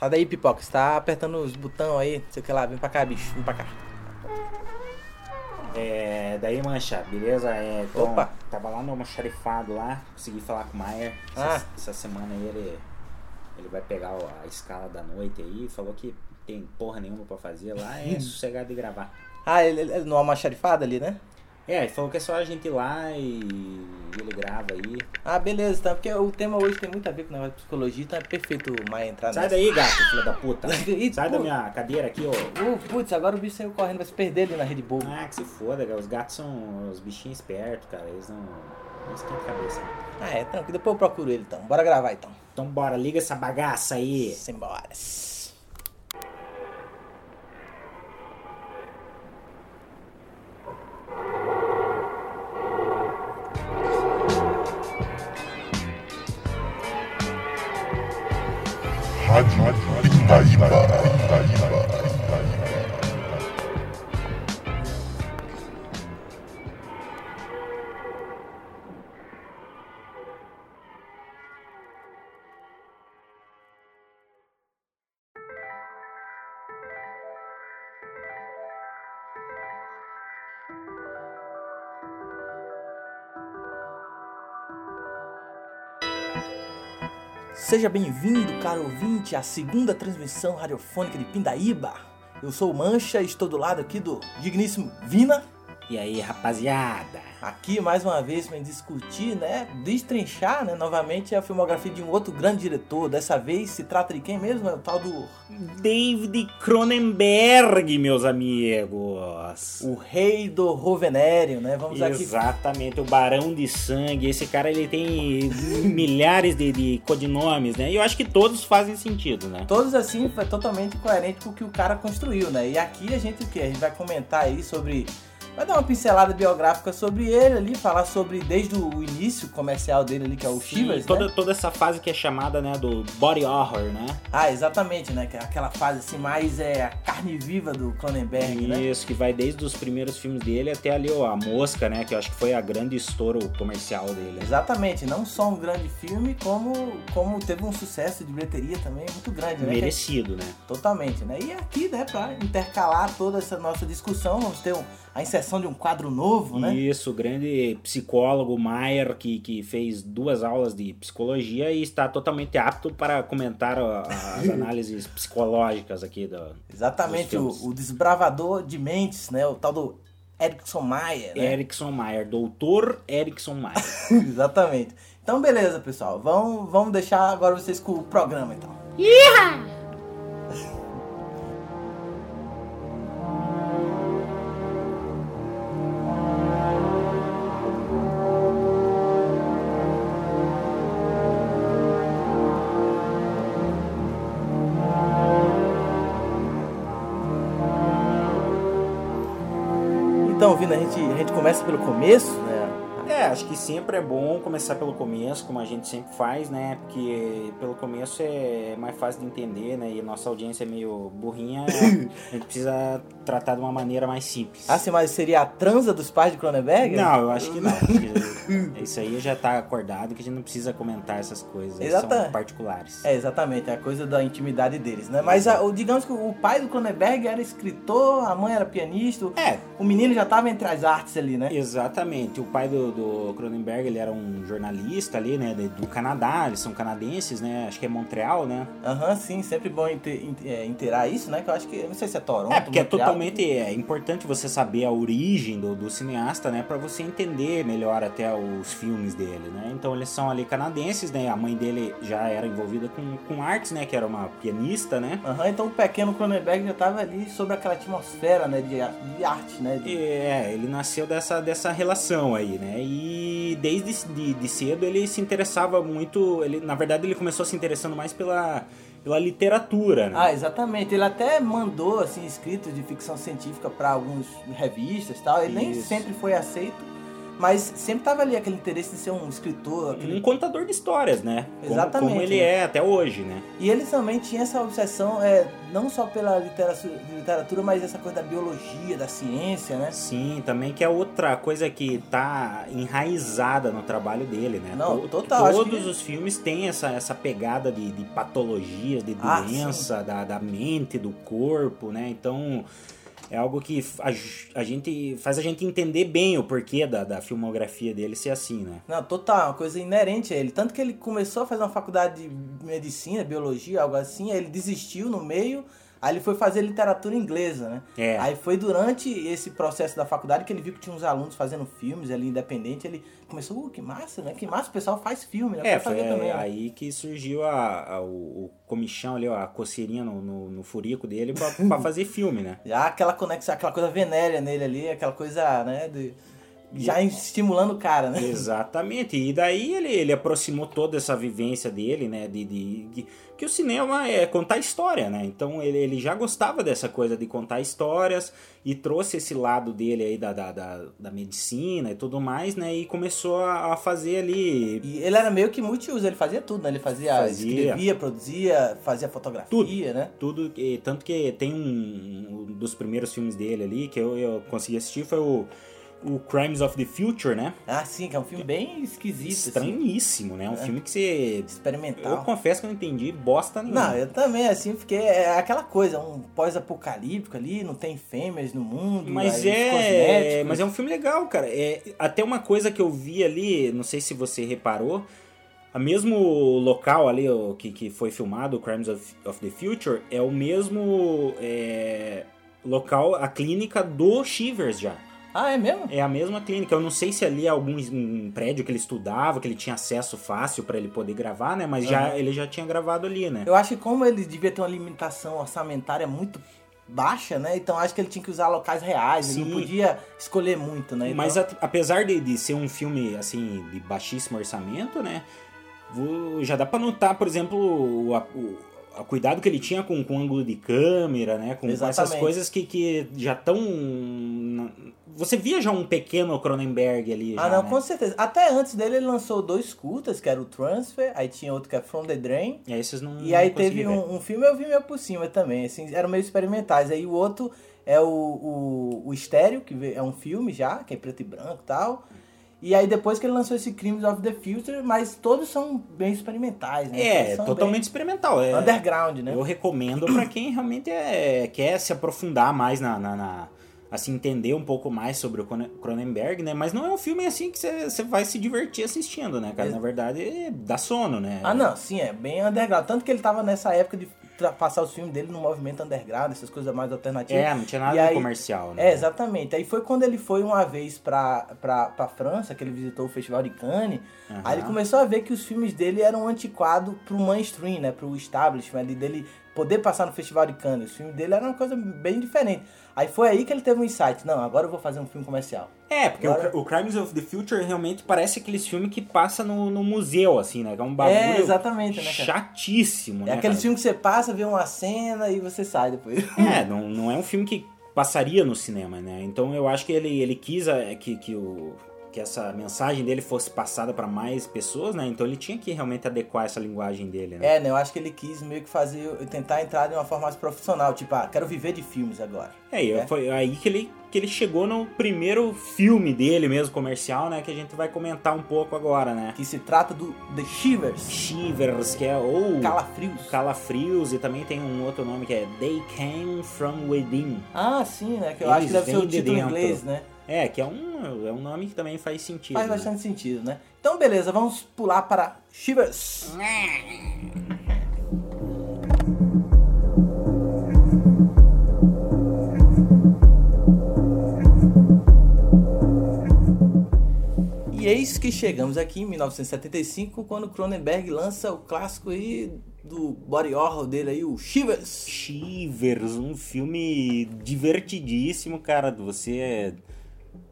Sai daí, pipoca. Você tá apertando os botões aí, não sei o que lá. Vem pra cá, bicho. Vem pra cá. É, daí, mancha, beleza? É, então, Opa. Tava lá no almoxarifado lá, consegui falar com o Maier. Essa, Ah. essa semana aí ele, ele vai pegar a escala da noite aí. Falou que tem porra nenhuma pra fazer lá, é sossegado de gravar. Ah, ele, ele no almoxarifado ali, né? É, ele falou que é só a gente ir lá e ele grava aí. Ah, beleza, tá? Porque o tema hoje tem muito a ver com o negócio de psicologia, então é perfeito o Maia entrar Sai nessa. daí, gato, filho da puta. Sai da pô. minha cadeira aqui, ó. Uh, putz, agora o bicho saiu correndo, vai se perder ali na rede boa. Ah, que se foda, cara. Os gatos são os bichinhos espertos, cara. Eles não. Não a cabeça. Ah, é, tranquilo. Depois eu procuro ele então. Bora gravar então. Então bora, liga essa bagaça aí. Simbora. Seja bem-vindo, caro ouvinte, à segunda transmissão radiofônica de Pindaíba. Eu sou o Mancha e estou do lado aqui do digníssimo Vina. E aí, rapaziada? Aqui mais uma vez para discutir, né, destrinchar, né, novamente a filmografia de um outro grande diretor. Dessa vez se trata de quem mesmo? É o tal do David Cronenberg, meus amigos. o rei do Rovenério, né? Vamos aqui Exatamente, o Barão de Sangue. Esse cara ele tem milhares de, de codinomes, né? E eu acho que todos fazem sentido, né? Todos assim foi totalmente coerente com o que o cara construiu, né? E aqui a gente o que? A gente vai comentar aí sobre. Vai dar uma pincelada biográfica sobre ele ali, falar sobre desde o início comercial dele ali, que é o Shivers, toda, né? toda essa fase que é chamada, né, do body horror, né? Ah, exatamente, né? É Aquela fase assim mais é a carne viva do Cronenberg, né? Isso, que vai desde os primeiros filmes dele até ali, ó, a Mosca, né? Que eu acho que foi a grande estouro comercial dele. Exatamente, não só um grande filme, como, como teve um sucesso de bilheteria também muito grande, né? Merecido, né? Totalmente, né? E aqui, né, pra intercalar toda essa nossa discussão, vamos ter um- a inserção de um quadro novo, né? Isso, o grande psicólogo Maier, que, que fez duas aulas de psicologia e está totalmente apto para comentar as análises psicológicas aqui do Exatamente, dos o, o desbravador de mentes, né? O tal do Erickson Mayer, né? Erickson Maier, doutor Erickson Maier. Exatamente. Então, beleza, pessoal. Vamos, vamos deixar agora vocês com o programa, então. Então, começa pelo começo, acho que sempre é bom começar pelo começo, como a gente sempre faz, né? Porque pelo começo é mais fácil de entender, né? E a nossa audiência é meio burrinha, a gente precisa tratar de uma maneira mais simples. Ah, sim, mas seria a transa dos pais de Cronenberg? Não, eu acho que não. Isso aí já tá acordado que a gente não precisa comentar essas coisas. Exata- São particulares. É, exatamente, é a coisa da intimidade deles, né? Mas a- o- digamos que o pai do Cronenberg era escritor, a mãe era pianista, É, o menino já tava entre as artes ali, né? exatamente. O pai do, do Cronenberg, ele era um jornalista ali, né? Do Canadá, eles são canadenses, né? Acho que é Montreal, né? Aham, sim, sempre bom inte- inte- é, inteirar isso, né? Que eu acho que, não sei se é Toronto, É, porque é Montreal. totalmente é importante você saber a origem do, do cineasta, né? Pra você entender melhor até os filmes dele, né? Então eles são ali canadenses, né? A mãe dele já era envolvida com, com artes, né? Que era uma pianista, né? Aham, então o pequeno Cronenberg já tava ali sobre aquela atmosfera, né, de, de arte, né? de- é, ele nasceu dessa, dessa relação aí, né? E desde de, de cedo ele se interessava muito. Ele, na verdade, ele começou se interessando mais pela, pela literatura, né? Ah, exatamente. Ele até mandou, assim, escritos de ficção científica para algumas revistas e tal. Ele nem Isso. sempre foi aceito, mas sempre tava ali aquele interesse de ser um escritor. Aquele... Um contador de histórias, né? Como- Exatamente, Como, ele né? é até hoje, né? E ele também tinha essa obsessão, é, não só pela literatura, literatura, mas essa coisa da biologia, da ciência, né? Sim, também que é outra coisa que tá enraizada no trabalho dele, né? Não, To- total, Todos que- os filmes têm essa, essa pegada de, de patologia, de Ah, doença, da, da mente, do corpo, né? Então é algo que a, a gente faz a gente entender bem o porquê da, da filmografia dele ser assim, né? Não, total, uma coisa inerente a ele. Tanto que ele começou a fazer uma faculdade de medicina, biologia, algo assim, aí ele desistiu no meio, aí ele foi fazer literatura inglesa, né? É. Aí foi durante esse processo da faculdade que ele viu que tinha uns alunos fazendo filmes ali independente, ele começou, uh, que massa, né? Que massa, o pessoal faz filme, né? É, foi fazer também, né? aí que surgiu a, a- o, o comichão ali, ó, a coceirinha no, no, no furico dele pra, pra fazer filme, né? Já aquela conexão, aquela coisa venérea nele ali, aquela coisa, né, de, já estimulando o cara, né? Exatamente. E daí ele, ele aproximou toda essa vivência dele, né? De, de, de- que o cinema é contar história, né? Então ele, ele já gostava dessa coisa de contar histórias e trouxe esse lado dele aí da, da, da, da medicina e tudo mais, né? E começou a, a fazer ali. E ele era meio que multiuso, ele fazia tudo, né? Ele fazia, Fazia. escrevia, produzia, fazia fotografia, Tudo. né? Tudo, e tanto que tem um, um dos primeiros filmes dele ali que eu, eu consegui assistir foi o, o Crimes of the Future, né? Ah, sim, que é um filme bem esquisito, assim, Estranhíssimo, né? Um filme que você. Eu experimental. confesso que eu não entendi bosta nenhuma. Não, eu também, assim, fiquei. É aquela coisa, um pós-apocalíptico ali, não tem fêmeas no mundo. Mas aí é, mas é um filme legal, cara. É, até uma coisa que eu vi ali, não sei se você reparou, a mesmo local ali que, que foi filmado, o Crimes of, of the Future, é o mesmo é, local, a clínica do Shivers já. Ah, é mesmo? É a mesma clínica. Eu não sei se ali é algum um prédio que ele estudava, que ele tinha acesso fácil pra ele poder gravar, né? Mas já Aham. ele já tinha gravado ali, né? Eu acho que como ele devia ter uma limitação orçamentária muito baixa, né? Então acho que ele tinha que usar locais reais, ele Sim. não podia escolher muito, né? Então, Mas a- apesar de, de ser um filme assim de baixíssimo orçamento, né? Já dá pra notar, por exemplo, o, o- o cuidado que ele tinha com, com o ângulo de câmera, né? Com, com essas coisas que, que já estão. Você via já um pequeno Cronenberg ali. Ah, já, não, né? com certeza. Até antes dele ele lançou dois curtas, que era o Transfer, aí tinha outro que é From the Drain. E aí vocês não. E aí não teve um, um filme, eu vi meio por cima também, assim, eram meio experimentais. Aí o outro é o, o, o Estéreo, que é um filme já, que é preto e branco e tal. E aí depois que ele lançou esse Crimes of the Future, mas todos são bem experimentais, né? É, totalmente experimental. bem É, underground, né? Eu recomendo pra quem realmente é, quer se aprofundar mais na, na- na- assim entender um pouco mais sobre o Cron- Cronenberg, né? Mas não é um filme assim que você vai se divertir assistindo, né, cara? Na verdade, é- dá sono, né? Ah, não, sim, é bem underground. Tanto que ele tava nessa época de passar os filmes dele no movimento underground, essas coisas mais alternativas. É, não tinha nada de aí- comercial, né? É, exatamente. Aí foi quando ele foi uma vez pra, pra, pra França, que ele visitou o Festival de Cannes. Aham. Aí ele começou a ver que os filmes dele eram antiquados pro mainstream, né? Pro establishment ali, dele poder passar no Festival de Cannes. Os filmes dele eram uma coisa bem diferente. Aí foi aí que ele teve um insight. Não, agora eu vou fazer um filme comercial. É, porque Agora- o, o Crimes of the Future realmente parece aqueles filmes que passa no, no museu, assim, né? Que é um bagulho É, exatamente, né, chatíssimo, né? É aquele filme que você passa, vê uma cena e você sai depois. É, não, não é um filme que passaria no cinema, né? Então eu acho que ele, ele quis é, que, que, o, que essa mensagem dele fosse passada pra mais pessoas, né? Então ele tinha que realmente adequar essa linguagem dele, né? É, né? Eu acho que ele quis meio que fazer, tentar entrar de uma forma mais profissional. Tipo, ah, quero viver de filmes agora. É, e É. foi aí que ele, que ele chegou no primeiro filme dele mesmo, comercial, né? Que a gente vai comentar um pouco agora, né? Que se trata do The Shivers. Shivers, que é ou Calafrios. Calafrios, e também tem um outro nome que é They Came From Within. Ah, sim, né? Que eu Eles acho que deve ser o de título em inglês, né? É, que é um, é um nome que também faz sentido. Faz né? bastante sentido, né? Então, beleza, vamos pular para Shivers. E eis que chegamos aqui em 1975, quando Cronenberg lança o clássico aí do body horror dele aí, o Shivers. Shivers, um filme divertidíssimo, cara. Você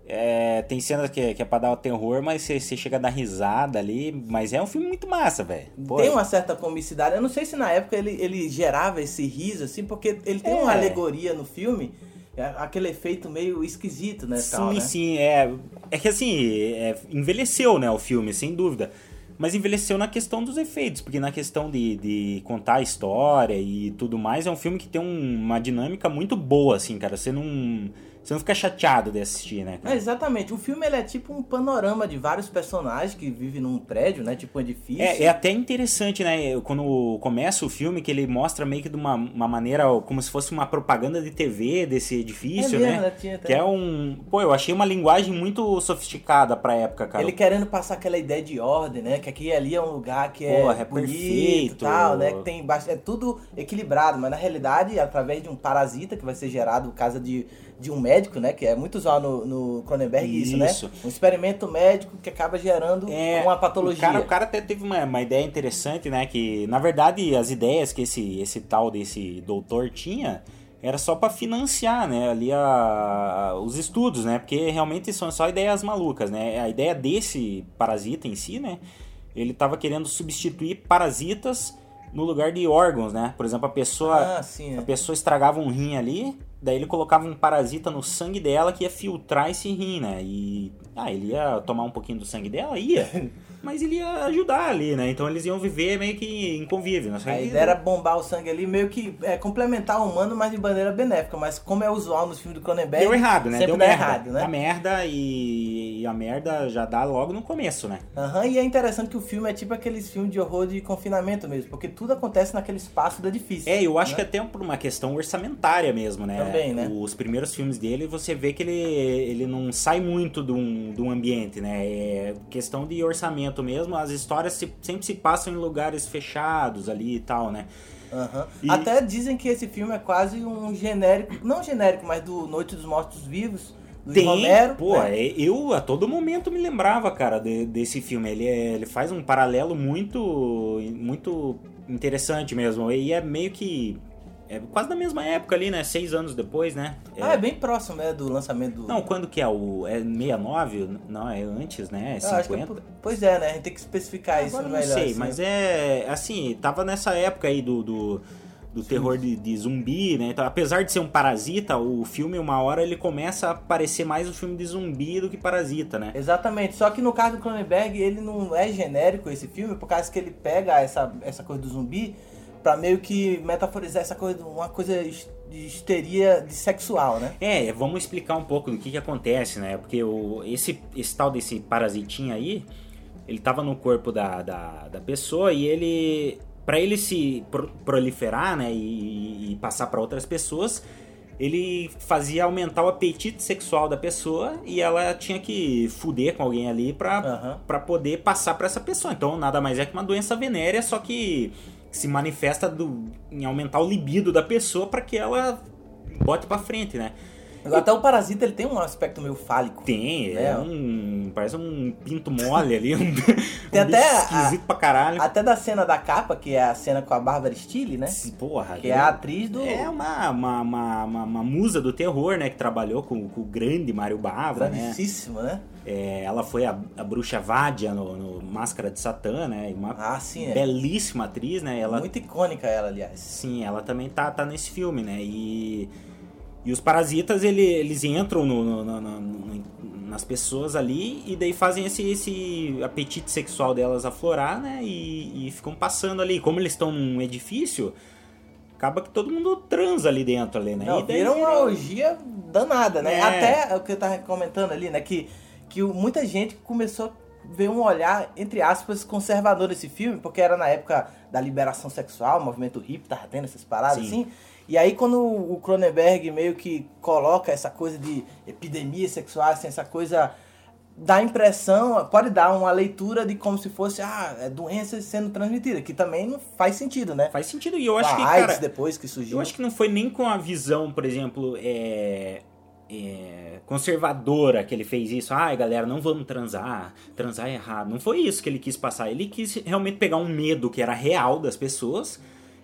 é, tem cenas que, que é pra dar o terror, mas você, você chega a dar risada ali. Mas é um filme muito massa, velho. Tem uma certa comicidade. Eu não sei se na época ele, ele gerava esse riso, assim, porque ele tem É. uma alegoria no filme, é aquele efeito meio esquisito, né? Sim, tal, né? sim, é. É que assim, é, envelheceu, né, o filme, sem dúvida. Mas envelheceu na questão dos efeitos, porque na questão de, de contar a história e tudo mais, é um filme que tem um- uma dinâmica muito boa, assim, cara. Você não. Você não fica chateado de assistir, né, É, exatamente. O filme ele é tipo um panorama de vários personagens que vivem num prédio, né? Tipo um edifício. É, é até interessante, né? Quando começa o filme, que ele mostra meio que de uma, uma maneira, como se fosse uma propaganda de TV desse edifício, É mesmo, né? né? Tinha até- Que é um. Pô, eu achei uma linguagem muito sofisticada pra época, cara. Ele querendo passar aquela ideia de ordem, né? Que aqui ali é um lugar que é, Porra, é bonito perfeito. e tal, né? Que tem é tudo equilibrado, mas na realidade, através de um parasita que vai ser gerado por causa de, de um médico, né? Que é muito usual no, Cronenberg isso, né? Isso. Um experimento médico que acaba gerando É, uma patologia. O cara, o cara até teve uma, uma ideia interessante, né? Que, na verdade, as ideias que esse, esse tal desse doutor tinha era só pra financiar, né? Ali a, a- os estudos, né? Porque realmente são só ideias malucas, né? A ideia desse parasita em si, né? Ele tava querendo substituir parasitas no lugar de órgãos, né? Por exemplo, a pessoa Ah, sim. a é. pessoa estragava um rim ali, daí ele colocava um parasita no sangue dela que ia filtrar esse rim, né? E. Ah, ele ia tomar um pouquinho do sangue dela? Ia. Mas ele ia ajudar ali, né? Então eles iam viver meio que em convívio. Né? A ideia era bombar o sangue ali, meio que é, complementar o humano, mas de maneira benéfica. Mas como é usual nos filmes do Cronenberg, Deu errado, né? sempre Deu merda. errado, né? A merda e... e a merda já dá logo no começo, né? Aham, e é interessante que o filme é tipo aqueles filmes de horror de confinamento mesmo, porque tudo acontece naquele espaço do edifício. É, eu acho né? que até por uma questão orçamentária mesmo, né? Também, né? Os primeiros filmes dele, você vê que ele, ele não sai muito de um, de um ambiente, né? É questão de orçamento mesmo. As histórias se- sempre se passam em lugares fechados ali e tal, né? Aham. E- Até dizem que esse filme é quase um genérico, não genérico, mas do Noite dos Mortos Vivos, do Tem, Romero. pô, né? é- eu a todo momento me lembrava, cara, de- desse filme. Ele, é- ele faz um paralelo muito, muito interessante mesmo. E é meio que. É quase da mesma época ali, né? Seis anos depois, né? É- Ah, é bem próximo, né, do lançamento do... Não, quando que é o. É 69? Não, é antes, né? É Eu acho que é 50? por- pois é, né, a gente tem que especificar isso Agora eu não melhor. sei, assim. mas é. Assim, tava nessa época aí do. do do terror de, de zumbi, né? Então, apesar de ser um parasita, o filme, uma hora, ele começa a parecer mais um filme de zumbi do que parasita, né? Exatamente, só que no caso do Cronenberg, ele não é genérico esse filme, por causa que ele pega essa, essa coisa do zumbi pra meio que metaforizar essa coisa, uma coisa de histeria de sexual, né? É, vamos explicar um pouco do que, que acontece, né? Porque o, esse, esse tal desse parasitinho aí, ele tava no corpo da, da, da pessoa e ele. Pra ele se pro- proliferar, né? E, e passar pra outras pessoas, ele fazia aumentar o apetite sexual da pessoa e ela tinha que fuder com alguém ali pra, Aham. pra poder passar pra essa pessoa. Então nada mais é que uma doença venérea, só que se manifesta do, em aumentar o libido da pessoa pra que ela bote pra frente, né? Até o Parasita, ele tem um aspecto meio fálico. Tem, é, É. um. Parece um pinto mole ali. Um, Tem um até bicho a- esquisito pra caralho. Até da cena da capa, que é a cena com a Bárbara Steele, né? Se- Porra, Que é a atriz do... É uma, uma, uma, uma, uma musa do terror, né? Que trabalhou com, com o grande Mário Bava, né? Né? É, ela foi a, a bruxa Vádia no, no Máscara de Satã, né? Uma Ah, sim, é. belíssima atriz, né? Ela, Muito icônica ela, aliás. Sim, ela também tá, tá nesse filme, né? E, e os parasitas, ele- eles entram no- no- no- nas pessoas ali e daí fazem esse, esse apetite sexual delas aflorar, né? E, e ficam passando ali. Como eles estão num edifício, acaba que todo mundo transa ali dentro, ali, né? Não, e daí vira uma orgia danada, né? É. Até o que eu tava comentando ali, né? Que, que muita gente começou a ver um olhar, entre aspas, conservador desse filme, porque era na época da liberação sexual, o movimento hippie tava tendo essas paradas Sim. assim. E aí quando o Cronenberg meio que coloca essa coisa de epidemias sexuais, assim, essa coisa dá impressão, pode dar uma leitura de como se fosse ah, é doenças sendo transmitidas, que também não faz sentido, né? Faz sentido. E eu acho a que, AIDS cara, depois que surgiu. Eu acho que não foi nem com a visão, por exemplo, é, é, conservadora que ele fez isso. Ai, galera, não vamos transar. Transar é errado. Não foi isso que ele quis passar. Ele quis realmente pegar um medo que era real das pessoas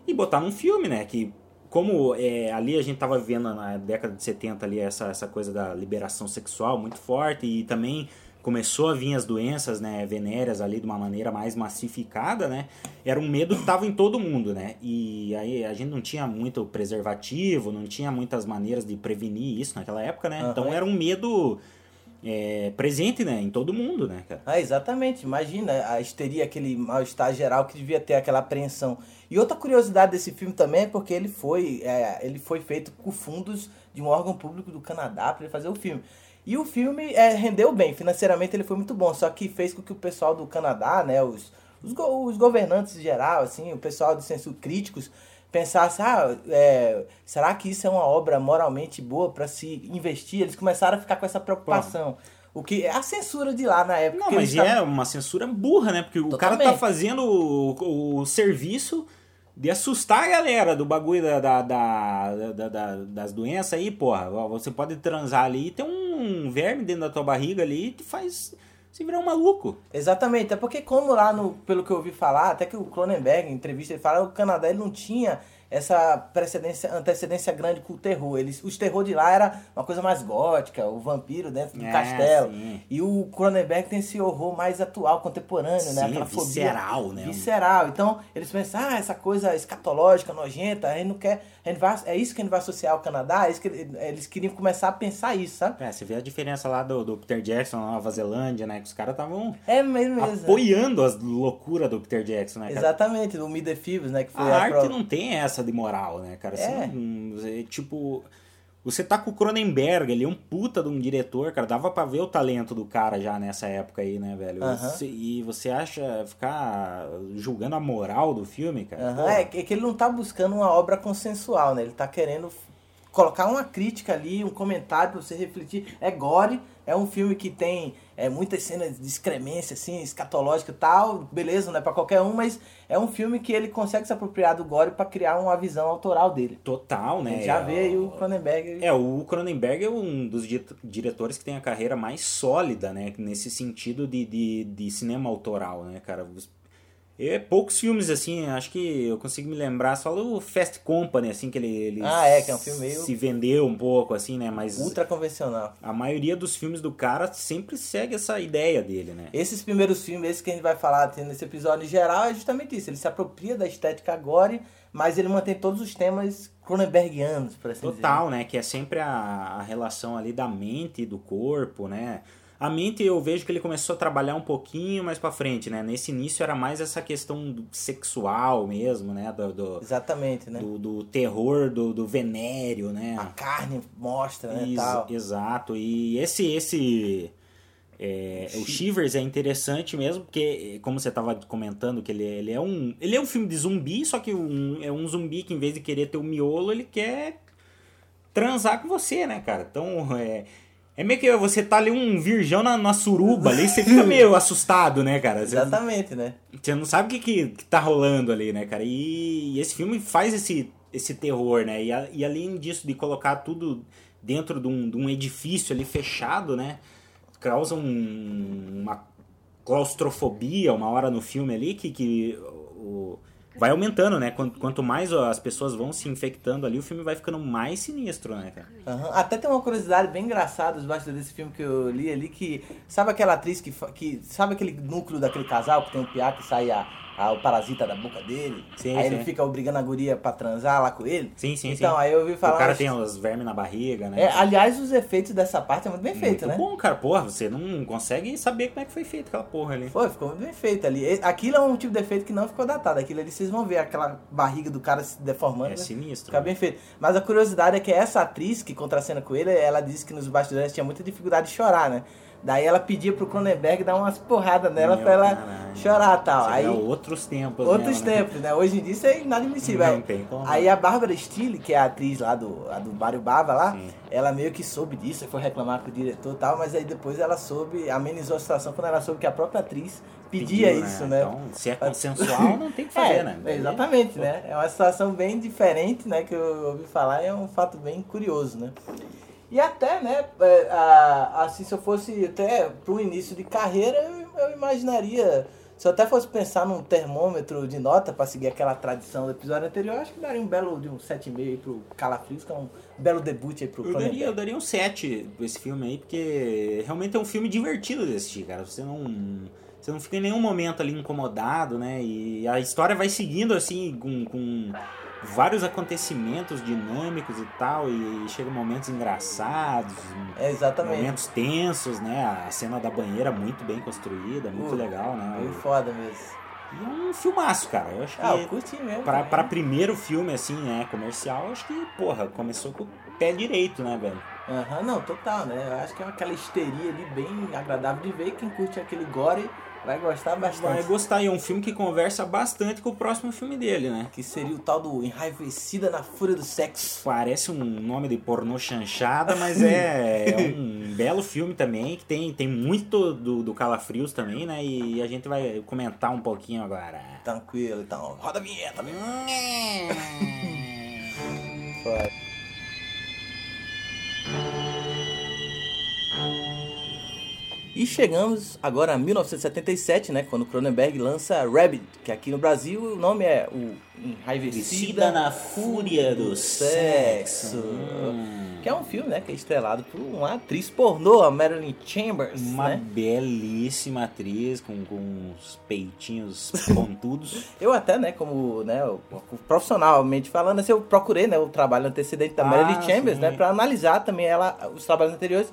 e botar num filme, né? Que como é, ali a gente tava vivendo na década de 70 ali essa, essa coisa da liberação sexual muito forte e também começou a vir as doenças, né, venéreas ali de uma maneira mais massificada, né? Era um medo que tava em todo mundo, né? E aí a gente não tinha muito preservativo, não tinha muitas maneiras de prevenir isso naquela época, né? Aham. Então era um medo é, presente, né, em todo mundo, né, cara? Ah, exatamente. Imagina a histeria, aquele mal-estar geral que devia ter aquela apreensão. E outra curiosidade desse filme também é porque ele foi, é, ele foi feito com fundos de um órgão público do Canadá para fazer o filme. E o filme é, rendeu bem, financeiramente ele foi muito bom, só que fez com que o pessoal do Canadá, né, os, os, go- os governantes em geral, assim, o pessoal de senso críticos, pensasse, ah, é, será que isso é uma obra moralmente boa para se investir? Eles começaram a ficar com essa preocupação. O que é a censura de lá na época. Não, que mas tavam- é uma censura burra, né? Porque o cara tá Totalmente. fazendo o, o serviço de assustar a galera do bagulho da, da, da- da- da- das doenças aí, porra. Você pode transar ali e tem um verme dentro da tua barriga ali que faz você virar um maluco. Exatamente, é porque como lá no, pelo que eu ouvi falar, até que o Cronenberg, em entrevista, ele fala que o Canadá ele não tinha essa precedência, antecedência grande com o terror. Eles, os terror de lá era uma coisa mais gótica, o vampiro dentro do É, castelo. sim. E o Cronenberg tem esse horror mais atual, contemporâneo, né? Sim, Aquela visceral, fobia né? visceral. Então, eles pensam, ah, essa coisa escatológica, nojenta, a gente não quer. A vai, é isso que a gente vai associar ao Canadá? É isso que ele- eles queriam começar a pensar isso, sabe? É, você vê a diferença lá do, do Peter Jackson na Nova Zelândia, né? Que os caras estavam É mesmo mesmo. apoiando as loucuras do Peter Jackson, né, cara? Exatamente, o Meet the Thieves, né? Que foi A arte prova- não tem essa de moral, né, cara? Não- é, tipo, você tá com o Cronenberg, ele é um puta de um diretor, cara. Dava pra ver o talento do cara já nessa época aí, né, velho? Você- e você acha ficar julgando a moral do filme, cara? É que é que ele não tá buscando uma obra consensual, né? Ele tá querendo colocar uma crítica ali, um comentário pra você refletir. É gore, é um filme que tem é, muitas cenas de excremência, assim, escatológica e tal. Beleza, não é pra qualquer um, mas é um filme que ele consegue se apropriar do gore pra criar uma visão autoral dele. Total, né? Já É, vê aí o Cronenberg. É, o Cronenberg é um dos di- diretores que tem a carreira mais sólida, né? Nesse sentido de, de, de cinema autoral, né, cara? É, poucos filmes, assim, acho que eu consigo me lembrar só do Fast Company, assim, que ele, ele Ah, é, que é um filme meio- se vendeu um pouco, assim, né? Mas Ultra convencional. a maioria dos filmes do cara sempre segue essa ideia dele, né? Esses primeiros filmes, esses que a gente vai falar nesse episódio em geral, é justamente isso. Ele se apropria da estética gore, mas ele mantém todos os temas Cronenbergianos, por assim dizer. Total, né? Que é sempre a, a relação ali da mente e do corpo, né? A mente eu vejo que ele começou a trabalhar um pouquinho mais pra frente, né? Nesse início era mais essa questão sexual mesmo, né? Do, do, Exatamente, né? do- do terror, do, do venério, né? A carne mostra, né, Ex- tal. Exato. E esse esse é, o Shivers é interessante mesmo, porque como você estava comentando que ele, ele é um ele é um filme de zumbi, só que um, é um zumbi que em vez de querer ter o miolo, ele quer transar com você, né, cara? Então, é é meio que você tá ali um virgão na, na suruba ali, você fica meio assustado, né, cara? Você, Exatamente, né? você não sabe o que, que, que tá rolando ali, né, cara? E, e esse filme faz esse, esse terror, né? E, a- e além disso, de colocar tudo dentro de um, de um edifício ali fechado, né? Causa um- uma claustrofobia uma hora no filme ali que, que vai aumentando, né? Quanto, mais as pessoas vão se infectando ali, o filme vai ficando mais sinistro, né, cara? Aham. Até tem uma curiosidade bem engraçada dos bastidores desse filme que eu li ali, que sabe aquela atriz que, que sabe aquele núcleo daquele casal que tem um piá que sai a, a- o parasita da boca dele? Sim, aí sim. ele fica obrigando a guria pra transar lá com ele? Sim, sim, Então, sim. aí eu ouvi falar... o cara tem os vermes na barriga, né? É, aliás, os efeitos dessa parte é muito bem feito, Muito né? bom, cara. Porra, você não consegue saber como é que foi feito aquela porra ali. Foi, ficou muito bem feito ali. Aquilo é um tipo de efeito que não ficou datado. Aquilo ali vocês vão ver aquela barriga do cara se deformando. É né? sinistro. Fica bem feito. Mas a curiosidade é que essa atriz que contracena com ele, ela disse que nos bastidores tinha muita dificuldade de chorar, né? Daí ela pedia pro Cronenberg dar umas porradas nela Meu pra ela caralho. chorar e tal. Você Aí, vê outros tempos. outros mesmo, né? tempos, né? Hoje em dia isso é inadmissível. Não Aí- tem como. Aí a Bárbara Steele, que é a atriz lá do, a do Mário Bava lá, Sim. ela meio que soube disso, foi reclamar com o diretor e tal, mas aí depois ela soube, amenizou a situação quando ela soube que a própria atriz pedia Pediu, isso, né? Então, se é consensual, não tem que fazer, É, né? exatamente, né? É uma situação bem diferente, né? Que eu ouvi falar e é um fato bem curioso, né? E até, né, é, assim, se eu fosse até pro início de carreira, eu, imaginaria, se eu até fosse pensar num termômetro de nota para seguir aquela tradição do episódio anterior, acho que daria um belo de um 7,5 aí pro Calafrios, que é um belo debut aí pro Eu daria, eu daria um 7 pra esse filme aí, porque realmente é um filme divertido de assistir, cara. Você não. Você não fica em nenhum momento ali incomodado, né? E a história vai seguindo assim com. com vários acontecimentos dinâmicos e tal, e chega momentos engraçados, É, exatamente. momentos tensos, né? A cena da banheira muito bem construída, muito Uh, legal, né? Foi foda mesmo. E é um filmaço, cara. Eu acho que Ah, eu curti mesmo. pra, também. pra primeiro filme, assim, né, comercial, acho que, porra, começou com o pé direito, né, velho? Aham, não, total, né? Eu acho que é aquela histeria ali bem agradável de ver. Quem curte aquele gore vai gostar bastante. Vai gostar, e é um filme que conversa bastante com o próximo filme dele, né? Que seria o tal do Enraivecida na Fúria do Sexo. Parece um nome de pornô chanchada, mas é, é um belo filme também, que tem, tem muito do, do Calafrios também, né? E a gente vai comentar um pouquinho agora. Tranquilo, então. Roda a vinheta, meu. E chegamos agora a 1977, né? Quando Cronenberg lança Rabbit, que aqui no Brasil o nome é o Enraivecida na Fúria do Sexo. Hum. Que é um filme, né? Que é estrelado por uma atriz pornô, a Marilyn Chambers, Uma né? belíssima atriz com, com os peitinhos pontudos. Eu até, né, como né, profissionalmente falando, assim, eu procurei né, o trabalho antecedente da Ah, Marilyn Chambers, sim. né, para analisar também ela, os trabalhos anteriores.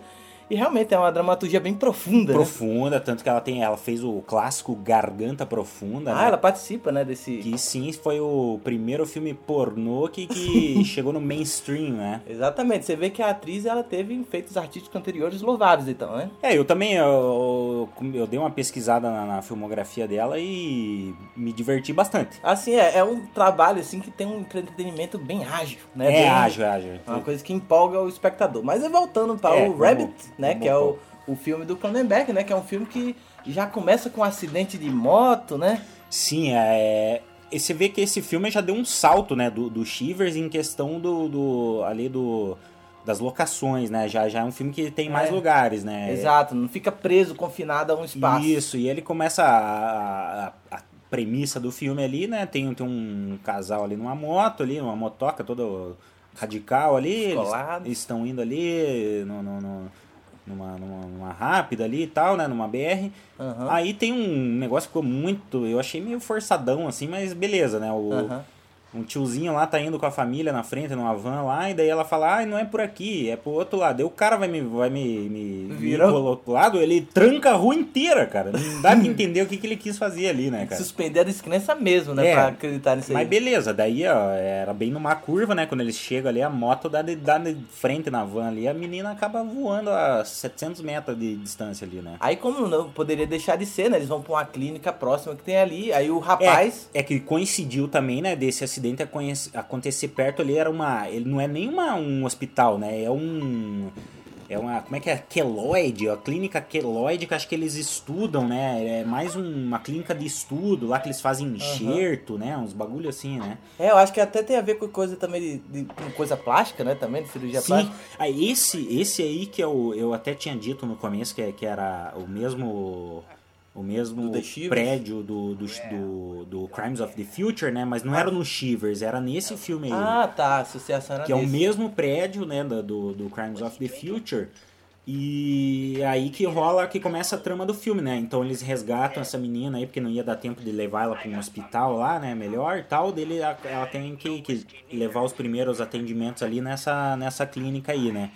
E realmente é uma dramaturgia bem profunda. né? profunda, tanto que ela tem, ela fez o clássico Garganta Profunda, Ah, né? ela participa, né, desse... Que sim foi o primeiro filme pornô que, que chegou no mainstream, né? Exatamente, você vê que a atriz, ela teve feitos artísticos anteriores louváveis, então, né? É, eu também, eu, eu dei uma pesquisada na, na filmografia dela e me diverti bastante. Assim, é, é um trabalho, assim, que tem um entretenimento bem ágil, né? É bem- ágil, é ágil. É uma coisa que empolga o espectador. Mas aí voltando para É, o Rabbit, né, que é o, o filme do Cronenberg, né, que é um filme que já começa com um acidente de moto, né? Sim, é. e Você vê que esse filme já deu um salto, né, do, do Shivers em questão do, do ali do das locações, né? Já, já é um filme que tem mais É. lugares, né? Exato, não fica preso, confinado a um espaço. Isso, e ele começa a, a- a premissa do filme ali, né? Tem, tem um casal ali numa moto ali, uma motoca toda radical ali. Eles estão indo ali no, no- no- numa, numa, numa rápida ali e tal, né? Numa BR. Aham. Aí tem um negócio que ficou muito. Eu achei meio forçadão assim, mas beleza, né? O, Aham. Um tiozinho lá tá indo com a família na frente, numa van lá, e daí ela fala, ai, não é por aqui, é pro outro lado. Aí o cara vai me, vai me, me Vira- vir pro outro lado, ele tranca a rua inteira, cara. Não dá pra entender o que, que ele quis fazer ali, né, cara? Suspender a descrença mesmo, né? É, pra acreditar nisso Mas aí. beleza, daí, ó, era bem numa curva, né? Quando eles chegam ali, a moto dá de, dá de frente na van ali, a menina acaba voando a 700 metros de distância ali, né? Aí como não poderia deixar de ser, né? Eles vão pra uma clínica próxima que tem ali, aí o rapaz... É, é que coincidiu também, né, desse acidente aconhece- acontecer perto ali, era uma. Ele não é nem uma, um hospital, né? É um. É uma. Como é que é? Queloide, a clínica queloide que acho que eles estudam, né? É mais um- uma clínica de estudo lá que eles fazem enxerto, né? Uns bagulho assim, né? É, eu acho que até tem a ver com coisa também de, de- coisa plástica, né? Também, de cirurgia Sim, plástica. ah, esse, esse aí que eu, eu até tinha dito no começo que, que era o mesmo o mesmo Do prédio do, do, do, do Crimes of the Future, né? Mas não era no Shivers, era nesse filme aí. Ah, tá. Associação era que é o mesmo prédio, né, do, do, Crimes of the Future. E é aí que rola, que começa a trama do filme, né? Então eles resgatam essa menina aí, porque não ia dar tempo de levar ela para um hospital lá, né? Melhor e tal. Dele, ela tem que, que levar os primeiros atendimentos ali nessa, nessa clínica aí, né?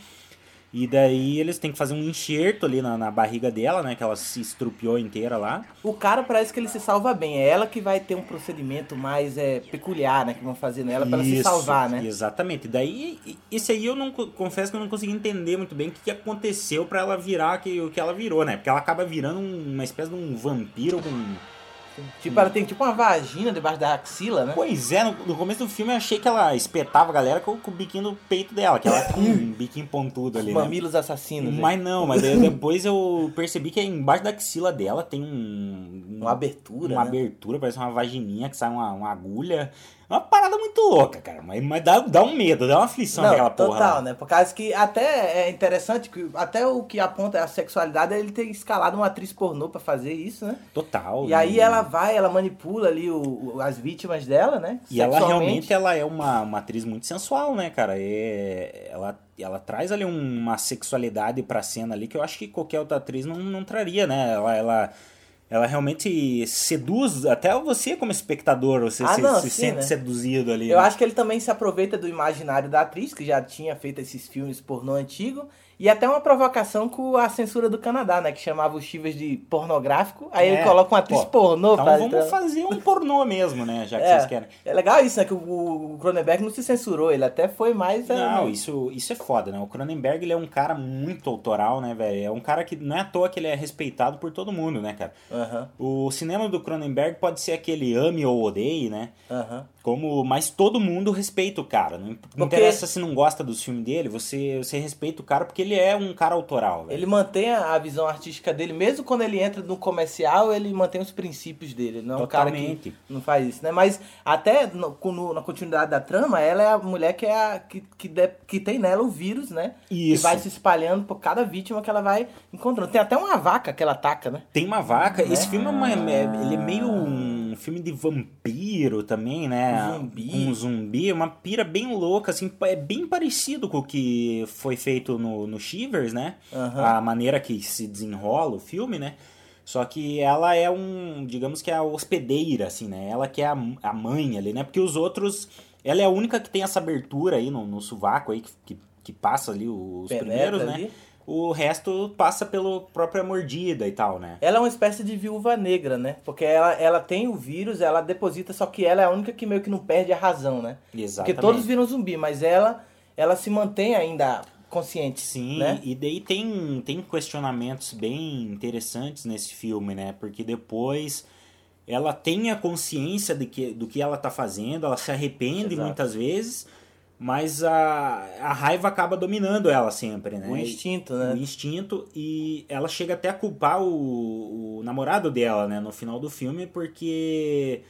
E daí eles têm que fazer um enxerto ali na, na barriga dela, né? Que ela se estrupiou inteira lá. O cara parece que ele se salva bem. É ela que vai ter um procedimento mais é, peculiar, né? Que vão fazer nela pra ela se salvar, né? Exatamente. Daí, e- esse aí eu não co- confesso que eu não consegui entender muito bem o que, que aconteceu pra ela virar que, o que ela virou, né? Porque ela acaba virando um- uma espécie de um vampiro com. Tipo, ela tem tipo uma vagina debaixo da axila, né? Pois é, no, no começo do filme eu achei que ela espetava a galera com, com o biquinho no peito dela, que ela tinha um biquinho pontudo ali, né? Mamilos assassinos. Mas não, mas depois eu percebi que embaixo da axila dela tem um. Uma abertura, Uma né? abertura, parece uma vagininha que sai uma, uma agulha. É uma parada muito louca, cara. Mas, mas dá, dá um medo, dá uma aflição Não, naquela porra. total, né? Por causa que até é interessante que até o que aponta a sexualidade é ele ter escalado uma atriz pornô pra fazer isso, né? Total. E aí ela vai, ela manipula ali o, o- as vítimas dela, né? E ela realmente ela é uma, uma atriz muito sensual, né, cara? É, ela, ela traz ali uma sexualidade pra cena ali que eu acho que qualquer outra atriz não, não traria, né? Ela, ela ela realmente seduz até você como espectador, você Ah, se, não, se sim, sente né? seduzido ali. Eu né? acho que ele também se aproveita do imaginário da atriz, que já tinha feito esses filmes pornô antigo, e até uma provocação com a censura do Canadá, né? Que chamava o Chivas de pornográfico. Aí É, ele coloca uma atriz pô, pornô Então pra- vamos fazer um pornô mesmo, né? Já que É, vocês querem. é legal isso, né? Que o, Cronenberg não se censurou, ele até foi mais. é, Não, isso, isso é foda, né? O Cronenberg ele é um cara muito autoral, né, velho? É um cara que não é à toa que ele é respeitado por todo mundo, né, cara? O cinema do Cronenberg pode ser aquele ame ou odeie, né? Como, mas todo mundo respeita o cara. Não, não Porque- interessa se não gosta dos filmes dele, você, você respeita o cara porque ele é um cara autoral, velho. Ele mantém a visão artística dele, mesmo quando ele entra no comercial, ele mantém os princípios dele. Ele não é um cara que Totalmente. não faz isso, né? Mas até no- no- na continuidade da trama, ela é a mulher que, é a, que, que, de- que tem nela o vírus, né? Isso. vai se espalhando por cada vítima que ela vai encontrando. Tem até uma vaca que ela ataca, né? Tem uma vaca. Né? Esse filme é, uma- é- ele é meio um filme de vampiro também, né? Zumbi. Um zumbi, uma pira bem louca, assim, é bem parecido com o que foi feito no, no Shivers, né? Aham. A maneira que se desenrola o filme, né? Só que ela é um, digamos que é a hospedeira, assim, né? Ela que é a, a mãe ali, né? Porque os outros, ela é a única que tem essa abertura aí no, no sovaco aí, que, que, que passa ali os Penetra primeiros, né? O resto passa pela própria mordida e tal, né? Ela é uma espécie de viúva negra, né? Porque ela, ela tem o vírus, ela deposita, só que ela é a única que meio que não perde a razão, né? Exatamente. Porque todos viram zumbi, mas ela, ela se mantém ainda consciente, Sim, né? e daí tem, tem questionamentos bem interessantes nesse filme, né? Porque depois ela tem a consciência de que, do que ela tá fazendo, ela se arrepende Exato. muitas vezes, mas a, a raiva acaba dominando ela sempre, né? O instinto, O né? instinto, e ela chega até a culpar o, o namorado dela, né? No final do filme, porque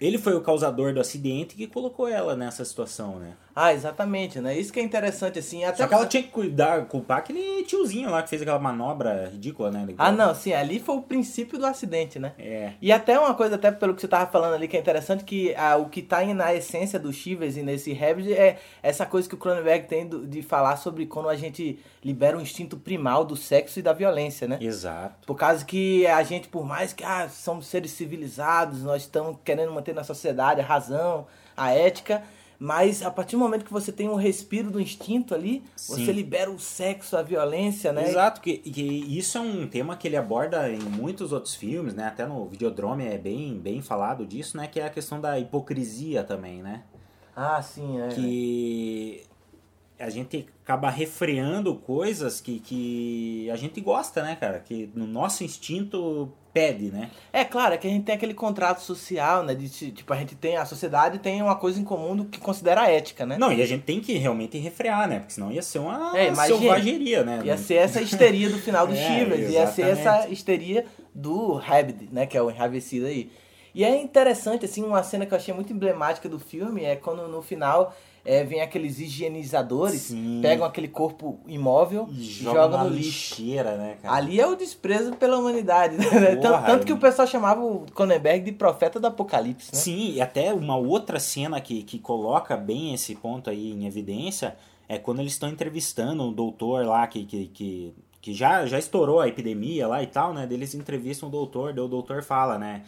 ele foi o causador do acidente que colocou ela nessa situação, né? Ah, exatamente, né? Isso que é interessante, assim. Até Só que ela tinha que cuidar, culpar aquele tiozinho lá que fez aquela manobra ridícula, né? Ah, não, sim, ali foi o princípio do acidente, né? É. E até uma coisa, até pelo que você tava falando ali, que é interessante, que ah, o que tá aí na essência do Shivers e nesse Rabid é essa coisa que o Cronenberg tem de falar sobre quando a gente libera o instinto primal do sexo e da violência, né? Exato. Por causa que a gente, por mais que ah, somos seres civilizados, nós estamos querendo manter na sociedade a razão, a ética, mas a partir do momento que você tem um respiro do instinto ali, Sim. você libera o sexo, a violência, né? Exato, que, que isso é um tema que ele aborda em muitos outros filmes, né? Até no Videodrome é bem, bem falado disso, né? Que é a questão da hipocrisia também, né? Ah, sim, é. Que a gente acaba refreando coisas que, que a gente gosta, né, cara? Que no nosso instinto pede, né? É claro, é que a gente tem aquele contrato social, né? De ti- tipo, a gente tem, a sociedade tem uma coisa em comum do que considera a ética, né? Não, e a gente tem que realmente refrear, né? Porque senão ia ser uma É, selvageria, né? Ia ser essa histeria do final do É, Shivers, ia ser essa histeria do Rabid, né? Que é o enravecido aí. E é interessante, assim, uma cena que eu achei muito emblemática do filme é quando no final é, vem aqueles higienizadores, Sim. pegam aquele corpo imóvel E e joga jogam no lixo. lixeira, né, cara? Ali é o desprezo pela humanidade, né? Porra, tanto, que é- o pessoal chamava o Cronenberg de profeta do apocalipse, né? Sim, e até uma outra cena que, que coloca bem esse ponto aí em evidência é quando eles estão entrevistando um doutor lá que, que, que, que já, já estourou a epidemia lá e tal, né? Eles entrevistam o doutor, daí o doutor fala, né?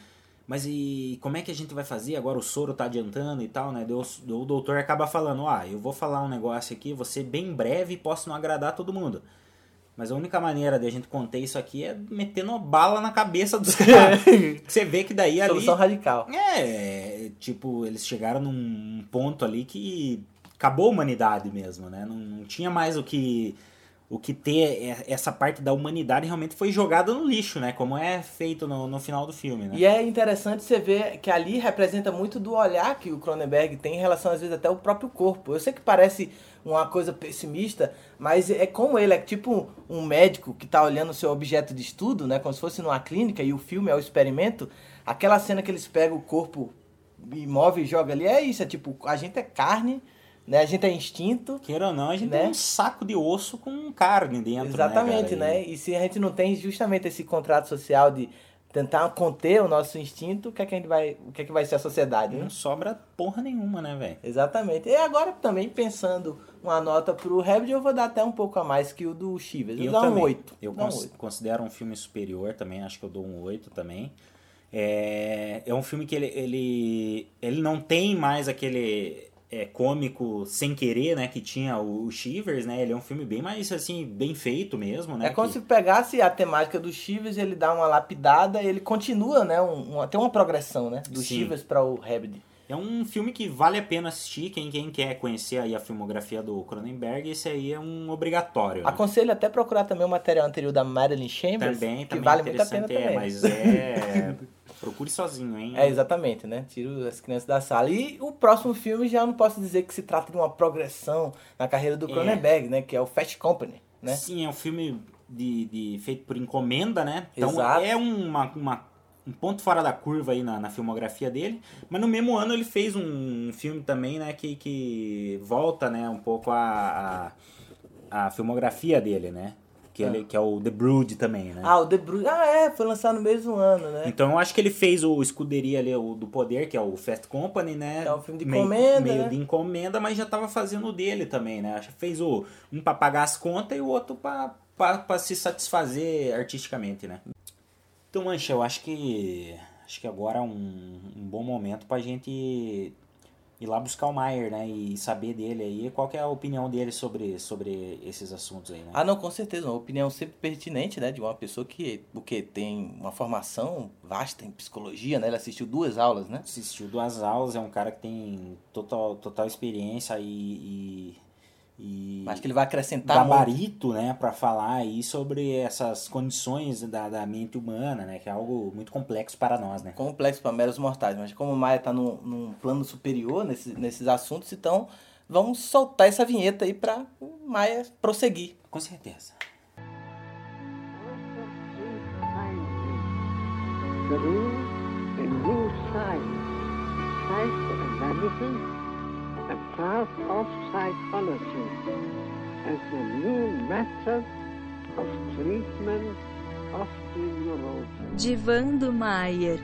Mas e como é que a gente vai fazer? Agora o soro tá adiantando e tal, né? O, doutor acaba falando, ah, eu vou falar um negócio aqui, vou ser bem breve e posso não agradar todo mundo. Mas a única maneira de a gente conter isso aqui é metendo bala na cabeça dos caras. Você vê que daí ali... Solução radical. É, tipo, eles chegaram num ponto ali que acabou a humanidade mesmo, né? Não, não tinha mais o que o que ter é- essa parte da humanidade realmente foi jogada no lixo, né? Como é feito no, no final do filme, né? E é interessante você ver que ali representa muito do olhar que o Cronenberg tem em relação, às vezes, até o próprio corpo. Eu sei que parece uma coisa pessimista, mas é como ele, é tipo um médico que tá olhando o seu objeto de estudo, né? Como se fosse numa clínica e o filme é o experimento. Aquela cena que eles pegam o corpo imóvel e jogam ali, é isso, é tipo, a gente é carne, né? A gente é instinto. Queira ou não, a gente Né? tem um saco de osso com carne dentro, Exatamente, né? né? E se a gente não tem justamente esse contrato social de tentar conter o nosso instinto, o que é que a gente vai, o que é que vai ser a sociedade, né? Não sobra porra nenhuma, né, velho? Exatamente. E agora também pensando uma nota pro Rabbit, eu vou dar até um pouco a mais que o do Chivas. Eu, Eu dar um também. 8. Eu um cons- 8. considero um filme superior também, acho que eu dou um 8 também. É, é um filme que ele, ele, ele não tem mais aquele é, cômico sem querer, né, que tinha o, Shivers, né? Ele é um filme bem mais, assim, bem feito mesmo, né? É como que- se pegasse a temática do Chivas, ele dá uma lapidada, ele continua, né? Um, uma- tem uma progressão, né? Do Sim. Chivas para o Rabbit. É um filme que vale a pena assistir, quem, quem quer conhecer aí a filmografia do Cronenberg, esse aí é um obrigatório. né? Aconselho até procurar também o material anterior da Marilyn Chambers, Também, que também vale muito a pena é, também. mas é... Procure sozinho, hein? É, exatamente, né? Tiro as crianças da sala. E o próximo filme já não posso dizer que se trata de uma progressão na carreira do É. Cronenberg, né? Que é o Fast Company, né? Sim, é um filme de, de- feito por encomenda, né? Então Exato. é uma, uma- um ponto fora da curva aí na, na filmografia dele. Mas no mesmo ano ele fez um filme também, né? Que, que volta, né? Um pouco a, a, a filmografia dele, né? Que, ele, que é o The Brood também, né? Ah, o The Bruce. Ah, é, foi lançado no mesmo ano, né? Então eu acho que ele fez o Escuderia ali, o do Poder, que é o Fast Company, né? É um filme de meio, encomenda, Meio né? de encomenda, mas já tava fazendo o dele também, né? Acho que fez o, um pra pagar as contas e o outro pra, pra, pra se satisfazer artisticamente, né? Então, Mancha, eu acho que. Acho que agora é um, um bom momento pra gente ir lá buscar o Maier, né? E saber dele aí. Qual que é a opinião dele sobre, sobre esses assuntos aí, né? Ah, não, com certeza. Uma opinião sempre pertinente, né? De uma pessoa que, porque tem uma formação vasta em psicologia, né? Ele assistiu duas aulas, né? assistiu duas aulas, é um cara que tem total, total experiência e, e, e Acho que ele vai acrescentar muito. gabarito, né, para falar aí sobre essas condições da, da mente humana, né, que é algo muito complexo para nós, né. complexo para meros mortais, mas como o Maia tá num, num plano superior nesse, nesses assuntos, então vamos soltar essa vinheta aí para o Maia prosseguir. Com certeza. a new science, a path of psychology, as a new method of treatment of the neurosis. Divan do Maier. I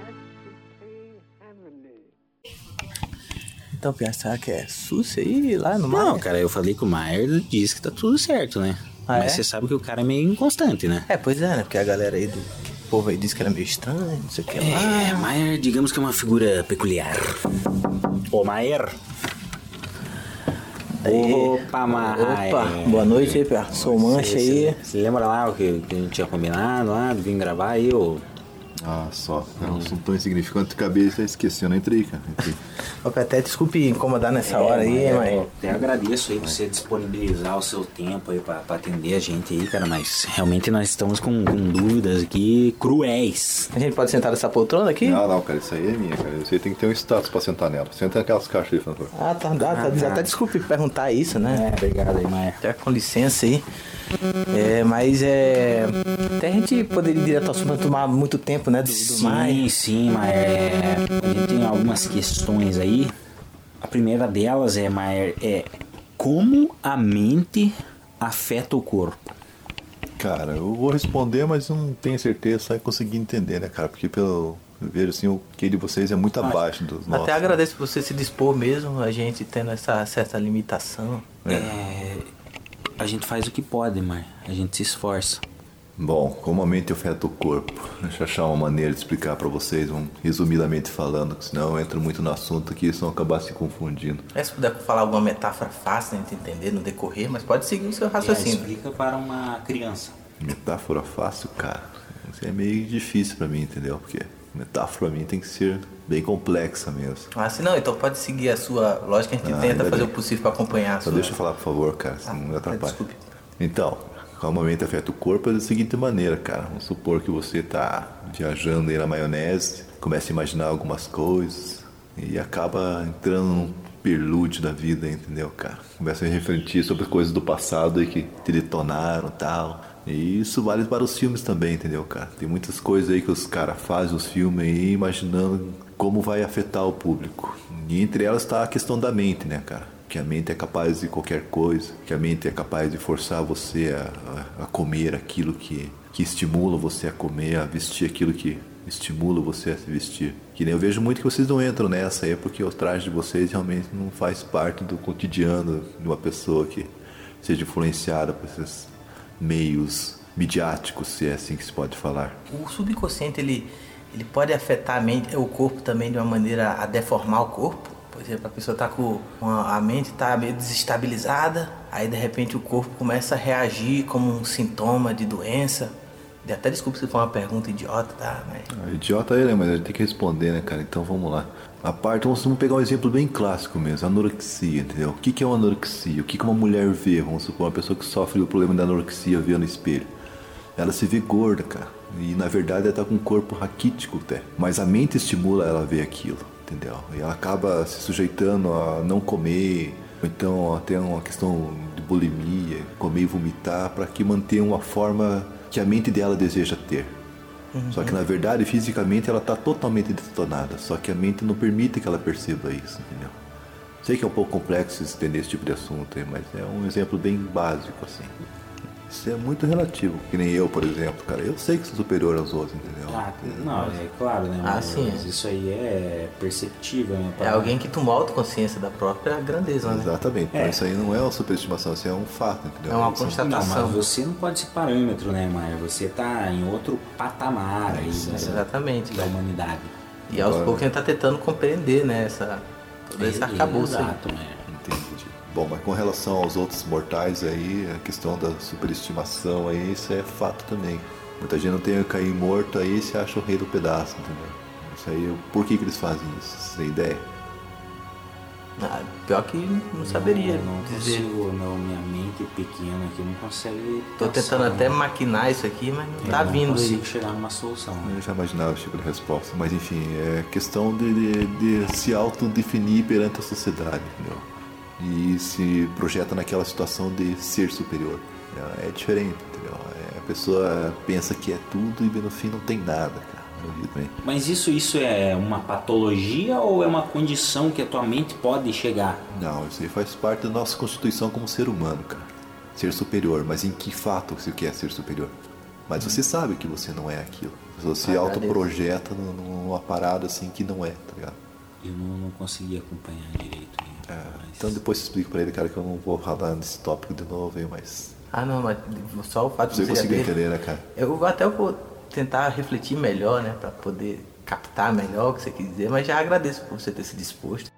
had to pay heavily. Então, pensar que é SUS aí lá no Maia? Não, cara, eu falei que o Maier disse que tá tudo certo, né. Ah, Mas é? você sabe que o cara é meio inconstante, né. É, pois é, né? Porque a galera aí do povo aí disse que era meio estranho, não sei o que lá. É, Maier, digamos que é uma figura peculiar. Ô, Maier. Opa, Maier. Opa, boa noite aí, Pia. Sou mancha aí. Você lembra lá o que, que a gente tinha combinado lá, de vir gravar aí, ô? Ah, só. É um assunto tão insignificante que acabei esquecendo. Entrei, cara. Entrei. Até desculpe incomodar nessa hora aí, É, mas... eu até agradeço aí você disponibilizar o seu tempo aí pra, pra atender a gente aí, cara, mas realmente nós estamos com, com dúvidas aqui cruéis. A gente pode sentar nessa poltrona aqui? Não, não, cara. Isso aí é minha, cara. Você tem que ter um status pra sentar nela. Senta naquelas caixas aí, por favor. Ah, tá, dá, tá, até desculpe perguntar isso, né? É, obrigado aí, Maia. Até com licença aí. É, mas é. Até a gente poderia ir direto ao assunto, tomar muito tempo, né? Do, do Sim, Maia. sim, Maier. É, a gente tem algumas questões aí. A primeira delas é, Maier, é como a mente afeta o corpo. Cara, eu vou responder, mas não tenho certeza se vai conseguir entender, né, cara? Porque pelo. Eu vejo assim, o que de vocês é muito abaixo dos nossos. Até agradeço por você se dispor mesmo, a gente tendo essa certa limitação. É, a gente faz o que pode, Maier. A gente se esforça. Bom, como a mente afeta o corpo? Deixa eu achar uma maneira de explicar pra vocês, um, resumidamente falando, que senão eu entro muito no assunto aqui e senão acabar se confundindo. É, se puder falar alguma metáfora fácil gente entender no decorrer, mas pode seguir o seu É, raciocínio. explica para uma criança. Metáfora fácil, cara. Isso é meio difícil pra mim, entendeu? Porque metáfora pra mim tem que ser bem complexa mesmo. Ah, se não, então pode seguir a sua lógica, a gente Ah, tenta fazer bem. o possível pra acompanhar a Só sua... deixa eu falar, por favor, cara, senão não me atrapalha. Desculpe. Então, como a mente afeta o corpo é da seguinte maneira, cara. Vamos supor que você tá viajando aí na maionese, começa a imaginar algumas coisas e acaba entrando num perlúdio da vida, entendeu, cara? Começa a refletir sobre coisas do passado aí que te detonaram tal. E isso vale para os filmes também, entendeu, cara? Tem muitas coisas aí que os caras fazem os filmes aí imaginando como vai afetar o público. E entre elas está a questão da mente, né, cara? Que a mente é capaz de qualquer coisa, que a mente é capaz de forçar você a, a- a comer aquilo que que estimulam você a comer, a vestir aquilo que estimula você a se vestir. Que nem eu vejo muito que vocês não entram nessa aí, porque o traje de vocês realmente não faz parte do cotidiano de uma pessoa que seja influenciada por esses meios midiáticos, se é assim que se pode falar. O subconsciente ele, ele pode afetar a mente, o corpo também de uma maneira a deformar o corpo. Por exemplo, a pessoa está com uma, a mente está meio desestabilizada, aí de repente o corpo começa a reagir como um sintoma de doença. E até desculpa se for uma pergunta idiota, tá? Mas Ah, Idiota ele, mas a gente tem que responder, né, cara? Então vamos lá. A parte, vamos pegar um exemplo bem clássico mesmo, anorexia, entendeu? O que, que é uma anorexia? O que, que uma mulher vê? Vamos supor, uma pessoa que sofre o problema da anorexia vê no espelho. Ela se vê gorda, cara. E na verdade ela tá com um corpo raquítico até. Mas a mente estimula ela a ver aquilo, entendeu? E ela acaba se sujeitando a não comer, ou então até uma questão de bulimia, comer e vomitar, para que mantenha uma forma que a mente dela deseja ter. Só que na verdade, fisicamente, ela está totalmente detonada. Só que a mente não permite que ela perceba isso, entendeu? Sei que é um pouco complexo entender esse tipo de assunto, mas é um exemplo bem básico, assim. Isso é muito relativo. Que nem eu, por exemplo, cara. Eu sei que sou superior aos outros, entendeu? Ah, não, é claro, né? Ah, Mas sim. isso aí é perceptível, né? é alguém que tomou autoconsciência da própria grandeza, né? Exatamente. É. Mas isso aí não é uma superestimação, isso é um fato, entendeu? É uma Isso constatação. Não, mas você não pode ser parâmetro, né, Maia? Você tá em outro patamar aí da, Exatamente. da humanidade. E aos Agora- poucos a gente tá tentando compreender, né? Essa, todo esse É, arcabouço aí. Exato, né? Entendi. Bom, mas com relação aos outros mortais aí, a questão da superestimação aí, isso é fato também. Muita gente não tem que cair morto aí e se acha o rei do pedaço, entendeu? Isso aí, por que, que eles fazem isso? Você tem ideia? Ah, pior que não saberia Não, não dizer. consigo, não, minha mente pequena aqui não consegue. Tô tentando até né? maquinar isso aqui, mas não Eu tá não vindo consigo aí. chegar numa solução. né? Eu já imaginava o tipo de resposta, mas enfim, é questão de, de, de se autodefinir perante a sociedade, entendeu? E se projeta naquela situação de ser superior. É, diferente, entendeu? É, a pessoa pensa que é tudo e no fim não tem nada, cara. Mas isso, isso é uma patologia ou é uma condição que a tua mente pode chegar? Não, isso aí faz parte da nossa constituição como ser humano, cara. Ser superior, mas em que fato você quer ser superior? Mas você sabe que você não é aquilo. Você se autoprojeta num- numa parada assim que não é, tá ligado? Eu não, não consegui acompanhar direito. Mas- Então depois você explica pra ele, cara, que eu não vou falar nesse tópico de novo aí, mas. Ah, não, mas só o fato de Você você já conseguiu ter... entender, né, cara? Eu até vou tentar refletir melhor, né? Pra poder captar melhor o que você quis dizer, mas já agradeço por você ter se disposto.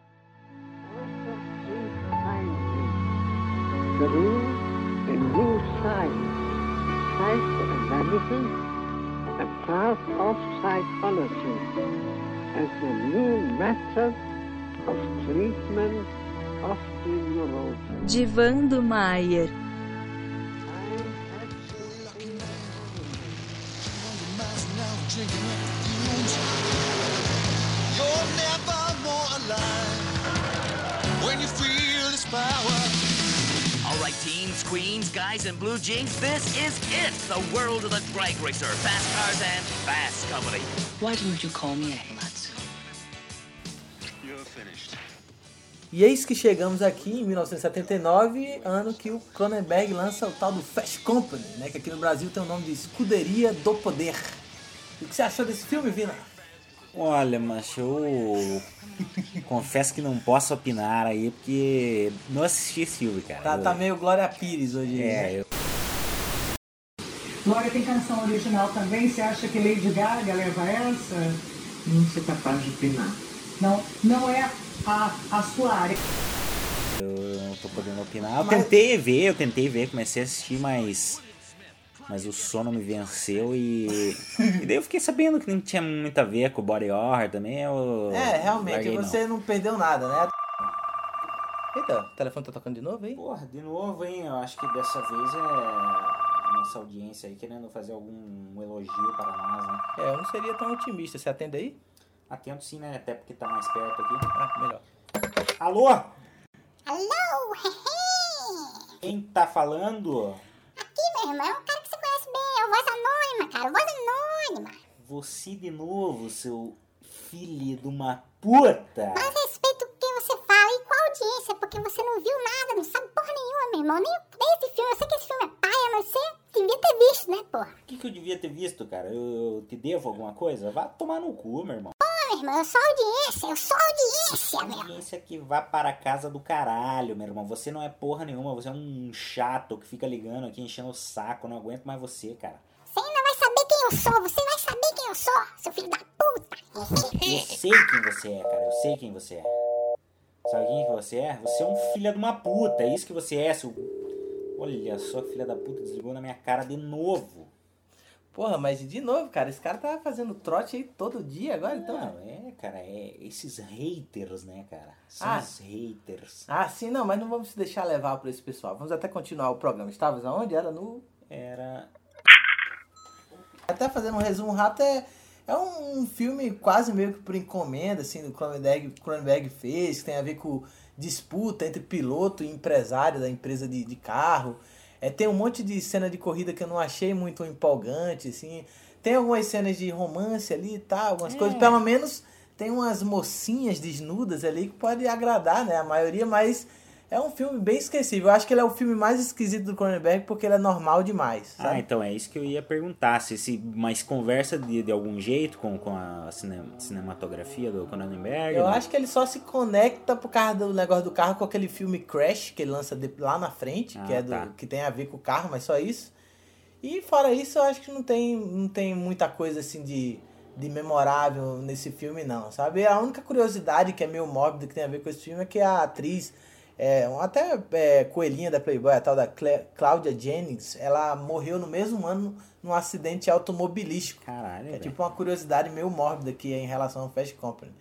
a new science, psychoanalysis, a of psychology, as a new method Divando Maier. Alright, teens, queens, guys, in blue jeans, this is it! The world of the drag racer, fast cars, and fast company. Why don't you call me Atlas? E eis que chegamos aqui em 1979, ano que o Cronenberg lança o tal do Fast Company, né? Que aqui no Brasil tem o nome de Escuderia do Poder. E o que você achou desse filme, Vina? Olha, mas eu confesso que não posso opinar aí porque não assisti esse filme, cara. Tá, Eu- tá meio Glória Pires hoje. É, né? eu, Glória tem canção original também. Você acha que Lady Gaga leva essa? Não sou capaz de opinar. Não, não é a, a sua área. eu não tô podendo opinar. Eu Mas- tentei ver, eu tentei ver, comecei a assistir, mas. Mas o sono me venceu e. e daí eu fiquei sabendo que não tinha muito a ver com o body horror também. Eu É, realmente, larguei, não. você não. perdeu nada, né? Eita, o telefone tá tocando de novo aí? Porra, de novo, hein? Eu acho que dessa vez é a nossa audiência aí querendo fazer algum elogio para nós, né? É, eu não seria tão otimista. Você atende aí? Atento sim, né? Até porque tá mais perto aqui. Ah, melhor. Alô? Alô? Quem tá falando? Aqui, meu irmão, é um cara que você conhece bem. É o Voz Anônima, cara. Voz Anônima. Você de novo, seu filho de uma puta! Mas respeito o que você fala e a audiência, porque você não viu nada, não sabe porra nenhuma, meu irmão. Nem, nem esse filme. Eu sei que esse filme é paia, mas você devia ter visto, né, porra? O que, que eu devia ter visto, cara? Eu, eu te devo alguma coisa? Vá tomar no cu, meu irmão. Meu irmão, eu sou audiência, eu sou audiência, meu. Audiência que vá para a casa do caralho, meu irmão. Você não é porra nenhuma, você é um chato que fica ligando aqui, enchendo o saco. Eu não aguento mais você, cara. Você ainda vai saber quem eu sou, você vai saber quem eu sou, seu filho da puta. Eu sei quem você é, cara. Eu sei quem você é. Sabe quem que você é? Você é um filho de uma puta. É isso que você é, seu. Olha só, filha da puta, desligou na minha cara de novo. Porra, mas de novo, cara, esse cara tá fazendo trote aí todo dia agora, então. Não, é, cara, é esses haters, né, cara? São Ah. os haters. Ah, sim, não, mas não vamos se deixar levar por esse pessoal. Vamos até continuar o programa. Estávamos aonde? Era no. Era. Até fazendo um resumo rápido, é, é um filme quase meio que por encomenda, assim, do Cronenberg, Cronenberg fez, que tem a ver com disputa entre piloto e empresário da empresa de, de carro. É, tem um monte de cena de corrida que eu não achei muito empolgante, assim. Tem algumas cenas de romance ali e tal, algumas É. coisas. Pelo menos tem umas mocinhas desnudas ali que pode agradar, né? A maioria, mas é um filme bem esquecível. Eu acho que ele é o filme mais esquisito do Cronenberg porque ele é normal demais, Ah, sabe? então é isso que eu ia perguntar. Se, se mas conversa de, de algum jeito com, com a cine- cinematografia do Cronenberg? Eu né? acho que ele só se conecta por causa do negócio do carro com aquele filme Crash, que ele lança de- lá na frente, que, Ah, é do, tá. que tem a ver com o carro, mas só isso. E fora isso, eu acho que não tem, não tem muita coisa assim de, de memorável nesse filme, não, sabe? A única curiosidade que é meio mórbida que tem a ver com esse filme é que a atriz, é, até é, coelhinha da Playboy, a tal da Cla- Claudia Jennings, ela morreu no mesmo ano num acidente automobilístico. Caralho, É velho. tipo uma curiosidade meio mórbida que é em relação ao Fast Company.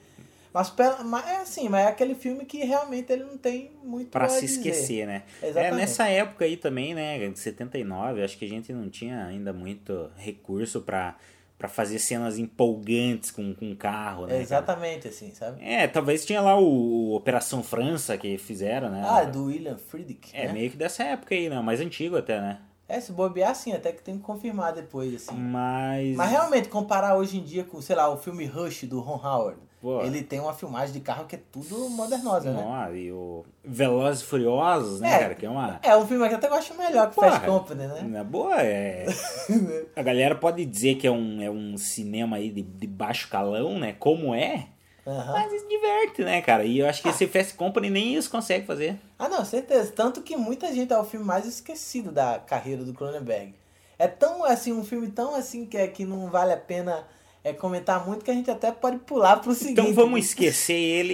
Mas, mas é assim, mas é aquele filme que realmente ele não tem muito Pra a se dizer. esquecer, né? É, Exatamente. nessa época aí também, né, de 79, acho que a gente não tinha ainda muito recurso pra, pra fazer cenas empolgantes com, com carro, né? É cara? exatamente assim, sabe? É, talvez tinha lá o, o Operação França que fizeram, né? Ah, do William Friedkin, É, né? meio que dessa época aí, né? Mais antigo até, né? É, se bobear sim, até que tem que confirmar depois, assim. Mas. Mas realmente, comparar hoje em dia com, sei lá, o filme Rush do Ron Howard, Pô. ele tem uma filmagem de carro que é tudo modernosa, né? E o Velozes e Furiosos, né, É. cara? Que é uma. É um filme que eu até gosto melhor que o Fast Company, né? Na boa, é. A galera pode dizer que é um, é um cinema aí de, de baixo calão, né? Como é. Aham. Mas se diverte, né, cara? E eu acho que esse Fast Company nem isso consegue fazer. Ah, não, certeza. Tanto que muita gente é o filme mais esquecido da carreira do Cronenberg. É tão, assim, um filme tão, assim, que, é, que não vale a pena é, comentar muito que a gente até pode pular pro seguinte. Então vamos esquecer ele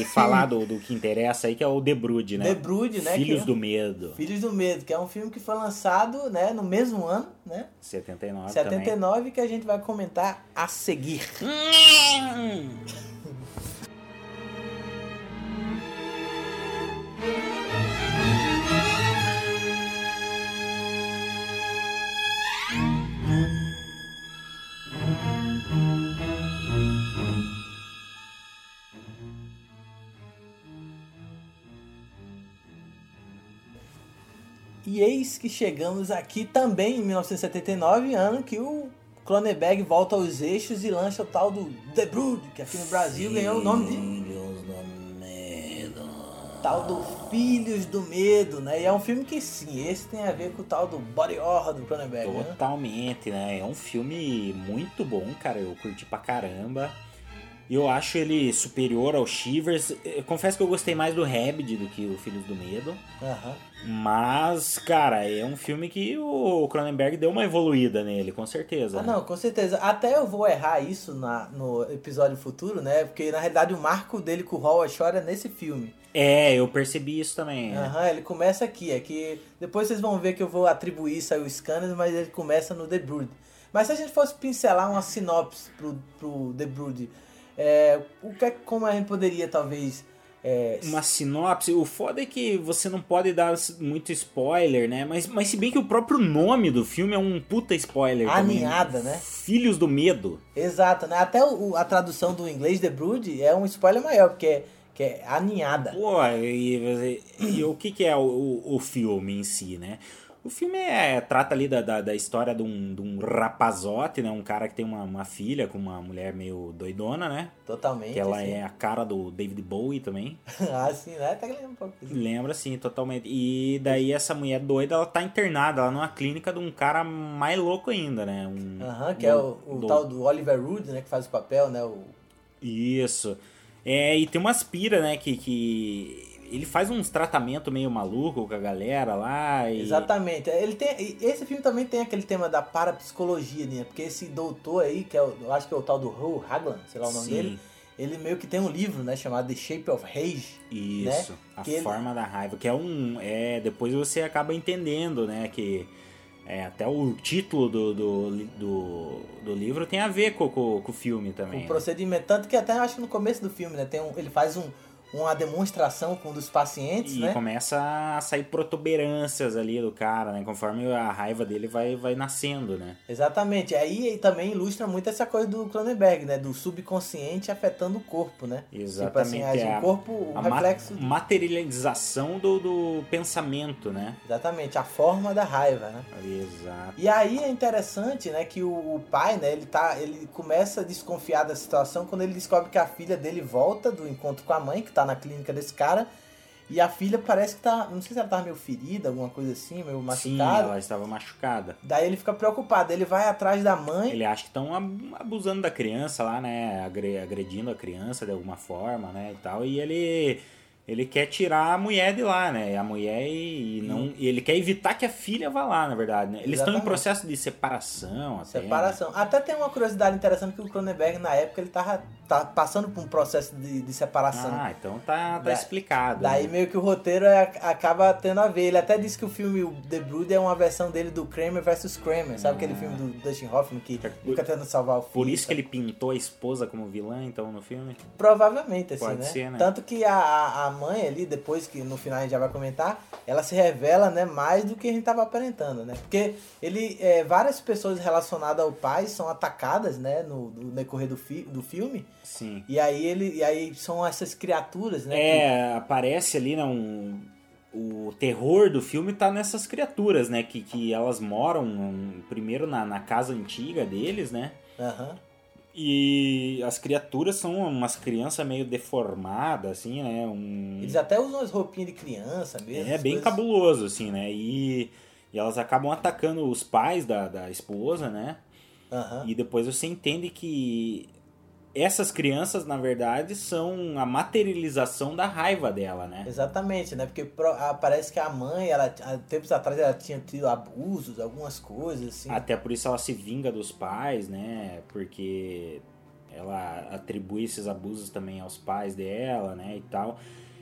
e falar do, do que interessa aí, que é o The Brood, né? The Brood, né, Filhos que- do Medo. Filhos do Medo, que é um filme que foi lançado, né, no mesmo ano, né? 79 também. 79, que a gente vai comentar a seguir. E eis que chegamos aqui também em 1979, ano que o Cronenberg volta aos eixos e lança o tal do The Brood, que aqui no Brasil ganhou o nome de tal do Filhos do Medo, né? E é um filme que sim, esse tem a ver com o tal do body horror do Cronenberg, né? Totalmente, né? É um filme muito bom, cara. Eu curti pra caramba. Eu acho ele superior ao Shivers. Eu confesso que eu gostei mais do Rabid do que o Filhos do Medo. Aham. Mas, cara, é um filme que o Cronenberg deu uma evoluída nele, com certeza. Ah, não, com certeza. Até eu vou errar isso na, no episódio futuro, né? Porque na realidade o marco dele com o Howard Shore é nesse filme. É, eu percebi isso também. é. Aham, ele começa aqui. É que depois vocês vão ver que eu vou atribuir isso ao Scanners, mas ele começa no The Brood. Mas se a gente fosse pincelar uma sinopse pro, pro The Brood, é, o que é, como a gente poderia talvez. É, Uma sinopse, o foda é que você não pode dar muito spoiler, né? Mas, mas se bem que o próprio nome do filme é um puta spoiler também. Aninhada, né? Filhos do Medo. Exato, né? Até o, a tradução do inglês The Brood é um spoiler maior, porque é, que é aninhada. Pô, e, e- e o que, que é o, o, o filme em si, né? O filme é, trata ali da, da, da história de um, de um rapazote, né? Um cara que tem uma, uma filha com uma mulher meio doidona, né? Totalmente. Que ela assim. é a cara do David Bowie também. ah, sim, né? Até que lembra um pouco. Lembra, sim, totalmente. E daí essa mulher doida, ela tá internada lá numa clínica de um cara mais louco ainda, né? Um, Aham, que é o, o do- tal do Oliver Wood, né? Que faz o papel, né? O... Isso. É, e tem umas pira, né, que, que ele faz uns tratamentos meio maluco com a galera lá. E... Exatamente. Ele tem, esse filme também tem aquele tema da parapsicologia, né? Porque esse doutor aí, que é o, eu acho que é o tal do Hugh Hagland, sei lá o nome Sim. dele, ele meio que tem um livro, né? Chamado The Shape of Rage. Isso, né? a Que ele- forma da raiva, que é um. É, depois você acaba entendendo, né? Que é, até o título do, do, do, do livro tem a ver com, com, com o filme também. O né? procedimento, tanto que até eu acho que no começo do filme, né? Tem um, ele faz um, uma demonstração com um dos pacientes, E né? começa a sair protuberâncias ali do cara, né? Conforme a raiva dele vai, vai nascendo, né? Exatamente. Aí também ilustra muito essa coisa do Cronenberg, né? Do subconsciente afetando o corpo, né? Exatamente. Tipo assim, é o a- corpo, o a ma- reflexo. materialização do, do pensamento, né? Exatamente, a forma da raiva, né? Exato. E aí é interessante, né, que o, o pai, né, ele tá, ele começa a desconfiar da situação quando ele descobre que a filha dele volta do encontro com a mãe, que tá na clínica desse cara, e a filha parece que tá, não sei se ela tá meio ferida, alguma coisa assim, meio Sim, machucada. ela estava machucada. Daí ele fica preocupado, ele vai atrás da mãe. Ele acha que estão abusando da criança lá, né? Agre- Agredindo a criança de alguma forma, né? E tal. E ele. Ele quer tirar a mulher de lá, né? A mulher e, e não. E ele quer evitar que a filha vá lá, na verdade, né? Eles estão em processo de separação até. né? Separação. Até tem uma curiosidade interessante que o Cronenberg, na época, ele tava tá passando por um processo de, de separação. Ah, então tá, tá Da- explicado. Daí né? meio que o roteiro é- acaba tendo a ver. Ele até disse que o filme The Brood é uma versão dele do Kramer vs Kramer. Sabe aquele filme do Dustin Hoffman que fica tentando salvar o filho? Por isso que ele pintou a esposa como vilã, então, no filme? Provavelmente, assim, Pode né? ser, né? Tanto que a, a a mãe ali, depois que no final a gente já vai comentar, ela se revela, né, mais do que a gente tava aparentando, né? Porque ele, é, várias pessoas relacionadas ao pai são atacadas, né, no, no decorrer do, fi, do filme. Sim. E aí ele, e aí são essas criaturas, né? que- É, aparece ali, né, um... O terror do filme tá nessas criaturas, né? Que, que elas moram um, primeiro na, na casa antiga deles, né? Aham. E as criaturas são umas crianças meio deformadas, assim, né? Um... Eles até usam as roupinhas de criança mesmo. É bem coisas- cabuloso, assim, né? E, e elas acabam atacando os pais da, da esposa, né? Aham. E depois você entende que essas crianças, na verdade, são a materialização da raiva dela, né? Exatamente, né? Porque ah, parece que a mãe, ela, há tempos atrás, ela tinha tido abusos, algumas coisas, assim. Até por isso ela se vinga dos pais, né? Porque ela atribui esses abusos também aos pais dela, né? E tal.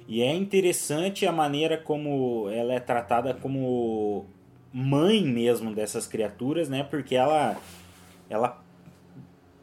E é interessante a maneira como ela é tratada como mãe mesmo dessas criaturas, né? Porque ela, ela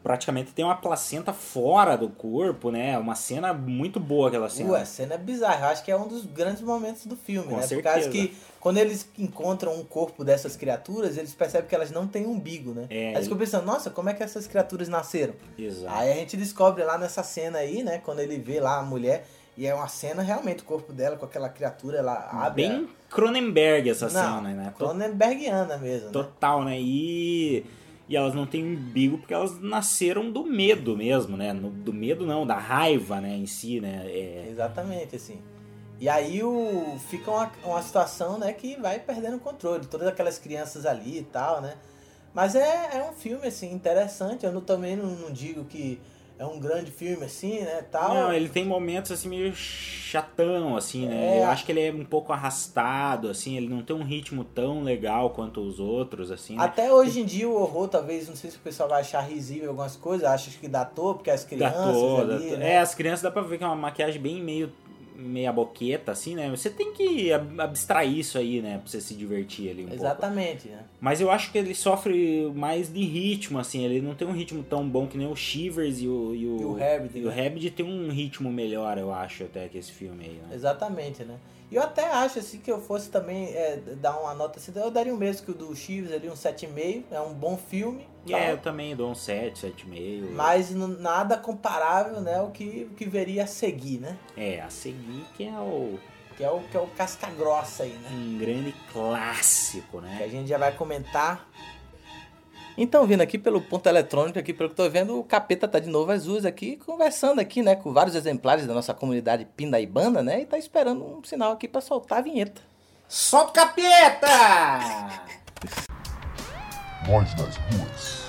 praticamente tem uma placenta fora do corpo, né? Uma cena muito boa aquela cena. Uh, a cena é bizarra. Eu acho que é um dos grandes momentos do filme, Com né? Por certeza. causa que quando eles encontram um corpo dessas criaturas, eles percebem que elas não têm umbigo, né? É, aí eles ficam pensando, nossa, como é que essas criaturas nasceram? Exato. Aí a gente descobre lá nessa cena aí, né? Quando ele vê lá a mulher, e é uma cena realmente, o corpo dela com aquela criatura, ela abre. Bem Cronenberg essa Não, cena, né? Cronenbergiana mesmo. né? Total, né? E, e elas não têm umbigo porque elas nasceram do medo mesmo, né? Do medo não, da raiva, né, em si, né? É, Exatamente, assim. E aí o, fica uma, uma situação, né, que vai perdendo o controle. Todas aquelas crianças ali e tal, né? Mas é, é um filme, assim, interessante. Eu não, também não, não digo que é um grande filme, assim, né, tal. Não, ele tem momentos assim meio chatão, assim, né? É. Eu acho que ele é um pouco arrastado, assim, ele não tem um ritmo tão legal quanto os outros, assim. né? Até hoje em dia o horror, talvez, não sei se o pessoal vai achar risível algumas coisas, acha que datou, porque as crianças Datou, ali, datou. né? É, as crianças dá pra ver que é uma maquiagem bem meio meia boqueta, assim, né? Você tem que ab- abstrair isso aí, né? Pra você se divertir ali um pouco. Exatamente, né? Mas eu acho que ele sofre mais de ritmo, assim. Ele não tem um ritmo tão bom que nem o Shivers e o... E o, E o Rabid, E o né? Rabid tem um ritmo melhor, eu acho, até que esse filme aí, né? Exatamente, né? E eu até acho, assim, que eu fosse também é, dar uma nota assim, eu daria o mesmo que o do Chives ali, um 7,5. É um bom filme. É, eu também dou um 7, 7,5. Mas nada comparável, né, o que, que veria a seguir, né? É, a seguir que é o... que é o, que é o casca grossa aí, né? Um grande clássico, Que né? a gente já vai comentar. Então, vindo aqui pelo ponto eletrônico, aqui pelo que tô vendo, o Capeta tá de novo às ruas aqui, conversando aqui, né, com vários exemplares da nossa comunidade pindaibana, né, e tá esperando um sinal aqui pra soltar a vinheta. Solta o capeta! Nós nas ruas.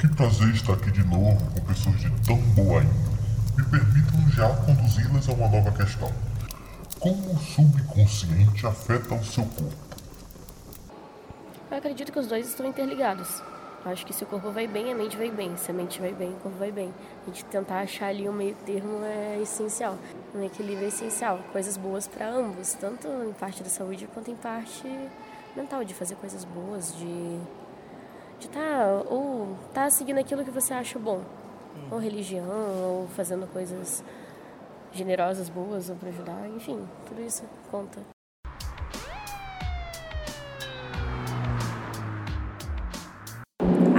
Que prazer estar aqui de novo com pessoas de tão boa índole. Me permitam já conduzi-las a uma nova questão. Como o subconsciente afeta o seu corpo? Eu acredito que os dois estão interligados. Eu acho que se o corpo vai bem, a mente vai bem. Se a mente vai bem, o corpo vai bem. A gente tentar achar ali um meio termo é essencial. Um equilíbrio é essencial. Coisas boas para ambos, tanto em parte da saúde quanto em parte mental, de fazer coisas boas, de de tá ou tá seguindo aquilo que você acha bom, ou religião, ou fazendo coisas generosas, boas, ou para ajudar, enfim, tudo isso conta.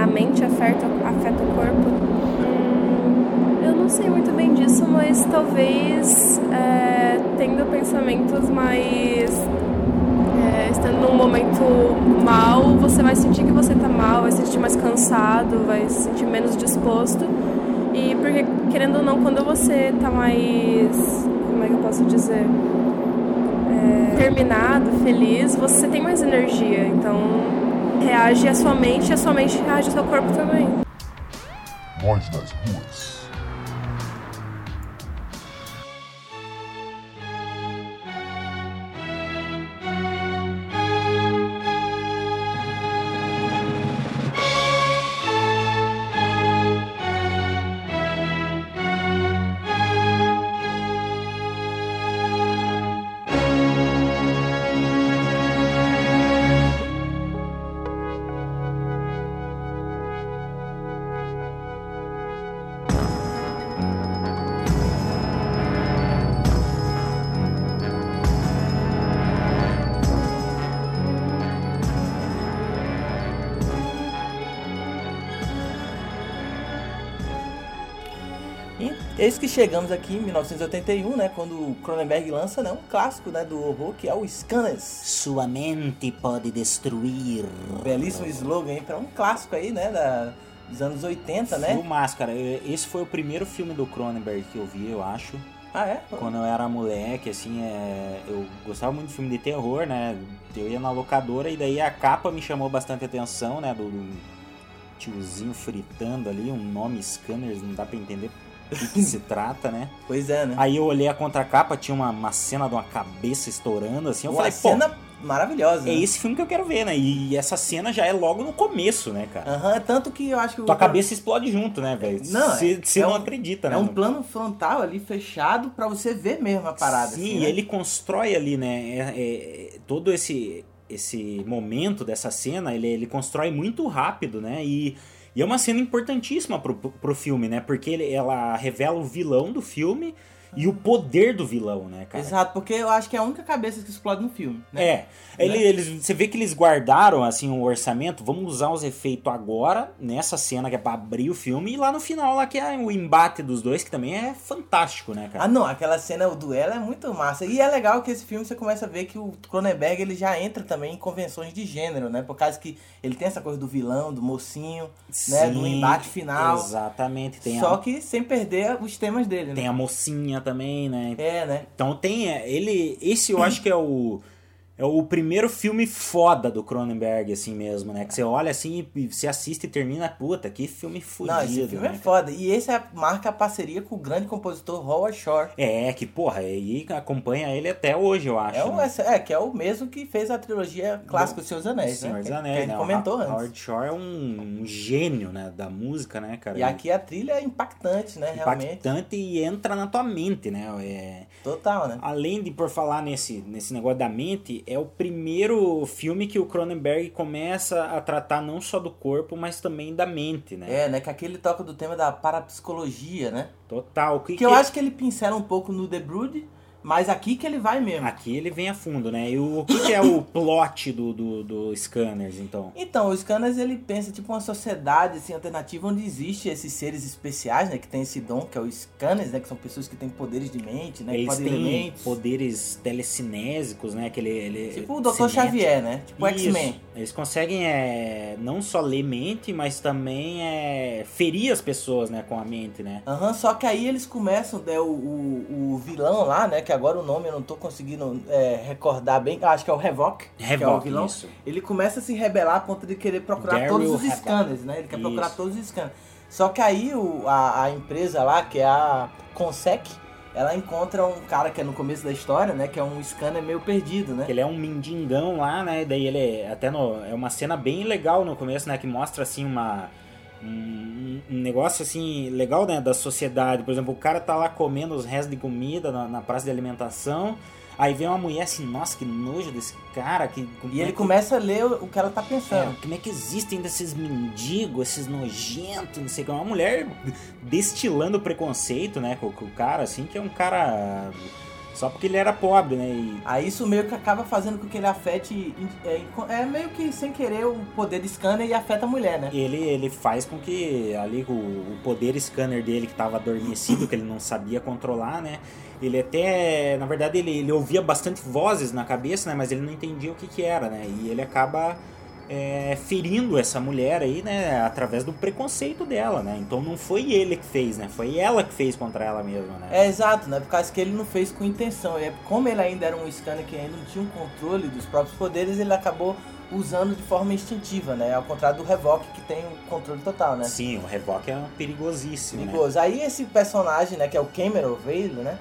Mente afeta, afeta o corpo? Hum, eu não sei muito bem disso, mas talvez é, tendo pensamentos mais. É, estando num momento mal, você vai sentir que você tá mal, vai se sentir mais cansado, vai se sentir menos disposto. E porque, querendo ou não, quando você tá mais. Como é que eu posso dizer? É, terminado, feliz, você tem mais energia. Então reage a sua mente e a sua mente reage ao seu corpo também. Nós nas ruas. Que chegamos aqui em 1981, né, quando o Cronenberg lança né, um clássico né, do horror, que é o Scanners. Sua mente pode destruir. Belíssimo slogan aí para um clássico aí, né, da, dos anos 80, né? Filmaço, cara. Esse foi o primeiro filme do Cronenberg que eu vi, eu acho. Ah, é? Quando eu era moleque, assim, é... eu gostava muito de filme de terror, né? Eu ia na locadora e daí a capa me chamou bastante atenção, né? Do, do tiozinho fritando ali, um nome Scanners, não dá pra entender do que, se trata, né? Pois é, né? Aí eu olhei a contracapa, tinha uma, uma cena de uma cabeça estourando, assim, eu Uma falei, cena pô, maravilhosa. é né? esse filme que eu quero ver, né? E essa cena já é logo no começo, né, cara? Aham, tanto que eu acho que o Tua cabeça explode junto, né, velho? Não, Você é- é não um- acredita, né? É um no- plano frontal ali fechado pra você ver mesmo a parada. Sim, assim, e né? ele constrói ali, né? é- é- todo esse esse momento dessa cena, ele, ele constrói muito rápido, né? E, e é uma cena importantíssima pro, pro filme, né? Porque ele, ela revela o vilão do filme e o poder do vilão, né, cara? Exato, porque eu acho que é a única cabeça que explode no filme. Né? É, ele, eles, você vê que eles guardaram assim o orçamento, vamos usar os efeitos agora, nessa cena que é pra abrir o filme, e lá no final, lá que é o embate dos dois, que também é fantástico, né, cara? Ah, não, aquela cena, o duelo é muito massa. E é legal que esse filme você começa a ver que o Cronenberg ele já entra também em convenções de gênero, né? Por causa que ele tem essa coisa do vilão, do mocinho, né? Do Sim, embate final. Exatamente, tem Só a, que sem perder os temas dele, né? tem a mocinha também, né? É, né? Então tem é, ele, esse eu acho que é o é o primeiro filme foda do Cronenberg assim mesmo, né? Que você olha assim e você assiste e termina, puta, que filme fudido, Não, esse filme né? é foda. E esse é, marca a parceria com o grande compositor Howard Shore. É, que porra, e acompanha ele até hoje, eu acho. É, o, né? é, que é o mesmo que fez a trilogia clássica Os Seus Anéis, Senhor né? dos Que- Anéis, que a gente né? O comentou Ho- antes. Howard Shore é um, um gênio, né, da música, né, cara? E aqui a trilha é impactante, né? Realmente. impactante e entra na tua mente, né? É, Total, né? além de por falar nesse, nesse negócio da mente, é o primeiro filme que o Cronenberg começa a tratar não só do corpo, mas também da mente, né? É, né? Que aqui ele toca do tema da parapsicologia, né? Total. Que, Que eu acho que ele pincela um pouco no The Brood, Mas aqui que ele vai mesmo. Aqui ele vem a fundo, né? E o, o que, que é o plot do, do, do Scanners, então? Então, o Scanners ele pensa tipo uma sociedade assim, alternativa onde existe esses seres especiais, né? Que tem esse dom, que é o Scanners, né? Que são pessoas que têm poderes de mente, né? Eles têm poderes telecinésicos, né? Que ele, ele, Tipo o Dr. Xavier, né? Tipo o. X-Men. Eles conseguem é, não só ler mente, mas também é, ferir as pessoas, né? Com a mente, né? Aham, só que aí eles começam, né, o, o, o vilão lá, né, que agora o nome eu não tô conseguindo é, recordar bem, acho que é o Revok, que é o vilão. isso. Ele começa a se rebelar a ponto de querer procurar Daryl todos os Havoc. scanners, né, ele quer procurar Isso. todos os scanners. Só que aí o, a, a empresa lá, que é a Consec, ela encontra um cara que é no começo da história, né, que é um scanner meio perdido, né. Ele é um mendigão lá, né? Daí ele é- até no, é uma cena bem legal no começo, né? Que mostra assim uma um, um negócio assim legal né, da sociedade. Por exemplo, o cara tá lá comendo os restos de comida na, na praça de alimentação. Aí vem uma mulher assim, nossa, que nojo desse cara. Que, E é ele que- começa a ler o o que ela tá pensando. É, como é que existem desses mendigos, esses nojentos, não sei o que. Uma mulher destilando preconceito, né, com, com o cara, assim, que é um cara. Só porque ele era pobre, né? E Aí isso meio que acaba fazendo com que ele afete, é, é meio que sem querer o poder de scanner e afeta a mulher, né. ele, ele faz com que ali o, o poder scanner dele que estava adormecido, que ele não sabia controlar, né? Ele até, na verdade, ele, ele ouvia bastante vozes na cabeça, né? Mas ele não entendia o que que era, né? E ele acaba é, ferindo essa mulher aí, né? Através do preconceito dela, né? Então não foi ele que fez, né? Foi ela que fez contra ela mesma, né? É exato, né? Por causa que ele não fez com intenção. É, como ele ainda era um scanner que ainda não tinha um controle dos próprios poderes, ele acabou usando de forma instintiva, né? Ao contrário do Revok, que tem o controle total, né? Sim, o Revok é perigosíssimo, né? Perigoso. Aí esse personagem, né, que é o Cameron Vale, né?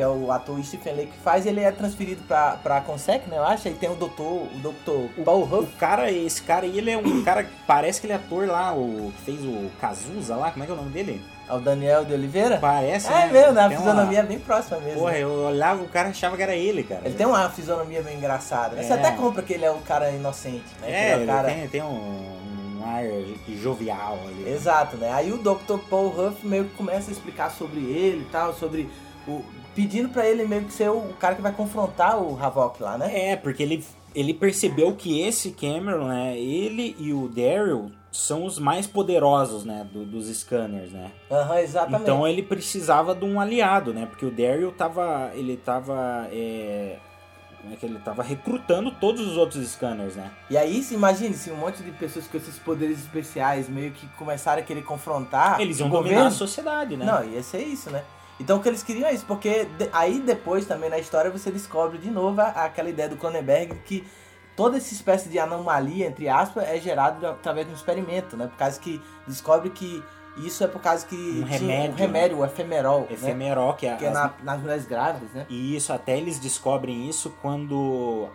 Que é o ator Stephen Lake que faz, ele é transferido pra, pra Consec, né? Eu acho. Aí tem o doutor, o doutor Paul O Huff. cara, esse cara aí, ele é um cara que parece que ele é ator lá, o que fez o Cazuza lá, como é que é o nome dele? É o Daniel de Oliveira. Parece, É né? mesmo, né? A Tem uma- fisionomia é bem próxima mesmo. Porra, né? eu olhava o cara e achava que era ele, cara. Ele tem uma fisionomia bem engraçada. né? Você É. até compra que ele é o cara inocente, né? É, o ele cara... tem, tem um, um ar jovial ali. né? Exato, né? Aí o Dr. Paul Huff meio que começa a explicar sobre ele e tal, sobre o. pedindo pra ele meio que ser o cara que vai confrontar o Havok lá, né? É, porque ele, ele percebeu que esse Cameron, né, ele e o Daryl são os mais poderosos, né, do- dos scanners, né? Aham, exatamente. Então ele precisava de um aliado, né? Porque o Daryl tava. Ele tava. É, como é que ele tava recrutando todos os outros scanners, né? E aí, se imagine, se um monte de pessoas com esses poderes especiais meio que começaram a querer confrontar. Eles iam o dominar governo. a sociedade, né? Não, ia ser isso, né? Então o que eles queriam é isso, porque aí depois também na história você descobre de novo a- aquela ideia do Cronenberg que toda essa espécie de anomalia, entre aspas, é gerado através de um experimento, né? Por causa que descobre que isso é por causa que Um remédio, um remédio, o efemerol, né? Efemerol, que é, que é as- na- nas mulheres grávidas, né? E isso, até eles descobrem isso quando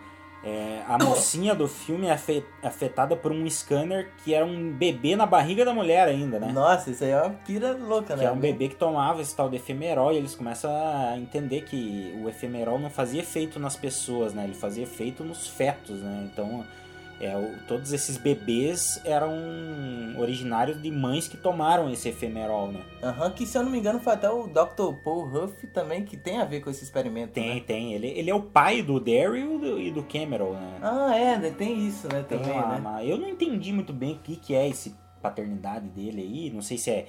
é, a mocinha do filme é afe- afetada por um scanner que era um bebê na barriga da mulher ainda, né? Nossa, isso aí é uma pira louca, né? Que é um bebê que tomava esse tal de efemerol e eles começam a entender que o efemerol não fazia efeito nas pessoas, né? Ele fazia efeito nos fetos, né? Então, é, o- todos esses bebês eram originários de mães que tomaram esse efemerol, né? Aham, que se eu não me engano foi até o Dr. Paul Huff também que tem a ver com esse experimento. Tem, né? tem. Ele, ele é o pai do Daryl e do, e do Cameron, né? Ah, é, né? tem isso, né? Tem Também, uma- né? uma- Eu não entendi muito bem o que, que é esse paternidade dele aí. Não sei se é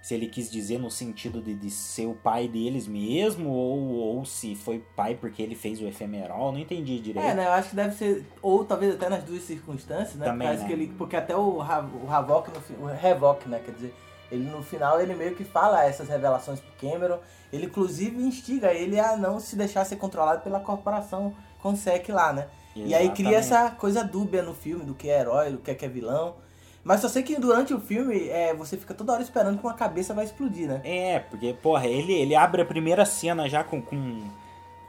se ele quis dizer no sentido de, de ser o pai deles mesmo ou, ou se foi pai porque ele fez o efemerol. Não entendi direito. É, né? Eu acho que deve ser, ou talvez até nas duas circunstâncias, né? Também, Por causa né? que ele, porque até o, o Havok, o Revok, né? Quer dizer, ele no final ele meio que fala essas revelações pro Cameron. Ele inclusive instiga ele a não se deixar ser controlado pela corporação Consec lá, né? E aí cria Exatamente. essa coisa dúbia no filme do que é herói, do que é, que é vilão. Mas só sei que durante o filme é, você fica toda hora esperando que uma cabeça vai explodir, né? É, porque, porra, ele, ele abre a primeira cena já com. com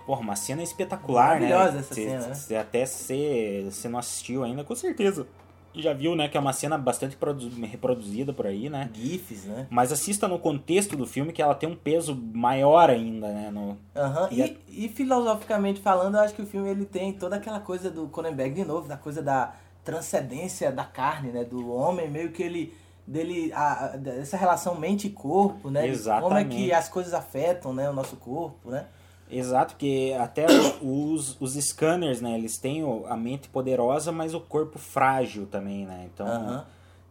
porra, uma cena espetacular, né? Maravilhosa essa Cê- cena, né? cê até você você não assistiu ainda, com certeza. Já viu, né? Que é uma cena bastante produ- reproduzida por aí, né? GIFs, né? Mas assista no contexto do filme que ela tem um peso maior ainda, né? No... Aham, E E, e filosoficamente falando, eu acho que o filme ele tem toda aquela coisa do Cronenberg de novo, da coisa da transcendência da carne, né? Do homem, meio que ele. dele. A, dessa relação mente e corpo, né? De Como é Exatamente. que as coisas afetam né, o nosso corpo, né? Exato, porque até os, os scanners, né, eles têm a mente poderosa, mas o corpo frágil também, né? Então Aham.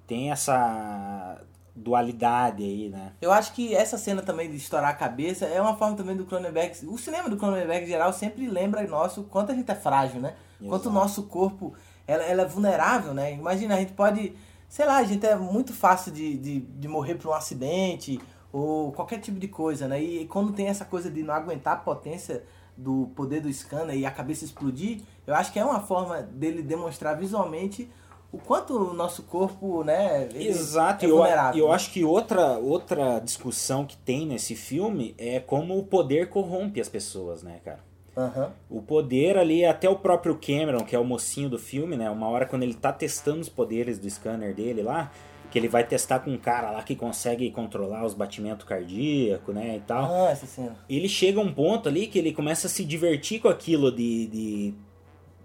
tem essa dualidade aí, né? Eu acho que essa cena também de estourar a cabeça é uma forma também do Cronenberg. O cinema do Cronenberg em geral sempre lembra nosso quanto a gente é frágil, né? Quanto o nosso corpo ela, ela é vulnerável, né? Imagina, a gente pode. Sei lá, a gente é muito fácil de, de, de morrer por um acidente ou qualquer tipo de coisa, né? E quando tem essa coisa de não aguentar a potência do poder do scanner e a cabeça explodir, eu acho que é uma forma dele demonstrar visualmente o quanto o nosso corpo, né? Exato, é eu, vulnerável, eu acho que outra, outra discussão que tem nesse filme é como o poder corrompe as pessoas, né, cara? Aham. O poder ali, até o próprio Cameron, que é o mocinho do filme, né? Uma hora quando ele tá testando os poderes do scanner dele lá, que ele vai testar com um cara lá que consegue controlar os batimentos cardíacos, né, e tal. Ah, essa cena. Ele chega a um ponto ali que ele começa a se divertir com aquilo de, de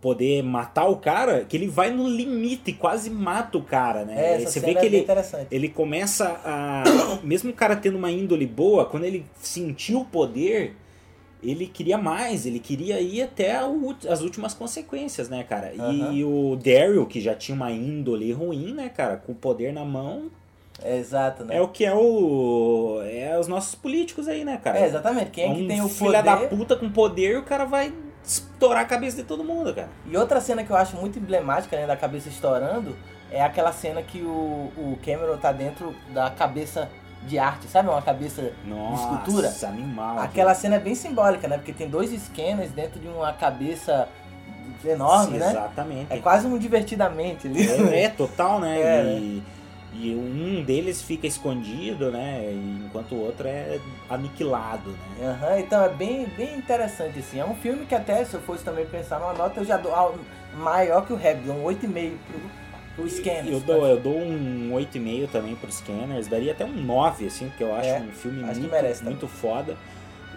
poder matar o cara, que ele vai no limite, quase mata o cara, né? É, essa Você vê é que bem ele, interessante. ele começa a. Mesmo o cara tendo uma índole boa, quando ele sentiu o poder, ele queria mais, ele queria ir até as últimas consequências, né, cara? E, Aham. o Daryl, que já tinha uma índole ruim, né, cara, com o poder na mão, É exato, né? é o que é o. É os nossos políticos aí, né, cara? É, exatamente. Quem é que um tem o filha poder- da puta com poder, o cara vai estourar a cabeça de todo mundo, cara. E outra cena que eu acho muito emblemática, né, da cabeça estourando, é aquela cena que o, o Cameron tá dentro da cabeça de arte, sabe? Uma cabeça Nossa, de escultura. animal. Aquela cena é bem simbólica, né? Porque tem dois scanners dentro de uma cabeça enorme, Sim, né? Exatamente. É quase um divertidamente ali. É, é, total, né? É, e, e um deles fica escondido, né? Enquanto o outro é aniquilado, né? Aham, então é bem, bem interessante, assim. É um filme que até, se eu fosse também pensar numa nota, eu já dou maior que o Rap, dou um 8,5 pro Scanners. Eu dou, eu dou um 8,5 também pro Scanners, daria até um 9, assim, porque eu acho É, um filme acho muito, muito foda.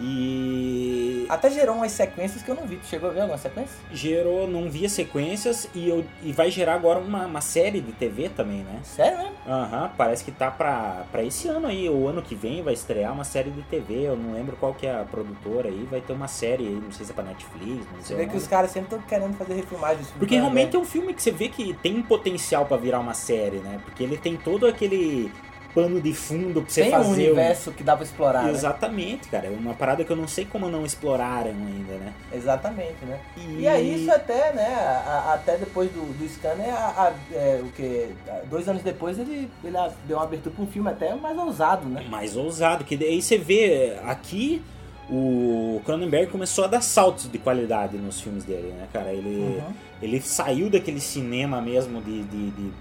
E Até gerou umas sequências que eu não vi. Tu chegou a ver alguma sequência? gerou, não via sequências e, eu, e vai gerar agora uma, uma série de TV também, né? Sério mesmo? Aham, parece que tá pra, pra esse ano aí, o ano que vem vai estrear uma série de TV, eu não lembro qual que é a produtora aí, vai ter uma série aí, não sei se é pra Netflix, não Você sei vê o que os caras sempre estão querendo fazer filme. Porque né? realmente é um filme que você vê que tem potencial pra virar uma série, né? Porque ele tem todo aquele pano de fundo pra você Tem fazer. um universo que dá pra explorar, né? Exatamente, cara. É uma parada que eu não sei como não exploraram ainda, né? Exatamente, né? E, E- aí isso até, né, a- a- até depois do, do Scanner, a- é, o que dois anos depois ele, ele deu uma abertura pra um filme até mais ousado, né? mais ousado. Que daí você vê aqui o Cronenberg começou a dar saltos de qualidade nos filmes dele, né, cara? Ele, Uhum. ele saiu daquele cinema mesmo de, de, de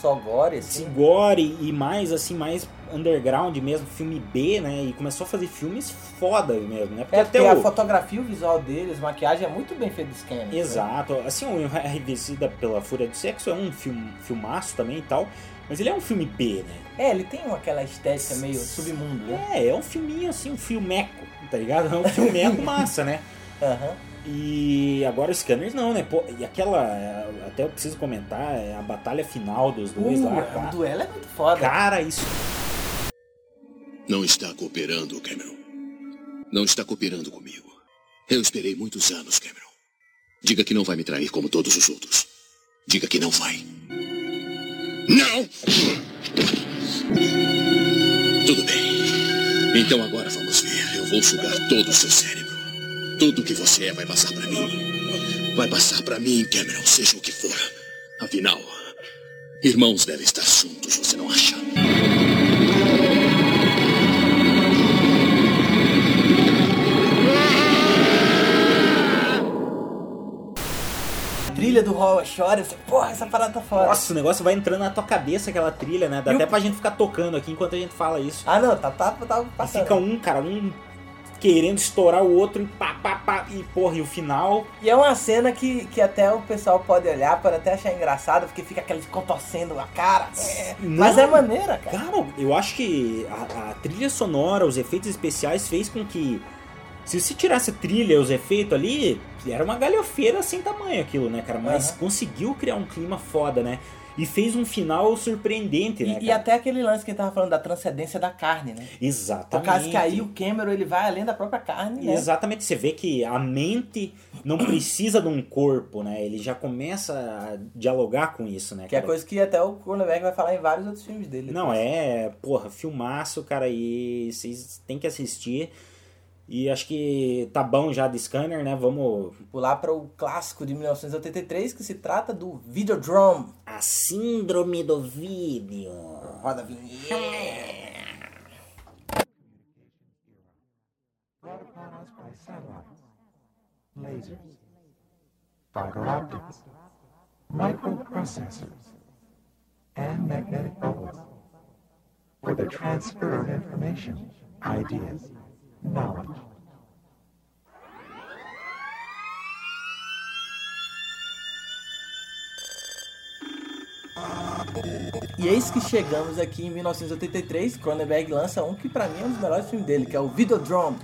Só gore, assim. Sim, gore e mais assim, mais underground mesmo, filme B, né? E começou a fazer filmes foda mesmo, né? Porque É, até porque a o... fotografia, o visual deles, maquiagem é muito bem feito do Scanner. né? Exato. Assim, o A Revestida pela Fúria do Sexo é um film, filmaço também e tal. Mas ele é um filme B, né? É, ele tem aquela estética meio submundo, né? É, é um filminho assim, um filmeco, tá ligado? É um filmeco massa, né? Aham. E agora os Scanners não, né? Pô, e aquela. é, Até eu preciso comentar, é a batalha final dos dois Uh, lá, o cara. duelo é muito foda. Cara, isso. Não está cooperando, Cameron. Não está cooperando comigo. Eu esperei muitos anos, Cameron. Diga que não vai me trair como todos os outros. Diga que não vai. Não! Tudo bem. Então agora vamos ver. Eu vou sugar todo o seu cérebro. Tudo que você é vai passar pra mim. Vai passar pra mim, Cameron, seja o que for. Afinal, irmãos devem estar juntos, você não acha? Trilha do Hall Shore, você, porra, essa parada tá foda. Nossa, o negócio vai entrando na tua cabeça, aquela trilha, né? Dá E até o- pra gente ficar tocando aqui enquanto a gente fala isso. Ah, não, tá, tá, tá passando. fica um, cara, um querendo estourar o outro e pá, pá, pá. E porra, e o final. E é uma cena que, que até o pessoal pode olhar, pode até achar engraçado, porque fica aquele contorcendo a cara. É, mas é maneira, cara. Cara, eu acho que a, a trilha sonora, os efeitos especiais fez com que. Se você tirasse a trilha e os efeitos ali, era uma galhofeira sem tamanho aquilo, né, cara? Mas Aham. conseguiu criar um clima foda, né? E fez um final surpreendente, né? E, e até aquele lance que ele tava falando da transcendência da carne, né? Por Exatamente. causa que aí o Cameron ele vai além da própria carne, né? Exatamente, você vê que a mente não precisa de um corpo, né? Ele já começa a dialogar com isso, né? Que é cara? coisa que até o Cronenberg vai falar em vários outros filmes dele. Não, é, porra, filmaço, cara, e vocês têm que assistir. E acho que tá bom já de Scanner, né? Vamos. Pular para o clássico de 1983, que se trata do Videodrome. A síndrome do vídeo. Roda a vinheta. lasers, fiber optics, microprocessors, and magnetic bubbles for the transfer of information, ideas, knowledge. E eis que chegamos aqui em 1983, Cronenberg lança um que pra mim é um dos melhores filmes dele, que é o Videodrome.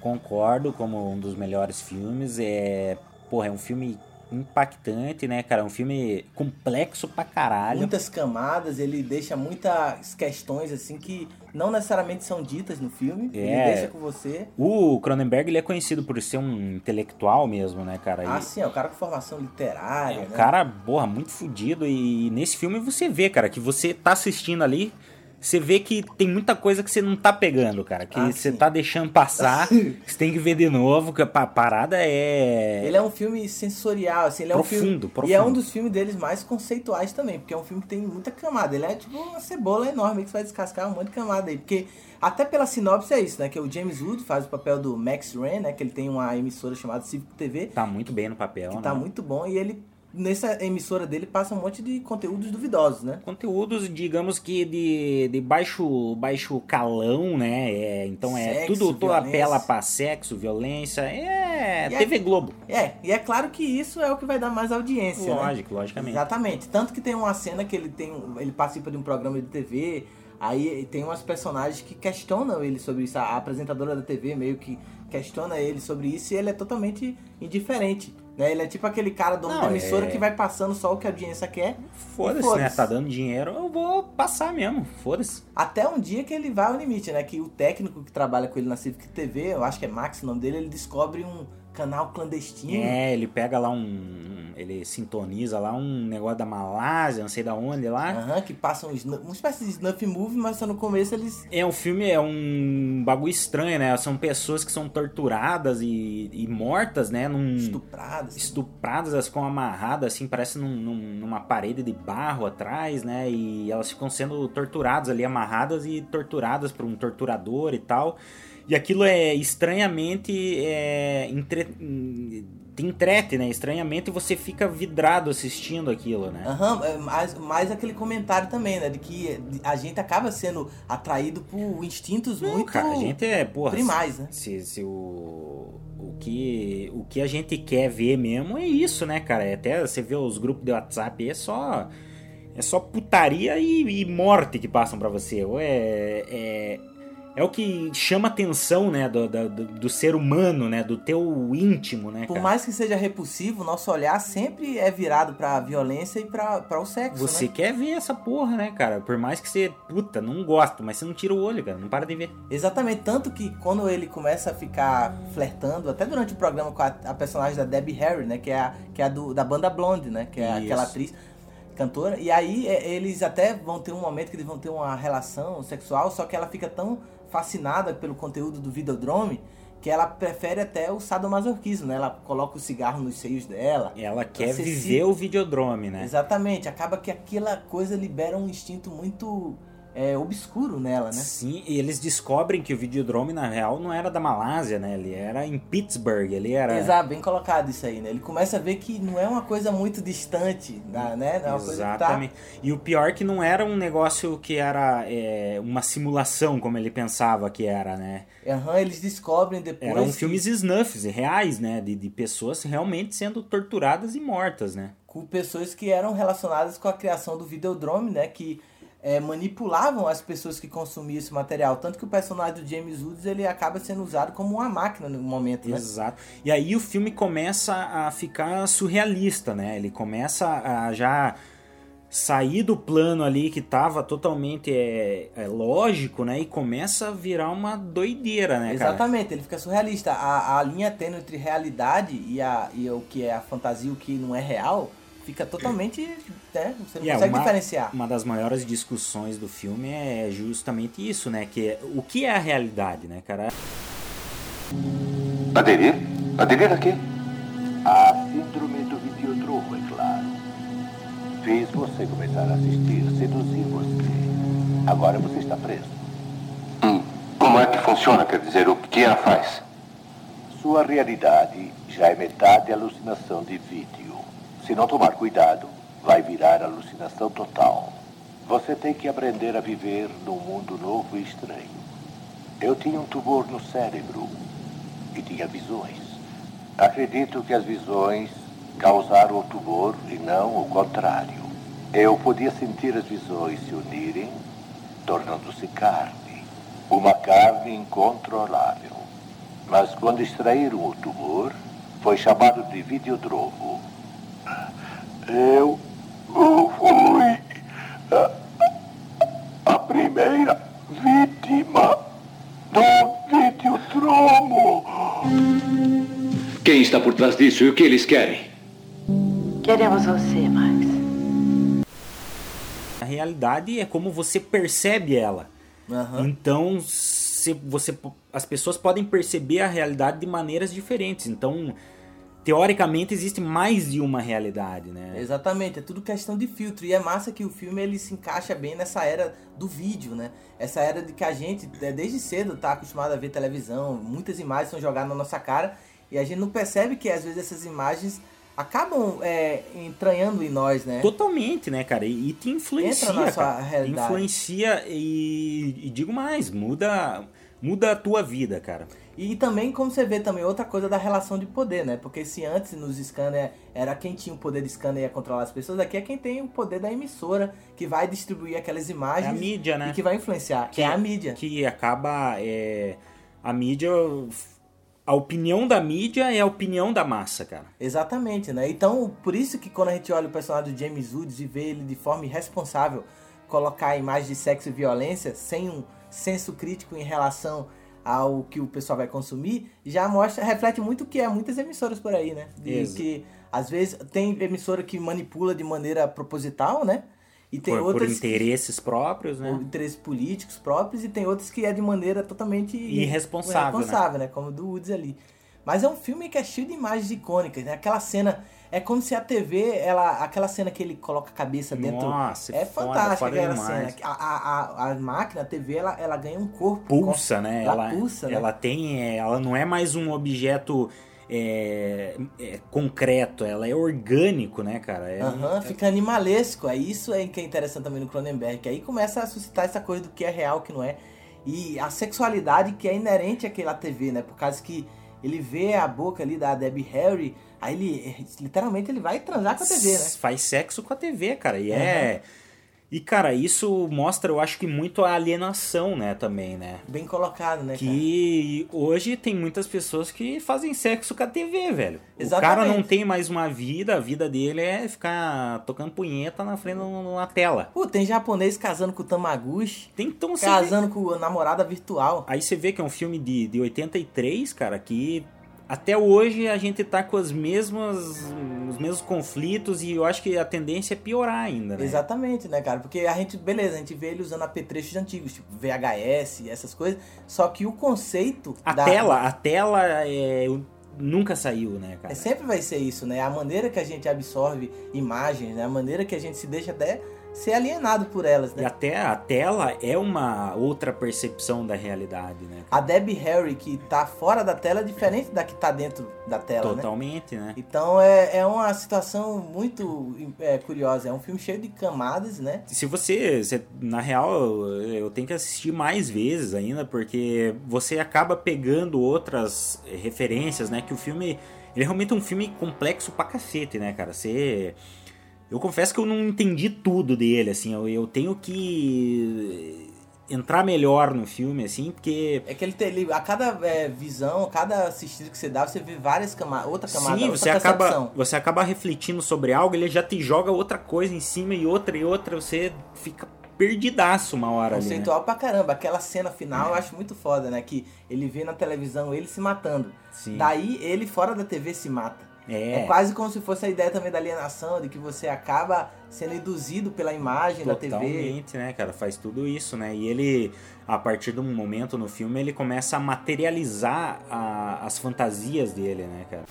Concordo como um dos melhores filmes. É, porra, é um filme impactante, né, cara? É um filme complexo pra caralho. Muitas camadas, ele deixa muitas questões assim que não necessariamente são ditas no filme. Ele É. deixa com você. O Cronenberg ele é conhecido por ser um intelectual mesmo, né, cara? Ah, E- sim, é o cara com formação literária, É um né? cara, porra, muito fudido. E nesse filme você vê, cara, que você tá assistindo ali, você vê que tem muita coisa que você não tá pegando, cara. Que Ah, você sim. tá deixando passar, você tem que ver de novo, que a pa- parada é. Ele é um filme sensorial, assim, ele é um Profundo, filme. profundo. E é um dos filmes deles mais conceituais também, porque é um filme que tem muita camada. Ele é tipo uma cebola enorme que você vai descascar um monte de camada aí. Porque até pela sinopse é isso, né? Que o James Wood faz o papel do Max Ren, né? Que ele tem uma emissora chamada Civic TV. Tá muito bem no papel, né? tá muito bom. E ele, nessa emissora dele, passa um monte de conteúdos duvidosos, né? Conteúdos, digamos que de, de baixo, baixo calão, né? É, então é Sexo, tudo, toda apela pra sexo, violência. É, E é- TV Globo. É, e é claro que isso é o que vai dar mais audiência, né? Lógico, logicamente. Exatamente. Tanto que tem uma cena que ele tem, ele participa de um programa de TV, aí tem umas personagens que questionam ele sobre isso. A apresentadora da TV meio que questiona ele sobre isso e ele é totalmente indiferente. Né? Ele é tipo aquele cara dono da emissora é- que vai passando só o que a audiência quer. Foda-se, e né? Tá dando dinheiro, eu vou passar mesmo. Foda-se. Até um dia que ele vai ao limite, né? Que o técnico que trabalha com ele na Civic TV, eu acho que é Max o nome dele, ele descobre um canal clandestino. É, ele pega lá um. Ele sintoniza lá um negócio da Malásia, não sei da onde lá. Aham, que passa um, snu- uma espécie de snuff movie, mas só no começo eles. É um filme, é um bagulho estranho, né? São pessoas que são torturadas e, e mortas, né? Num, Estupradas. Estupradas, elas ficam amarradas, assim, parece num- num- numa parede de barro atrás, né? E elas ficam sendo torturadas ali, amarradas e torturadas por um torturador e tal. E aquilo é estranhamente. É, entre- te entrete, né? Estranhamente você fica vidrado assistindo aquilo, né? Aham, é, mais, mais aquele comentário também, né? De que a gente acaba sendo atraído por instintos muito Cara, a gente é, porra. primais, né? Se, se o, o, que, o que a gente quer ver mesmo é isso, né, cara? É Até você vê os grupos de WhatsApp, é só. É só putaria e, e morte que passam pra você. Ou é. É, é o que chama atenção, né, do, do, do- ser humano, né? Do teu íntimo, né, Por cara? mais que seja repulsivo, nosso olhar sempre é virado pra violência e pra, pra o sexo, Você né? quer ver essa porra, né, cara? Por mais que você, puta, não gosta, mas você não tira o olho, cara. Não para de ver. Exatamente, tanto que quando ele começa a ficar flertando, até durante o programa com a, a personagem da Debbie Harry, né? Que é a, que é a do, da banda Blonde, né? Que é Isso. aquela atriz cantora. E aí é, eles até vão ter um momento que eles vão ter uma relação sexual, só que ela fica tão fascinada pelo conteúdo do Videodrome que ela prefere até o sadomasoquismo, né? Ela coloca o cigarro nos seios dela. Ela quer se- viver o videodrome, né? Exatamente, acaba que aquela coisa libera um instinto muito é, obscuro nela, né? Sim, e eles descobrem que o Videodrome, na real, não era da Malásia, né? Ele era em Pittsburgh, ele era... Exato, bem colocado isso aí, né? Ele começa a ver que não é uma coisa muito distante, né? Não é tá... Exatamente. E o pior que não era um negócio que era é, uma simulação, como ele pensava que era, né? Aham, eles descobrem depois. Eram que- filmes snuffs, reais, né? De, de pessoas realmente sendo torturadas e mortas, né? com pessoas que eram relacionadas com a criação do Videodrome, né? Que é, manipulavam as pessoas que consumiam esse material. Tanto que o personagem do James Woods ele acaba sendo usado como uma máquina no momento, né? Exato. E aí o filme começa a ficar surrealista, né? Ele começa a já sair do plano ali que tava totalmente é, é lógico, né? E começa a virar uma doideira, né, cara? Exatamente, ele fica surrealista. A, a linha tênue entre realidade e, a, e o que é a fantasia e o que não é real fica totalmente. Né? Você não E é consegue uma, diferenciar. Uma das maiores discussões do filme é justamente isso, né? Que é, o que é a realidade, né, cara? Aderir? Aderir a quê? A síndrome do videodromo, é claro. Fiz você começar a assistir, seduzi você. Agora você está preso. Hum, Como é que funciona? Quer dizer, o que ela faz? Sua realidade já é metade alucinação de vídeo. Se não tomar cuidado, vai virar alucinação total. Você tem que aprender a viver num mundo novo e estranho. Eu tinha um tumor no cérebro e tinha visões. Acredito que as visões causaram o tumor e não o contrário. Eu podia sentir as visões se unirem, tornando-se carne. Uma carne incontrolável. Mas quando extraíram o tumor, foi chamado de videodromo. Eu fui a, a primeira vítima do videodromo. Quem está por trás disso e o que eles querem? Queremos você, Max. A realidade é como você percebe ela. Então, se você, as pessoas podem perceber a realidade de maneiras diferentes. Então, teoricamente, existe mais de uma realidade, né? Exatamente, é tudo questão de filtro. E é massa que o filme ele se encaixa bem nessa era do vídeo, né? Essa era de que a gente, é, desde cedo, tá acostumado a ver televisão, muitas imagens são jogadas na nossa cara e a gente não percebe que às vezes essas imagens acabam é, entranhando em nós, né? Totalmente, né, cara? E, e te influencia. Entra na sua realidade. Influencia e, e digo mais, muda, muda a tua vida, cara. E também, como você vê também, outra coisa da relação de poder, né? Porque se antes nos scanner era quem tinha o poder de scanner e ia controlar as pessoas, aqui é quem tem o poder da emissora, que vai distribuir aquelas imagens. É a mídia, né? E que vai influenciar, que, é a mídia. Que acaba. é, a mídia. A opinião da mídia é a opinião da massa, cara. Exatamente, né? Então, por isso que quando a gente olha o personagem do James Woods e vê ele de forma irresponsável colocar imagens de sexo e violência sem um senso crítico em relação ao que o pessoal vai consumir, já mostra, reflete muito o que é muitas emissoras por aí, né? De Exa- que às vezes tem emissora que manipula de maneira proposital, né? E tem por, por outras que- interesses próprios, né? por interesses políticos próprios e tem outros que é de maneira totalmente Irresponsável, irresponsável, né? Como o do Woods ali. Mas é um filme que é cheio de imagens icônicas, né? Aquela cena é como se a TV, ela, aquela cena que ele coloca a cabeça dentro, Nossa, é foda, fantástica foda aquela demais. cena. A, a, a, máquina, a TV, ela, ela ganha um corpo. Pulsa, né? Ela, pulsa, né? ela tem. é, Ela não é mais um objeto é, é, concreto, ela é orgânico, né, cara? É, Aham, fica animalesco. É isso aí que é interessante também no Cronenberg. Que aí começa a suscitar essa coisa do que é real, o que não é. E a sexualidade que é inerente àquela TV, né? Por causa que ele vê a boca ali da Debbie Harry, aí ele literalmente ele vai transar com a TV, né? Faz sexo com a TV, cara. E é. E, cara, isso mostra, eu acho que muito a alienação, né, também, né? Bem colocado, né, cara? Que hoje tem muitas pessoas que fazem sexo com a TV, velho. O Exatamente. cara não tem mais uma vida, a vida dele é ficar tocando punheta na frente de uma tela. Pô, tem japonês casando com o Tamaguchi. Tem então Casando com a namorada virtual. Aí você vê que é um filme de, de 83, cara, que até hoje a gente tá com as mesmas, os mesmos conflitos e eu acho que a tendência é piorar ainda, né? Exatamente, né, cara? Porque a gente, beleza, a gente vê ele usando apetrechos antigos, tipo VHS, essas coisas. Só que o conceito. A da- tela, a tela é, nunca saiu, né, cara? É, sempre vai ser isso, né? A maneira que a gente absorve imagens, né? A maneira que a gente se deixa até ser alienado por elas, E né? até a tela é uma outra percepção da realidade, né? A Debbie Harry que tá fora da tela é diferente da que tá dentro da tela, né? Totalmente, né? Então é, é uma situação muito é, curiosa. É um filme cheio de camadas, né? Se você, você- na real, eu tenho que assistir mais vezes ainda, porque você acaba pegando outras referências, né? Que o filme, ele é realmente um filme complexo pra cacete, né, cara? Você... Eu confesso que eu não entendi tudo dele, assim, eu, eu tenho que entrar melhor no filme, assim, porque. É que ele tem. ele- a cada é, visão, cada assistido que você dá, você vê várias camadas. Outra camada, Sim, outra você acaba, você acaba refletindo sobre algo, ele já te joga outra coisa em cima e outra e outra, você fica perdidaço uma hora ali. Né? Conceitual pra caramba. Aquela cena final eu acho muito foda, né? Que ele vê na televisão ele se matando. Sim. Daí ele fora da TV se mata. É. quase como se fosse a ideia também da alienação, de que você acaba sendo induzido pela imagem da TV. Totalmente, né, cara? Faz tudo isso, né? E ele, a partir de um momento no filme, ele começa a materializar a- as fantasias dele, né, cara?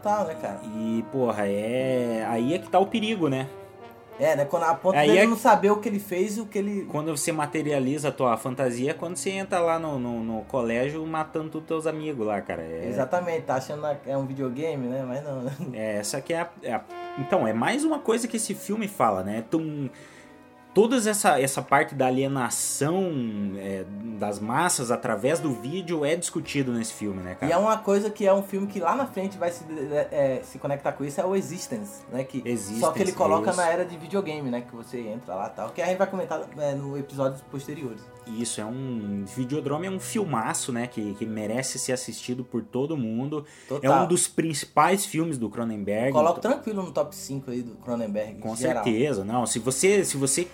Total, né, cara? E, porra, é. Aí é que tá o perigo, né? É, né? Quando a ponto Aí dele é- não saber o que ele fez e o que ele. Quando você materializa a tua fantasia, é quando você entra lá no, no, no colégio matando todos teus amigos lá, cara. É, Exatamente, tá achando que é um videogame, né? Mas não. né? É, essa aqui é a, é a- Então, é mais uma coisa que esse filme fala, né? Tum, toda essa, essa parte da alienação é, das massas através do vídeo é discutido nesse filme, né, E cara? é uma coisa que é um filme que lá na frente vai se, é, se conectar com isso, é o Existence, né? Que, Existence, só que ele coloca isso. na era de videogame, né? Que você entra lá e tal. Que a gente vai comentar é, no episódios posteriores. Isso, é um. Videodrome é um filmaço, né? Que, que merece ser assistido por todo mundo. Total. É um dos principais filmes do Cronenberg. Coloco tranquilo no top 5 aí do Cronenberg. Com geral. certeza, não. Se você. Se você.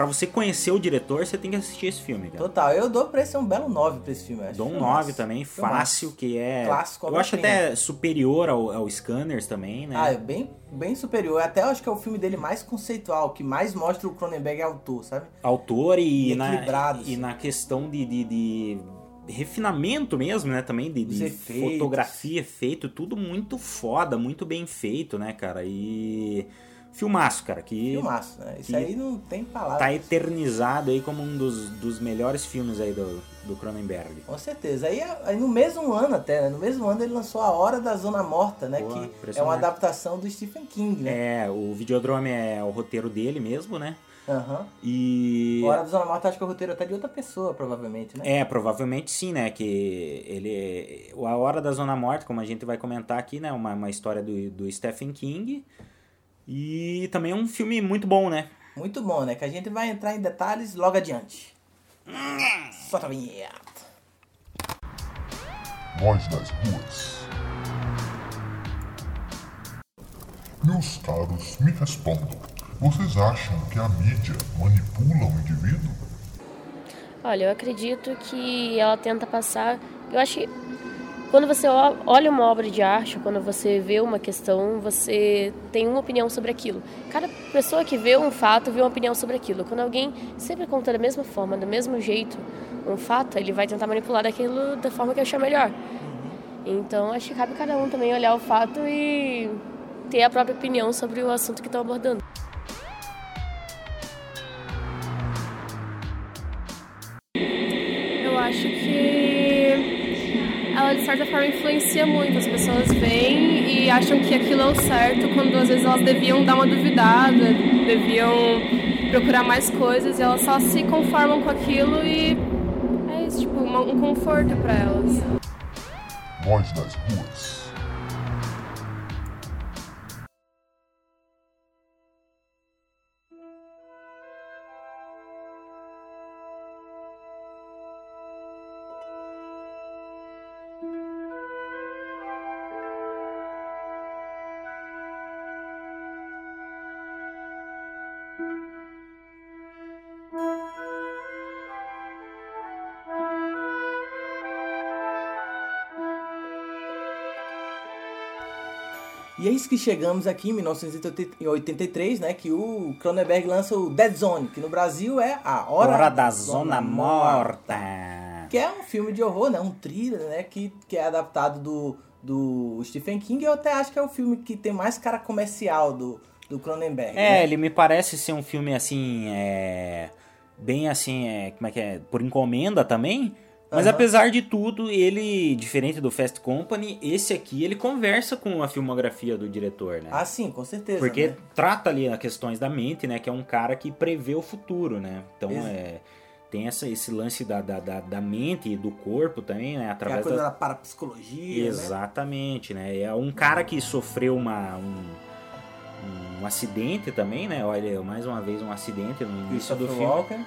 Pra você conhecer o diretor, você tem que assistir esse filme, cara. Total, eu dou pra esse um belo 9 pra esse filme. acho. Dou um Filmaço. 9 também, fácil, que é. Clássico, eu acho até superior ao, ao Scanners também, né? Ah, é bem, bem superior. Até eu acho que é o filme dele mais conceitual, que mais mostra o Cronenberg autor, sabe? Autor e, E na, e assim. na questão de, de, de refinamento mesmo, né? Também de, de fotografia, efeito, tudo muito foda, muito bem feito, né, cara? E. Filmaço, cara, que Filmaço, né? Isso aí não tem palavras. tá eternizado aí como um dos, dos melhores filmes aí do, do Cronenberg. Com certeza. Aí, aí no mesmo ano até, né? No mesmo ano ele lançou A Hora da Zona Morta, né? Pô, que é uma adaptação do Stephen King, né? É, o Videodrome é o roteiro dele mesmo, né? Aham. E. A Hora da Zona Morta acho que é o roteiro até de outra pessoa, provavelmente, né? É, provavelmente sim, né? Que ele. A Hora da Zona Morta, como a gente vai comentar aqui, né? Uma, uma história do, do Stephen King. E também é um filme muito bom, né? Muito bom, né? Que a gente vai entrar em detalhes logo adiante. Solta a vinheta. Voz das ruas. Meus caros, me respondam. Vocês acham que a mídia manipula o indivíduo? Olha, eu acredito que ela tenta passar. Eu acho que quando você olha uma obra de arte, quando você vê uma questão, você tem uma opinião sobre aquilo. Cada pessoa que vê um fato vê uma opinião sobre aquilo. Quando alguém sempre conta da mesma forma, do mesmo jeito, um fato, ele vai tentar manipular daquilo da forma que achar melhor. Então, acho que cabe cada um também olhar o fato e ter a própria opinião sobre o assunto que estão abordando. Eu acho que ela de certa forma influencia muito. As pessoas veem e acham que aquilo é o certo, quando às vezes elas deviam dar uma duvidada, deviam procurar mais coisas e elas só se conformam com aquilo e é isso, tipo, um conforto pra elas. Voz das ruas. E é isso que chegamos aqui em 1983, né? Que o Cronenberg lança o Dead Zone, que no Brasil é a Hora, Hora da Zona Morta. Que é um filme de horror, né? Um thriller, né? Que, que é adaptado do, do Stephen King. Eu até acho que é o filme que tem mais cara comercial do, do Cronenberg. É, né? ele me parece ser um filme assim, é. Bem assim, é, como é que é? Por encomenda também. Mas Aham. apesar de tudo, ele, diferente do Fast Company, esse aqui ele conversa com a filmografia do diretor, né? Ah, sim, com certeza. Porque né? trata ali as questões da mente, né? Que é um cara que prevê o futuro, né? Então é. tem essa, esse lance da, da, da, da mente e do corpo também, né? Que é a Através coisa da... da parapsicologia, né? Exatamente, né? É um cara que sofreu uma, um, um acidente também, né? Olha, mais uma vez um acidente no início do filme. Walken.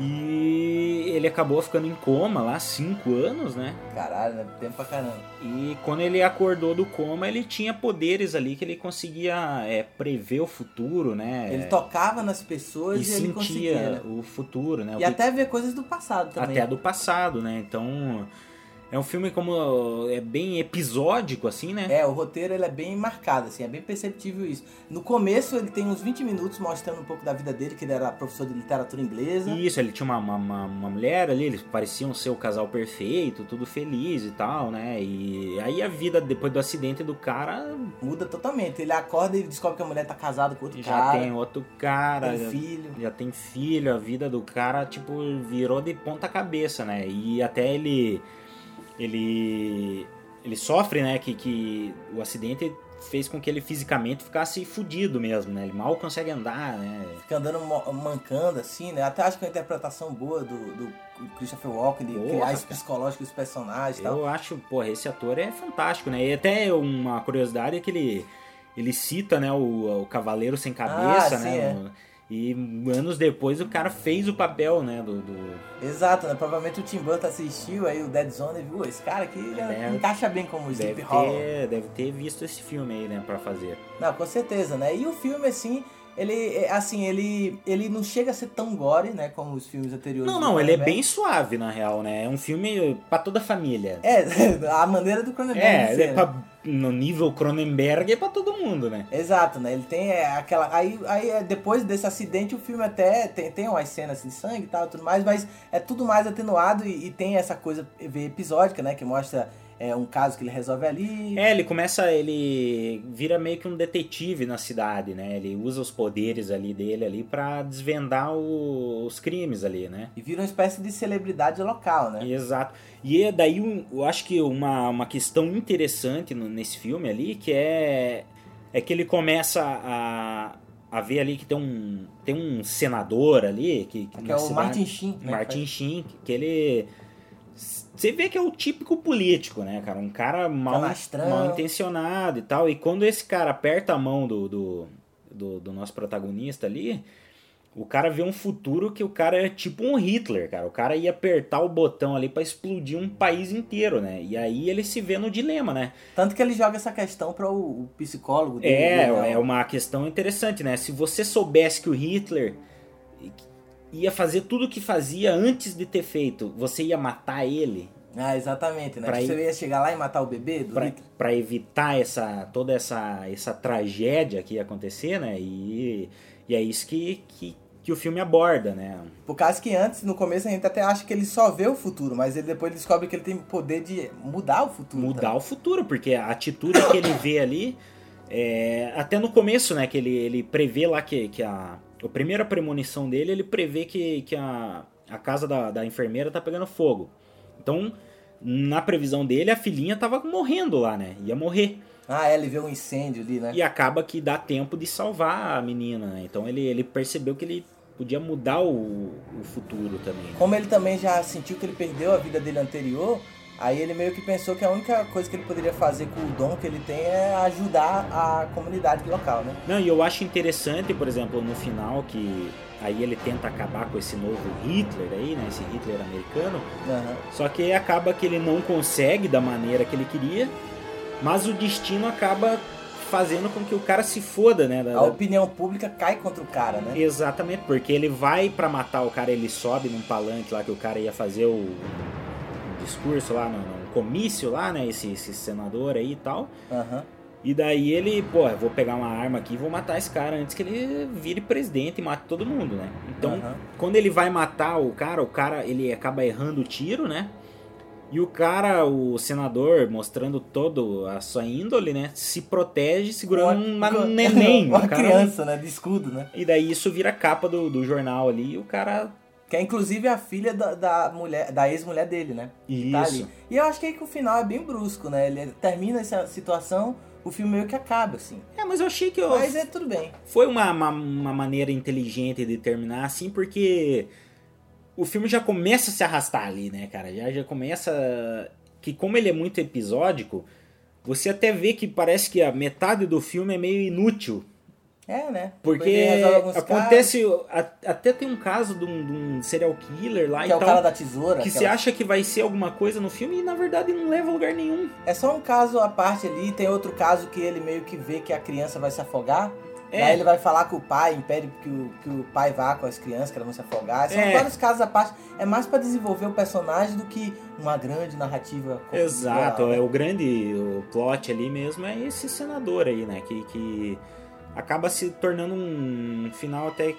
E ele acabou ficando em coma lá, cinco anos, né? Caralho, né? Tempo pra caramba. E quando ele acordou do coma, ele tinha poderes ali que ele conseguia é, prever o futuro, né? Ele tocava nas pessoas e e, ele conseguia. sentia o futuro, né? O E que- até ver coisas do passado também. até do passado, né? Então é um filme como é bem episódico assim, né? É, o roteiro ele é bem marcado, assim, é bem perceptível isso. No começo ele tem uns 20 minutos mostrando um pouco da vida dele, que ele era professor de literatura inglesa. Isso, ele tinha uma, uma, uma- mulher ali, eles pareciam ser o casal perfeito, tudo feliz e tal, né? E aí a vida depois do acidente do cara Muda totalmente. Ele acorda e descobre que a mulher tá casada com outro já cara. tem outro cara, tem já, filho. já tem filho, a vida do cara tipo virou de ponta cabeça, né? E até ele ele ele sofre, né, que, que o acidente fez com que ele fisicamente ficasse fudido mesmo, né? Ele mal consegue andar, né? Fica andando mancando, assim, né? Até acho que é uma interpretação boa do, do Christopher Walken, de Porra, criar esse psicológico dos personagens e tal. Eu acho, porra, esse ator é fantástico, né? E até uma curiosidade é que ele, ele cita, né, o, o Cavaleiro Sem Cabeça, Ah, sim, né? é. E anos depois o cara fez o papel, né, do... do- Exato, né? Provavelmente o Tim Burton assistiu aí o Dead Zone e viu, esse cara aqui Deve- encaixa bem como o Sleep Hollow. ter, deve ter visto esse filme aí, né, pra fazer. Não, com certeza, né? E o filme, assim, ele, é, assim, ele, ele não chega a ser tão gore, né, como os filmes anteriores. Não, não, ele é bem suave, na real, né? É um filme pra toda a família. É, a maneira do Cronenberg É, ser, é né? pra- no nível Cronenberg é pra todo mundo, né? Exato, né? Ele tem é, aquela. Aí, aí é, depois desse acidente o filme até tem, tem umas cenas de sangue e tal, tudo mais, mas é tudo mais atenuado e, e tem essa coisa episódica, né? Que mostra é, um caso que ele resolve ali. É, ele começa, ele vira meio que um detetive na cidade, né? Ele usa os poderes ali dele ali para desvendar o- os crimes ali, né? E vira uma espécie de celebridade local, né? Exato. E é daí um, eu acho que uma, uma questão interessante no- nesse filme ali, que é, é que ele começa a, a ver ali que tem um, tem um senador ali, que, que Que é o cidade- Martin Sheen, né, Martin Sheen, que ele... Você vê que é o típico político, né, cara? Um cara mal, mal intencionado e tal. E quando esse cara aperta a mão do, do, do, do nosso protagonista ali, o cara vê um futuro que o cara é tipo um Hitler, cara. O cara ia apertar o botão ali pra explodir um país inteiro, né? E aí ele se vê no dilema, né? Tanto que ele joga essa questão para o, psicólogo dele. né? É, é uma questão interessante, né? Se você soubesse que o Hitler ia fazer tudo o que fazia antes de ter feito, você ia matar ele Ah, exatamente, né? Pra ir- Você ia chegar lá e matar o bebê do pra, pra evitar essa toda essa essa tragédia que ia acontecer, né? E, e é isso que, que, que o filme aborda, né? Por causa que antes, no começo, a gente até acha que ele só vê o futuro, mas ele depois descobre que ele tem poder de mudar o futuro. mudar o futuro, porque a atitude que ele vê ali, é, até no começo, né, que ele, ele prevê lá que, que a, a primeira premonição dele, ele prevê que, que a, a casa da, da enfermeira tá pegando fogo. Então, na previsão dele, a filhinha tava morrendo lá, né, ia morrer. Ah, é, ele vê um incêndio ali, né? E acaba que dá tempo de salvar a menina, né, então ele, ele percebeu que ele podia mudar o, o futuro também. né? Como ele também já sentiu que ele perdeu a vida dele anterior, aí ele meio que pensou que a única coisa que ele poderia fazer com o dom que ele tem é ajudar a comunidade local, né? Não, e eu acho interessante, por exemplo, no final que aí ele tenta acabar com esse novo Hitler aí, né, esse Hitler americano. Aham. Só que acaba que ele não consegue da maneira que ele queria, mas o destino acaba fazendo com que o cara se foda, né? da- A opinião pública cai contra o cara, né? Exatamente, porque ele vai pra matar o cara, ele sobe num palanque lá que o cara ia fazer o discurso lá, no, no comício lá, né? Esse, esse senador aí e tal. Aham. E daí ele, pô, eu vou pegar uma arma aqui e vou matar esse cara antes que ele vire presidente e mate todo mundo, né? Então, Aham. quando ele vai matar o cara, o cara ele acaba errando o tiro, né? E o cara, o senador, mostrando todo a sua índole, né? Se protege segurando uma, uma- neném. uma cara- criança, né? De escudo, né? E daí isso vira capa do, do jornal ali e o cara. Que é inclusive a filha da, da mulher, da ex-mulher dele, né? Que tá Isso. ali. E eu acho que aí que o final é bem brusco, né? Ele termina essa situação, o filme meio que acaba, assim. É, mas eu achei que eu. Mas é tudo bem. Foi uma, uma, uma maneira inteligente de terminar assim, porque o filme já começa a se arrastar ali, né, cara? Já, já começa. Que como ele é muito episódico, você até vê que parece que a metade do filme é meio inútil. É, né? Porque acontece. a- até tem um caso de um, de um serial killer lá Que e é o tal. cara da tesoura, Que você acha que vai ser alguma coisa no filme e na verdade não leva a lugar nenhum. É só um caso à parte ali, tem outro caso que ele meio que vê que a criança vai se afogar. É. Aí ele vai falar com o pai, impede que o, que o pai vá com as crianças, que elas vão se afogar. São É. vários casos à parte. É mais pra desenvolver o personagem do que uma grande narrativa. Exato, né? é o grande o plot ali mesmo é esse senador aí, né? Que, que acaba se tornando um final até.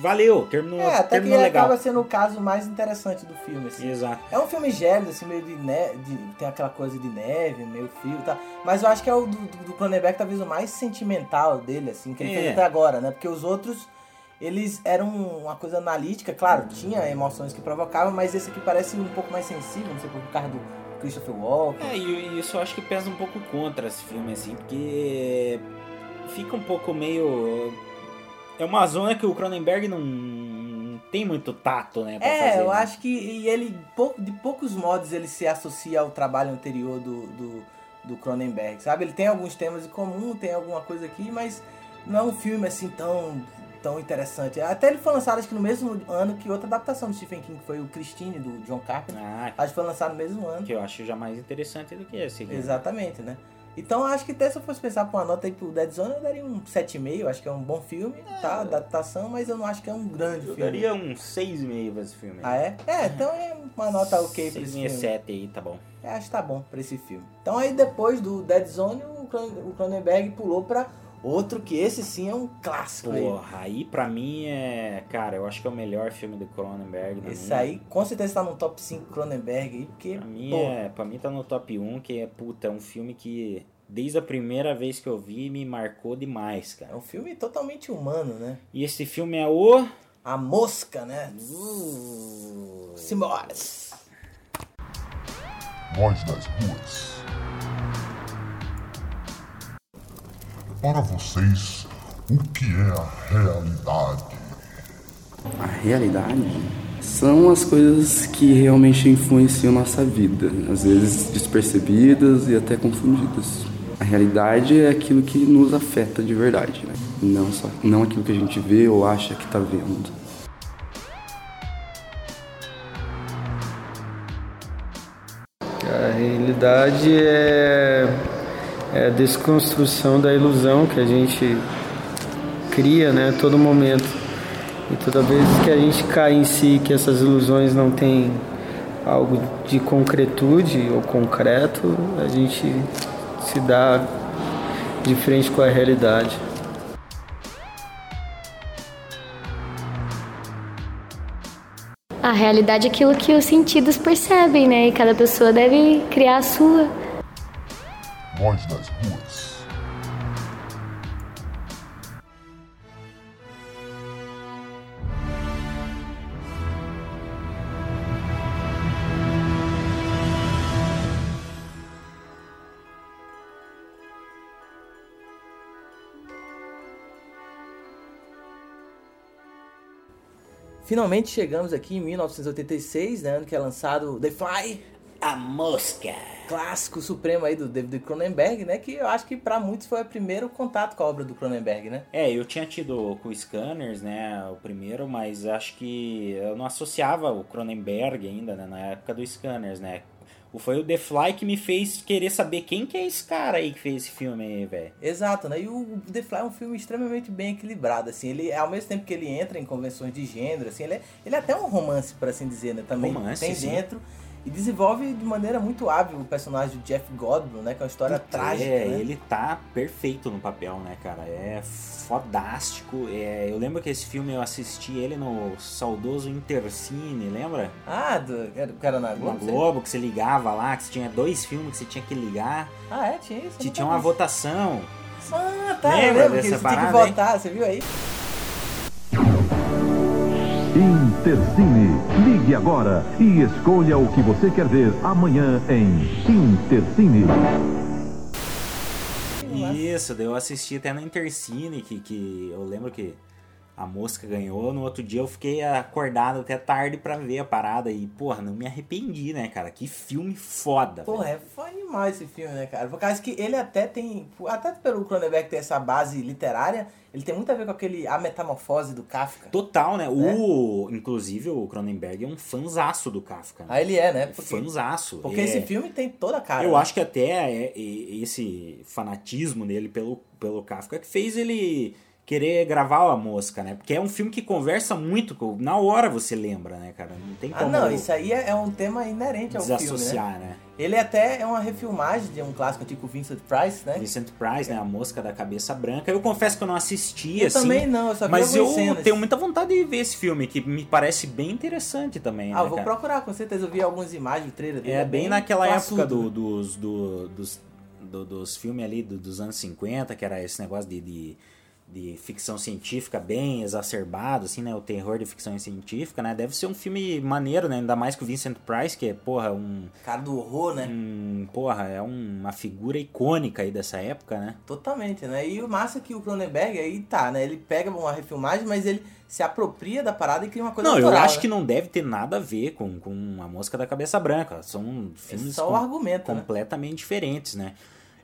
Valeu, terminou, É, até que terminou legal. acaba sendo o caso mais interessante do filme, assim. Exato. É um filme gélido, assim, meio de neve, tem aquela coisa de neve, meio frio e tal. Mas eu acho que é o do, do, do Cronenberg talvez o mais sentimental dele, assim, que ele É. fez até agora, né? Porque os outros, eles eram uma coisa analítica, claro, tinha emoções que provocavam, mas esse aqui parece um pouco mais sensível, não sei por causa do Christopher Walken. É, e isso eu acho que pesa um pouco contra esse filme, assim, porque fica um pouco meio. É uma zona que o Cronenberg não, tem muito tato, né? É, fazer, eu né? acho que ele, de poucos modos, ele se associa ao trabalho anterior do, do, do Cronenberg, sabe? Ele tem alguns temas em comum, tem alguma coisa aqui, mas não é um filme assim tão, tão interessante. Até ele foi lançado, acho que no mesmo ano que outra adaptação do Stephen King, que foi o Christine, do John Carpenter. Ah, Acho que foi lançado no mesmo ano. que eu acho já mais interessante do que esse aqui. Exatamente, né? Então acho que até se eu fosse pensar por uma nota aí pro Dead Zone, eu daria um 7,5. Acho que é um bom filme, tá? Adaptação, mas eu não acho que é um grande Eu filme. daria um 6,5 pra esse filme. Ah, é? É, então é uma nota ok pra esse 6,5 filme. 7 aí, tá bom. É, acho que tá bom pra esse filme. Então aí depois do Dead Zone, o Cronenberg pulou pra outro que esse sim é um clássico aí. Porra, aí pra mim é. Cara, eu acho que é o melhor filme do Cronenberg. Esse minha- aí com certeza tá no top 5 Cronenberg aí, porque, Pra mim, é, pra mim tá no top 1, que é, puta, é um filme que desde a primeira vez que eu vi me marcou demais, é cara. um filme totalmente humano, né? E esse filme é o. A Mosca, né? Uh. Simbores. Voz das ruas. Para vocês, o que é a realidade? A realidade são as coisas que realmente influenciam nossa vida, às vezes despercebidas e até confundidas. A realidade é aquilo que nos afeta de verdade, né? não só não aquilo que a gente vê ou acha que está vendo. A realidade é, é a desconstrução da ilusão que a gente cria né, a todo momento. E toda vez que a gente cai em si, que essas ilusões não têm algo de concretude ou concreto, a gente se dá de frente com a realidade. A realidade é aquilo que os sentidos percebem, né? E cada pessoa deve criar a sua. Voz das ruas. Finalmente chegamos aqui em 1986, né? Ano que é lançado The Fly. A Mosca. Clássico supremo aí do David Cronenberg, né? Que eu acho que pra muitos foi o primeiro contato com a obra do Cronenberg, né? É, eu tinha tido com o Scanners, né, o primeiro, mas acho que eu não associava o Cronenberg ainda, né, na época do Scanners, né. Foi o The Fly que me fez querer saber quem que é esse cara aí que fez esse filme aí, velho. Exato, né? E o The Fly é um filme extremamente bem equilibrado, assim. Ele, ao mesmo tempo que ele entra em convenções de gênero, assim, ele é, ele é até um romance, por assim dizer, né? Também Romance, tem sim. dentro. E desenvolve de maneira muito hábil o personagem do Jeff Goldblum, né? Que é uma história trágica, É, né? ele tá perfeito no papel, né, cara? É fodástico. É, eu lembro que esse filme eu assisti ele no saudoso Intercine, lembra? Ah, do, era, era na Na Globo? Globo, que você ligava lá, que você tinha dois filmes que você tinha que ligar. Ah, é? Tinha isso? eu Que tinha uma vi. votação. Ah, tá. Lembra eu lembro que dessa você tinha que parada, hein? votar, você viu aí? Intercine. Ligue agora e escolha o que você quer ver amanhã em Intercine. Isso, eu assisti até no Intercine, que, que eu lembro que a mosca ganhou. No outro dia eu fiquei acordado até tarde pra ver a parada e, porra, não me arrependi, né, cara? Que filme foda. Porra, é foda demais esse filme, né, cara? Por causa que ele até tem. Até pelo Cronenberg ter essa base literária, ele tem muito a ver com aquele A Metamorfose do Kafka. Total, né? O, inclusive, o Cronenberg é um fanzaço do Kafka. Né? Ah, ele é, né? Porque, fanzaço. Porque é... esse filme tem toda a cara. Eu né? acho que até é, é, esse fanatismo dele pelo, pelo Kafka que fez ele querer gravar a mosca, né? Porque é um filme que conversa muito, na hora você lembra, né, cara? Não tem Ah, como não, isso aí é, é um tema inerente ao filme, desassociar, né? né? Ele até é uma refilmagem de um clássico tipo Vincent Price, né? Vincent Price, né? A mosca da cabeça branca. Eu confesso que eu não assisti, Eu assim. também não, eu só vi Mas eu cenas. tenho muita vontade de ver esse filme, que me parece bem interessante também, Ah, né, eu vou cara? procurar, com certeza. Eu vi algumas imagens do trailer dele. É bem naquela classudo, época do- né? dos, do- dos, do- dos filmes ali do- dos anos 50, que era esse negócio de, de, de ficção científica bem exacerbado, assim, né? O terror de ficção científica, né? Deve ser um filme maneiro, né? Ainda mais que o Vincent Price, que é, porra, um... Cara do horror, né? Um, porra, é uma figura icônica aí dessa época, né? Totalmente, né? E o massa é que o Cronenberg aí tá, né? Ele pega uma refilmagem, mas ele se apropria da parada e cria uma coisa Não, eu autoral, acho né? que não deve ter nada a ver com, com A Mosca da Cabeça Branca. São filmes só o com- argumento, né? completamente diferentes, né?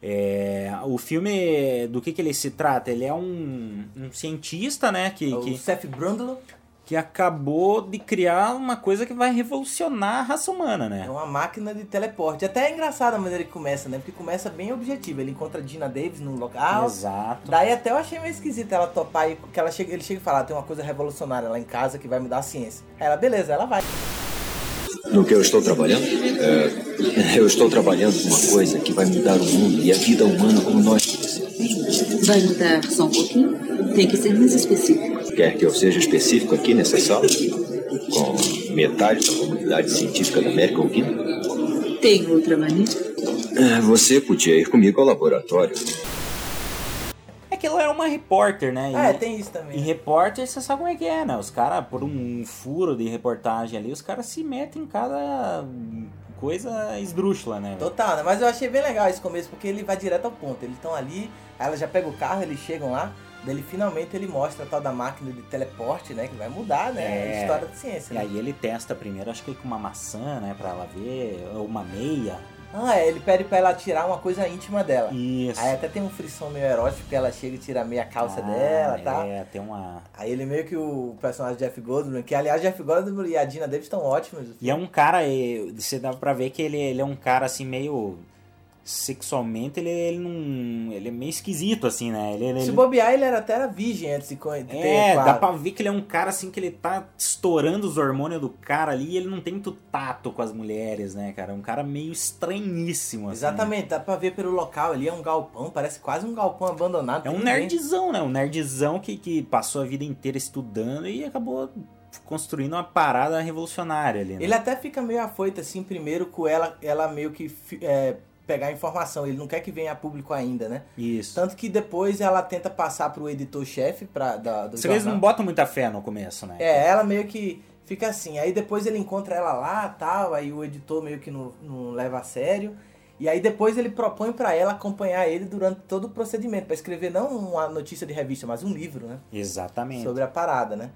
É, o filme, do que, que ele se trata? Ele é um, um cientista, né? Que, É o que, Seth Brundle. que acabou de criar uma coisa que vai revolucionar a raça humana, É né? uma máquina de teleporte. Até é engraçado a maneira que começa, né? Porque começa bem objetivo. Ele encontra a Gina Davis no local. Exato. Daí até eu achei meio esquisito ela topar e que ela chega, ele chega e fala, "Ah, tem uma coisa revolucionária lá em casa que vai mudar a ciência. Aí ela, beleza, ela vai. No que eu estou trabalhando? É, eu estou trabalhando com uma coisa que vai mudar o mundo e a vida humana como nós conhecemos. Vai mudar só um pouquinho? Tem que ser mais específico. Quer que eu seja específico aqui nessa sala? Com metade da comunidade científica da América ouvindo? Tem outra maneira? É, Você podia ir comigo ao laboratório. É ela é uma repórter, né? É, E- tem isso também. E repórter, você sabe como é que é, né? Os caras, por um furo de reportagem ali, os caras se metem em cada coisa esdrúxula, né? Total, né? Mas eu achei bem legal esse começo, porque ele vai direto ao ponto. Eles estão ali, aí ela já pega o carro, eles chegam lá, daí ele finalmente ele mostra a tal da máquina de teleporte, né? Que vai mudar, né? É. A história da ciência. E né? aí ele testa primeiro, acho que com uma maçã, né, pra ela ver, ou uma meia. Ah, é, ele pede pra ela tirar uma coisa íntima dela. Isso. Aí até tem um frisson meio erótico, porque ela chega e tira meia calça Ah, dela, tá? É, tem uma... Aí ele meio que o personagem Jeff Goldblum, que aliás Jeff Goldblum e a Dina Davis estão ótimos. E é um cara, você dá pra ver que ele, ele é um cara assim meio sexualmente ele, ele não ele é meio esquisito assim, né? Ele, ele, Se bobear, ele era até era virgem antes de ter É, dá pra ver que ele é um cara assim que ele tá estourando os hormônios do cara ali e ele não tem muito tato com as mulheres, né, cara? É um cara meio estranhíssimo, assim. Exatamente, dá pra ver pelo local ali, é um galpão, parece quase um galpão abandonado. É um ninguém. nerdzão, né? Um nerdzão que, que passou a vida inteira estudando e acabou construindo uma parada revolucionária ali, né? Ele até fica meio afoito assim, primeiro com ela, ela meio que é, pegar informação, ele não quer que venha a público ainda, né? Isso. Tanto que depois ela tenta passar pro editor-chefe pra, da, do Vocês jornal. não botam muita fé no começo, né? É, ela meio que fica assim. Aí depois ele encontra ela lá tal, aí o editor meio que não, não leva a sério. E aí depois ele propõe pra ela acompanhar ele durante todo o procedimento, pra escrever não uma notícia de revista, mas um livro, né? Exatamente. Sobre a parada, né?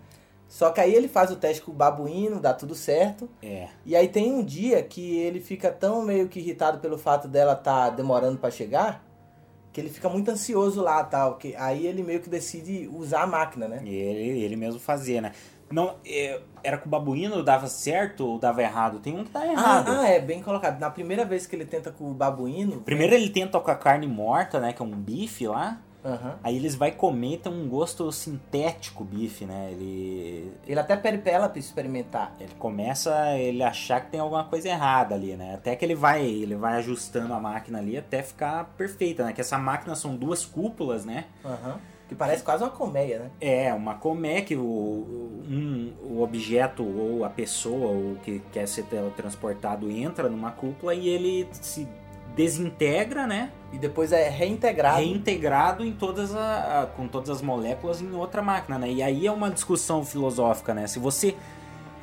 Só que aí ele faz o teste com o babuíno, dá tudo certo. É. E aí tem um dia que ele fica tão meio que irritado pelo fato dela tá demorando pra chegar, que ele fica muito ansioso lá, tal, que aí ele meio que decide usar a máquina, né? E ele, ele mesmo fazia, né? Não, é, era com o babuíno, dava certo ou dava errado? Tem um que dá errado. Ah, ah, é, bem colocado. Na primeira vez que ele tenta com o babuíno. Primeiro ele tenta com a carne morta, né? Que é um bife lá. Aham. Aí eles vai comer, tem um gosto sintético bife, né? Ele. Ele até pede pra experimentar. Ele começa ele achar que tem alguma coisa errada ali, né? Até que ele vai, ele vai ajustando a máquina ali até ficar perfeita, né? Que essa máquina são duas cúpulas, né? Aham. Que parece quase uma colmeia, né? É, uma colmeia que o, um, o objeto ou a pessoa ou que quer ser teletransportado entra numa cúpula e ele se desintegra, né? E depois é reintegrado. Reintegrado em todas a, a- com todas as moléculas em outra máquina, né? E aí é uma discussão filosófica, né? Se você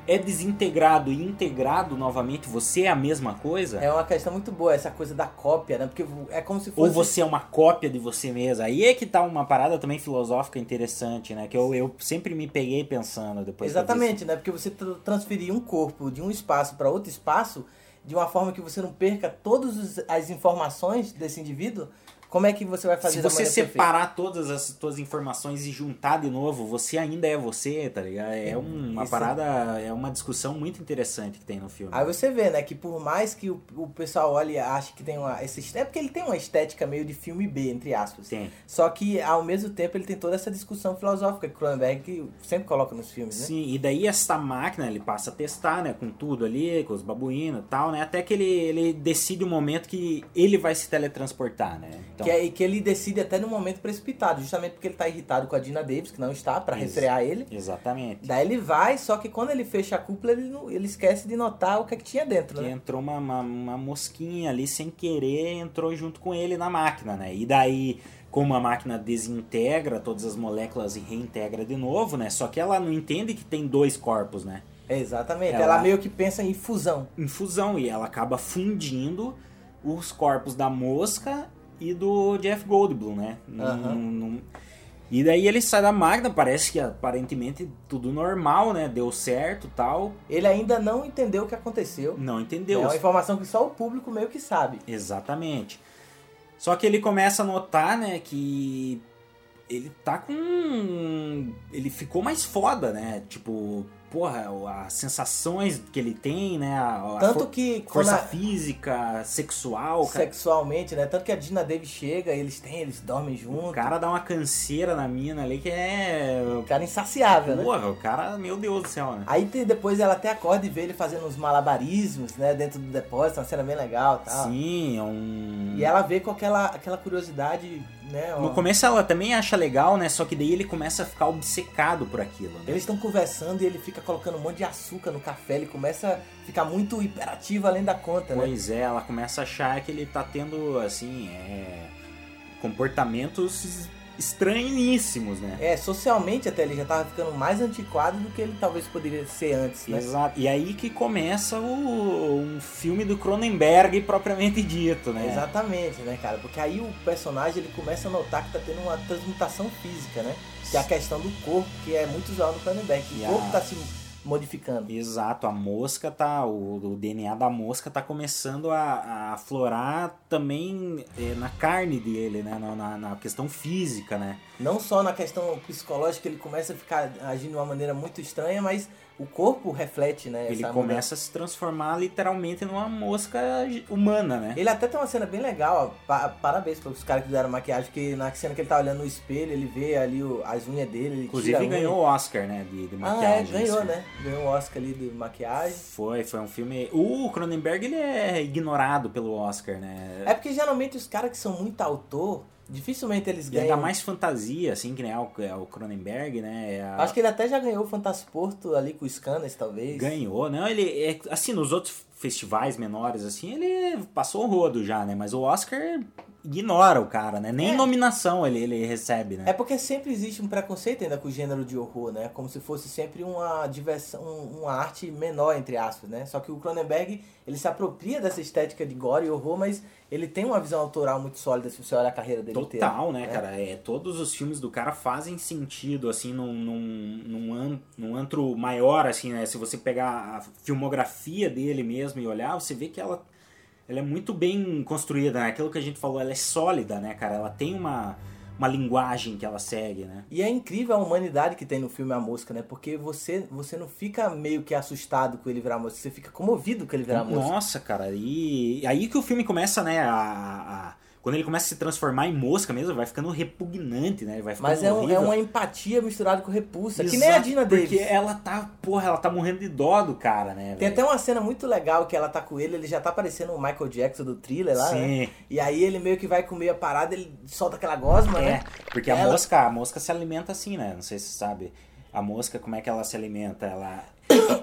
é desintegrado e integrado novamente, você é a mesma coisa? É uma questão muito boa, essa coisa da cópia, né? Porque é como se fosse. Ou você é uma cópia de você mesmo. Aí é que tá uma parada também filosófica interessante, né? Que eu, eu sempre me peguei pensando depois. Exatamente, né? Porque você tr- transferir um corpo de um espaço para outro espaço de uma forma que você não perca todas as informações desse indivíduo, como é que você vai fazer Se você maneira perfeita? separar todas as tuas informações e juntar de novo, você ainda é você, tá ligado? É uma Isso. parada, é uma discussão muito interessante que tem no filme. Aí você vê, né, que por mais que o, o pessoal olhe e ache que tem uma. Esse, é porque ele tem uma estética meio de filme B, entre aspas. Tem. Só que ao mesmo tempo ele tem toda essa discussão filosófica que Cronenberg sempre coloca nos filmes, né? Sim, e daí essa máquina ele passa a testar, né, com tudo ali, com os babuínos e tal, né, até que ele, ele decide o momento que ele vai se teletransportar, né. Então, Que, é, e que ele decide até no momento precipitado, justamente porque ele tá irritado com a Dina Davis, que não está, pra Ex- refrear ele. Exatamente. Daí ele vai, só que quando ele fecha a cúpula, ele, não- ele esquece de notar o que, é que tinha dentro, que né? entrou uma, uma, uma mosquinha ali sem querer, entrou junto com ele na máquina, né, e daí... Como a máquina desintegra todas as moléculas e reintegra de novo, né? Só que ela não entende que tem dois corpos, né? Exatamente. Ela- Ela... meio que pensa em fusão. em fusão e ela acaba fundindo os corpos da mosca e do Jeff Goldblum, né? Num- num- num- E daí ele sai da máquina, parece que aparentemente tudo normal, né? Deu certo tal. Ele ainda não entendeu o que aconteceu. Não entendeu. É uma informação que só o público meio que sabe. Exatamente. Só que ele começa a notar, né, que ele tá com. Ele ficou mais foda, né? Tipo, porra, as sensações que ele tem, né? A, Tanto que Força a- física, sexual, cara. Sexualmente, né? Tanto que a Dina Davis chega, eles têm, eles dormem juntos. O cara dá uma canseira na mina ali que é. O cara insaciável, né? Porra, o cara, meu Deus do céu, né? Aí depois ela até acorda e vê ele fazendo uns malabarismos, né? Dentro do depósito, uma cena bem legal e tal. Sim, é um. E ela vê com aquela, aquela curiosidade, né? No começo ela também acha legal, né? Só que daí ele começa a ficar obcecado por aquilo. Né? Eles estão conversando e ele fica colocando um monte de açúcar no café, ele começa a ficar muito hiperativo além da conta, né? Pois é, ela começa a achar que ele tá tendo, assim, é, comportamentos estranhíssimos, né? É, socialmente até ele já tava ficando mais antiquado do que ele talvez poderia ser antes, né? Exato. E aí que começa o, um filme do Cronenberg propriamente dito, né? Exatamente, né, cara? Porque aí o personagem ele começa a notar que tá tendo uma transmutação física, né? Que é a questão do corpo, que é muito usual no Cronenberg. O corpo tá se modificando. Exato, a mosca tá. O, o DNA da mosca tá começando a, a aflorar também é, na carne dele, né? Na, na- na questão física, né? Não só na questão psicológica, ele começa a ficar agindo de uma maneira muito estranha, mas o corpo reflete, né? Ele começa mudança. a se transformar literalmente numa mosca humana, né? Ele até tem uma cena bem legal, ó. Pa- parabéns para os caras que fizeram maquiagem, que na cena que ele tá olhando no espelho, ele vê ali o- as unhas dele, ele Inclusive ganhou o Oscar, né? De, de Ah, maquiagem. é, esse ganhou, né? Ganhou o Oscar ali de maquiagem. Foi, foi um filme. O Cronenberg ele é ignorado pelo Oscar, né? É porque geralmente os caras que são muito autor, dificilmente eles E ganham. ainda mais fantasia, assim, que nem é o, é o Cronenberg, né? É a- Acho que ele até já ganhou o Fantasporto ali com o Scanners, talvez. Ganhou, não, ele é, assim, nos outros festivais menores, assim, ele passou o rodo já, né? Mas o Oscar ignora o cara, né? Nem É. nominação ele, ele recebe, né? É porque sempre existe um preconceito ainda com o gênero de horror, né? Como se fosse sempre uma diversão, um- uma arte menor, entre aspas, né? Só que o Cronenberg, ele se apropria dessa estética de gore e horror, mas ele tem uma visão autoral muito sólida se você olhar a carreira dele Total, inteira, né, cara? É, todos os filmes do cara fazem sentido, assim, num, num, num, an- num antro maior, assim, né? Se você pegar a filmografia dele mesmo e olhar, você vê que ela, ela é muito bem construída, né? Aquilo que a gente falou, ela é sólida, né, cara? Ela tem uma, uma linguagem que ela segue, né? E é incrível a humanidade que tem no filme A Mosca, né? Porque você, você não fica meio que assustado com ele virar mosca, você fica comovido com ele virar mosca. Nossa, cara, e aí que o filme começa, né, a... a- quando ele começa a se transformar em mosca mesmo, vai ficando repugnante, né? Vai ficando Mas é, um- é uma empatia misturada com repulsa, que nem a Exato, Dina Davis. Porque ela tá, porra, ela tá morrendo de dó do cara, né? Tem até uma cena muito legal que ela tá com ele, ele já tá parecendo o Michael Jackson do thriller lá, né? Sim. E aí ele meio que vai comer a parada, ele solta aquela gosma, É, né? porque a Ela- mosca, a mosca se alimenta assim, né? Não sei se você sabe. A mosca, como é que ela se alimenta? Ela,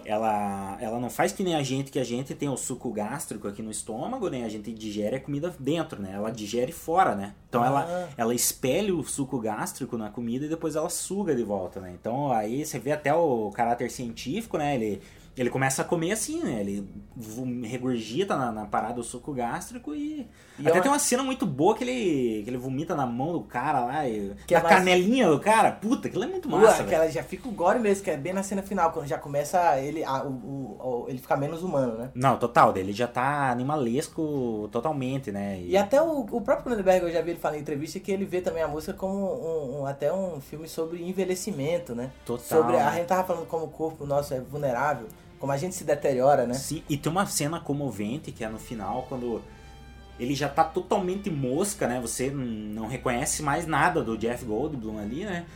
ela, ela não faz que nem a gente, que a gente tem o suco gástrico aqui no estômago, né? A gente digere a comida dentro, né? Ela digere fora, né? Então Ah. ela, ela espelha o suco gástrico na comida e depois ela suga de volta, né? Então aí você vê até o caráter científico, né? Ele Ele começa a comer assim, né? Ele regurgita na, na parada do suco gástrico e. E até é uma- tem uma cena muito boa que ele, que ele vomita na mão do cara lá. E, Que é na mais- canelinha do cara. Puta, aquilo é muito Ué, massa. que velho. ela já fica o gore mesmo, que é bem na cena final, quando já começa ele, a, o, o- o- ele ficar menos humano, né? Não, total, dele já tá animalesco totalmente, né? E até o, o próprio Cronenberg, eu já vi ele falar em entrevista que ele vê também a música como um, um- até um filme sobre envelhecimento, né? Total, Sobre, a né? gente tava falando como o corpo nosso é vulnerável, como a gente se deteriora, né? Sim, e tem uma cena comovente que é no final, quando ele já tá totalmente mosca, né? Você não reconhece mais nada do Jeff Goldblum ali, né?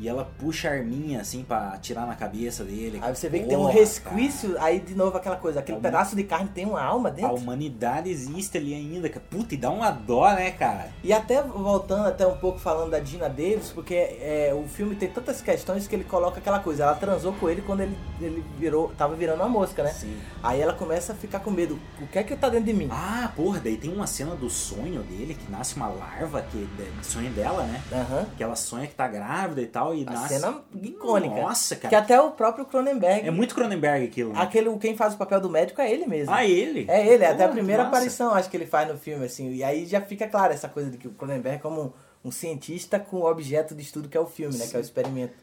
E ela puxa a arminha assim pra atirar na cabeça dele. Aí você vê que tem um Porra, resquício, aí de novo aquela coisa, aquele É pedaço de carne tem uma alma A dentro. humanidade existe ali ainda, cara. Puta, e dá uma dó, né, cara? E até voltando até um pouco falando da Dina Davis, porque é, o filme tem tantas questões que ele coloca aquela coisa, ela transou com ele quando ele, ele virou, tava virando uma mosca, né? Sim. Aí ela começa a ficar com medo. O que é que tá dentro de mim? Ah, porra, daí tem uma cena do sonho dele, que nasce uma larva, que de- sonho dela, né? Aham. Que ela sonha que tá grávida e tal, e A nasce... cena icônica. Nossa, cara. Que até o próprio Cronenberg. É muito Cronenberg aquilo, né? Aquele, quem faz o papel do médico é ele mesmo. Ah, ele? É ele, é até a primeira massa. aparição, acho que ele faz no filme, assim. E aí já fica claro essa coisa de que o Cronenberg é como um, um cientista com o objeto de estudo que é o filme, né? Que é o experimento.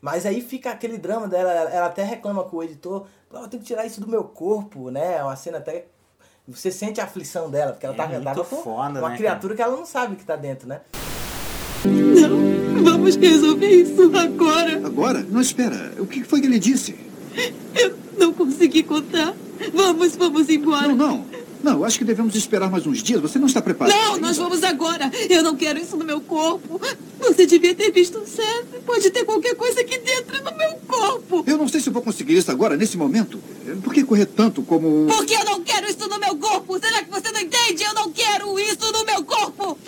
Mas aí fica aquele drama dela, ela, até reclama com o editor, "Pô, eu tenho que tirar isso do meu corpo, né? É uma cena até. Você sente a aflição dela, porque ela É tá tava com foda, uma né, criatura que ela não sabe que tá dentro, né? Não, vamos resolver isso agora. Agora? Não, espera. O que foi que ele disse? Eu não consegui contar. Vamos, vamos embora. Não, não. Não, acho que devemos esperar mais uns dias. Você não está preparado. Não, ainda. nós vamos agora. Eu não quero isso no meu corpo. Você devia ter visto o certo. Pode ter qualquer coisa aqui dentro no meu corpo. Eu não sei se eu vou conseguir isso agora, nesse momento. Por que correr tanto como... Porque eu não quero isso no meu corpo. Será que você não entende? Eu não quero isso no meu corpo.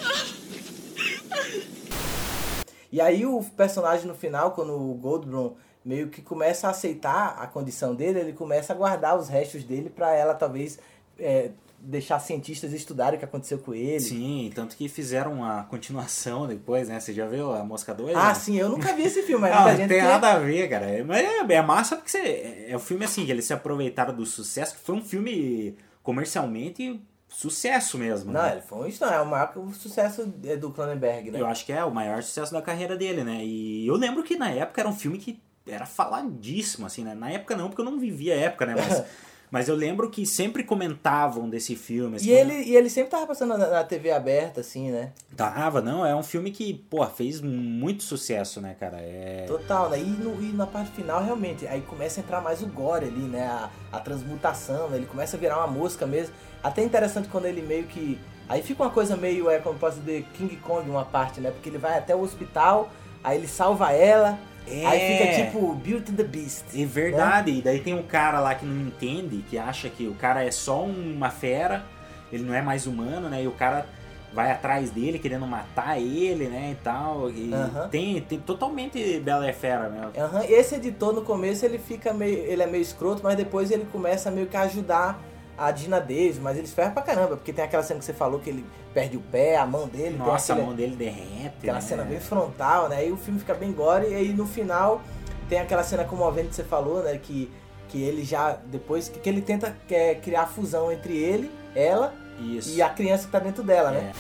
E aí o personagem no final, quando o Goldblum meio que começa a aceitar a condição dele, ele começa a guardar os restos dele pra ela talvez é, deixar cientistas estudarem o que aconteceu com ele. Sim, tanto que fizeram uma continuação depois, né? Você já viu a Mosca 2? Ah, né? sim, eu nunca vi esse filme, Não, não tem nada a ver, cara. É- Mas é, é massa porque você, é um filme assim, que eles se aproveitaram do sucesso, que foi um filme comercialmente sucesso mesmo. Não, né? ele foi um isso, não, é o maior sucesso é, do Cronenberg, né? Eu acho que é o maior sucesso da carreira dele, né? E eu lembro que na época era um filme que era faladíssimo, assim, né? Na época não, porque eu não vivia a época, né? Mas, mas eu lembro que sempre comentavam desse filme. Assim, E ele, e ele sempre tava passando na, na TV aberta, assim, né? Tava, não, é um filme que, pô, fez muito sucesso, né, cara? É... Total, né? E, no- e na parte final, realmente, aí começa a entrar mais o gore ali, né? A, a transmutação, né? Ele começa a virar uma mosca mesmo. Até interessante quando ele meio que. Aí fica uma coisa meio, é como posso dizer, King Kong uma parte, né? Porque ele vai até o hospital, aí ele salva ela, É. aí fica tipo Beauty and the Beast. É verdade, e daí tem um cara lá que não entende, que acha que o cara é só uma fera, ele não é mais humano, né? E o cara vai atrás dele querendo matar ele, né? E tal. E Aham. tem, tem totalmente Bela e Fera mesmo. Aham, Esse editor no começo ele fica meio. ele é meio escroto, mas depois ele começa meio que a ajudar a Dina Davis, mas eles ferram pra caramba, porque tem aquela cena que você falou que ele perde o pé, a mão dele, Nossa, aquele- a mão dele derrete. Aquela né? cena bem frontal, né? E o filme fica bem gore. E aí no final tem aquela cena comovente que você falou, né? Que, que ele já, depois, que, que ele tenta é, criar a fusão entre ele, ela Isso. e a criança que tá dentro dela, né?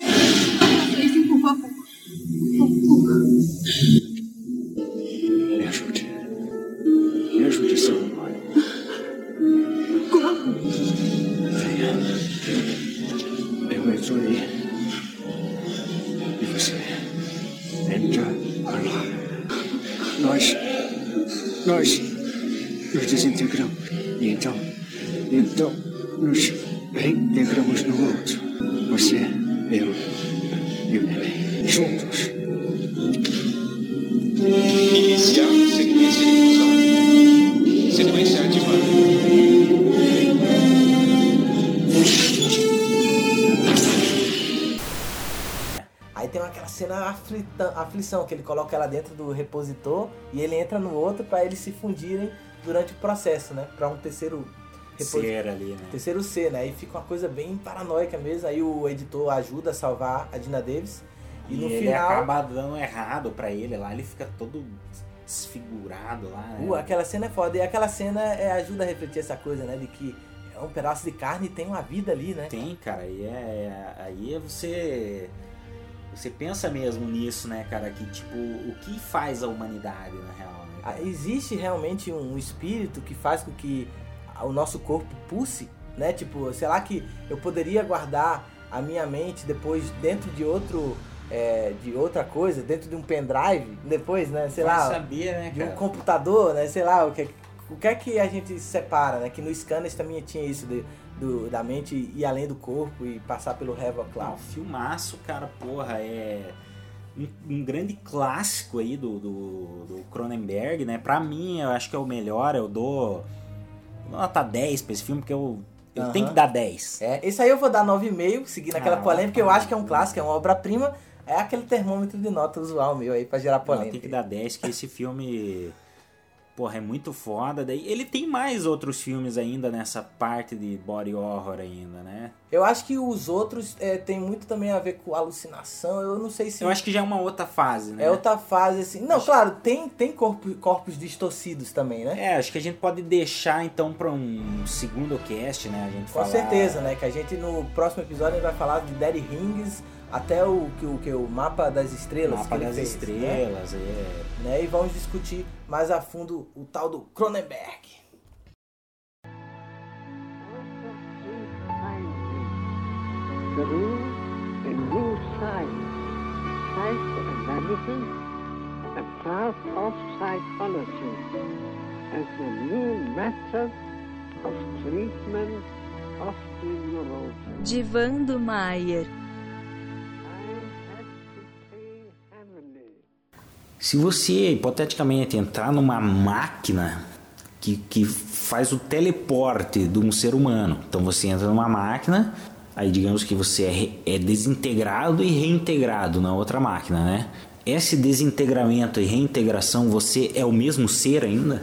Esse, por favor. Me Aí. E você entra lá. Nós. Nós nos desintegramos. E então. Então nos reintegramos no outro. Você, eu e o neném. Aflição, que ele coloca ela dentro do repositor e ele entra no outro pra eles se fundirem durante o processo, né? Pra um terceiro Ser ali, né? Terceiro C, né? Aí fica uma coisa bem paranoica mesmo. Aí o editor ajuda a salvar a Dina Davis. E, E, no ele final. acaba dando errado pra ele lá, ele fica todo desfigurado lá, né? Uh, aquela cena é foda. E aquela cena é, ajuda a refletir essa coisa, né? De que é um pedaço de carne e tem uma vida ali, né? Tem, cara, e é, aí é você você pensa mesmo nisso, né, cara, que tipo, o que faz a humanidade na real, né? Ah, Existe realmente um espírito que faz com que o nosso corpo pulse, né? Tipo, sei lá que eu poderia guardar a minha mente depois dentro de outro é, de outra coisa, dentro de um pendrive, depois, né? Sei Vai lá, saber, né, de um computador, né? Sei lá o que o que é que a gente separa, né? Que no Scanners também tinha isso de, do, da mente ir além do corpo e passar pelo Revo Não, Cloud. filmaço, cara, porra, é um, um grande clássico aí do, do, do Cronenberg, né? Pra mim, eu acho que é o melhor, eu dou nota 10 pra esse filme, porque eu, eu Aham. tenho que dar 10. É, esse aí eu vou dar 9,5, seguindo aquela Ah, polêmica, que eu acho que é um clássico, é uma obra-prima. É aquele termômetro de nota usual meu aí pra gerar Não, polêmica. tem que dar 10, que esse filme, porra, é muito foda. Daí ele tem mais outros filmes ainda nessa parte de body horror ainda, né? Eu acho que os outros é, tem muito também a ver com alucinação. Eu não sei se. Eu acho que já é uma outra fase, né? É outra fase, assim. Não, claro, tem, tem corpo, corpos distorcidos também, né? É, acho que a gente pode deixar então pra um segundo cast, né? A gente Com falar... certeza, né? Que a gente no próximo episódio vai falar de Daddy Rings até o que o, que o mapa das estrelas. Mapa das fez, estrelas, né? é. né? E vamos discutir mais a fundo o tal do Cronenberg. new science, psychoanalysis, a path of psychology, as a new method of treatment of the neurosis. Divando Maier. Se você, hipoteticamente, entrar numa máquina que, que faz o teleporte de um ser humano, então você entra numa máquina, aí digamos que você é, é desintegrado e reintegrado na outra máquina, né? Esse desintegramento e reintegração, você é o mesmo ser ainda?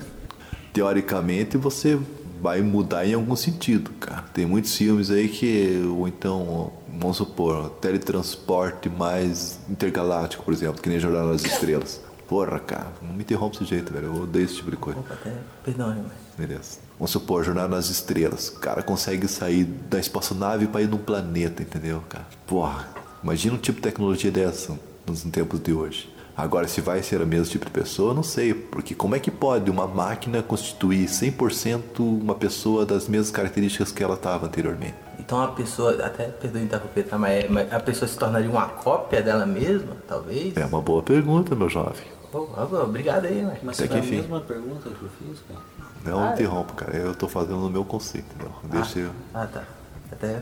Teoricamente você vai mudar em algum sentido, cara. Tem muitos filmes aí que, ou então, vamos supor, teletransporte mais intergaláctico, por exemplo, que nem Jornada nas Estrelas. Porra, cara, não me interrompa desse jeito, velho. Eu odeio esse tipo de coisa. Até, perdão, irmão. Beleza. Vamos supor, Jornada nas Estrelas. O cara consegue sair da espaçonave pra ir num planeta, entendeu, cara? Porra, imagina um tipo de tecnologia dessa nos tempos de hoje. Agora, se vai ser o mesmo tipo de pessoa, eu não sei. Porque como é que pode uma máquina constituir 100% uma pessoa das mesmas características que ela estava anteriormente? Então a pessoa, até perdoe interromper, tá? Mas, mas a pessoa se tornaria uma cópia dela mesma, talvez? É uma boa pergunta, meu jovem. Pô, ó, obrigado aí. Mas Até foi a enfim. mesma pergunta que eu fiz, cara. Não Ah, é. interrompa, cara. Eu tô fazendo no meu conceito, entendeu? Deixa eu. Ah, tá. Até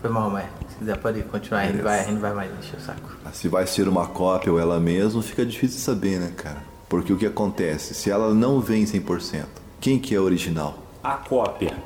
foi mal, mas se quiser pode continuar, a gente, Beleza. vai, a gente vai mais encher o saco. Se vai ser uma cópia ou ela mesma, fica difícil de saber, né, cara? Porque o que acontece? Se ela não vem 100%, quem que é original? A cópia.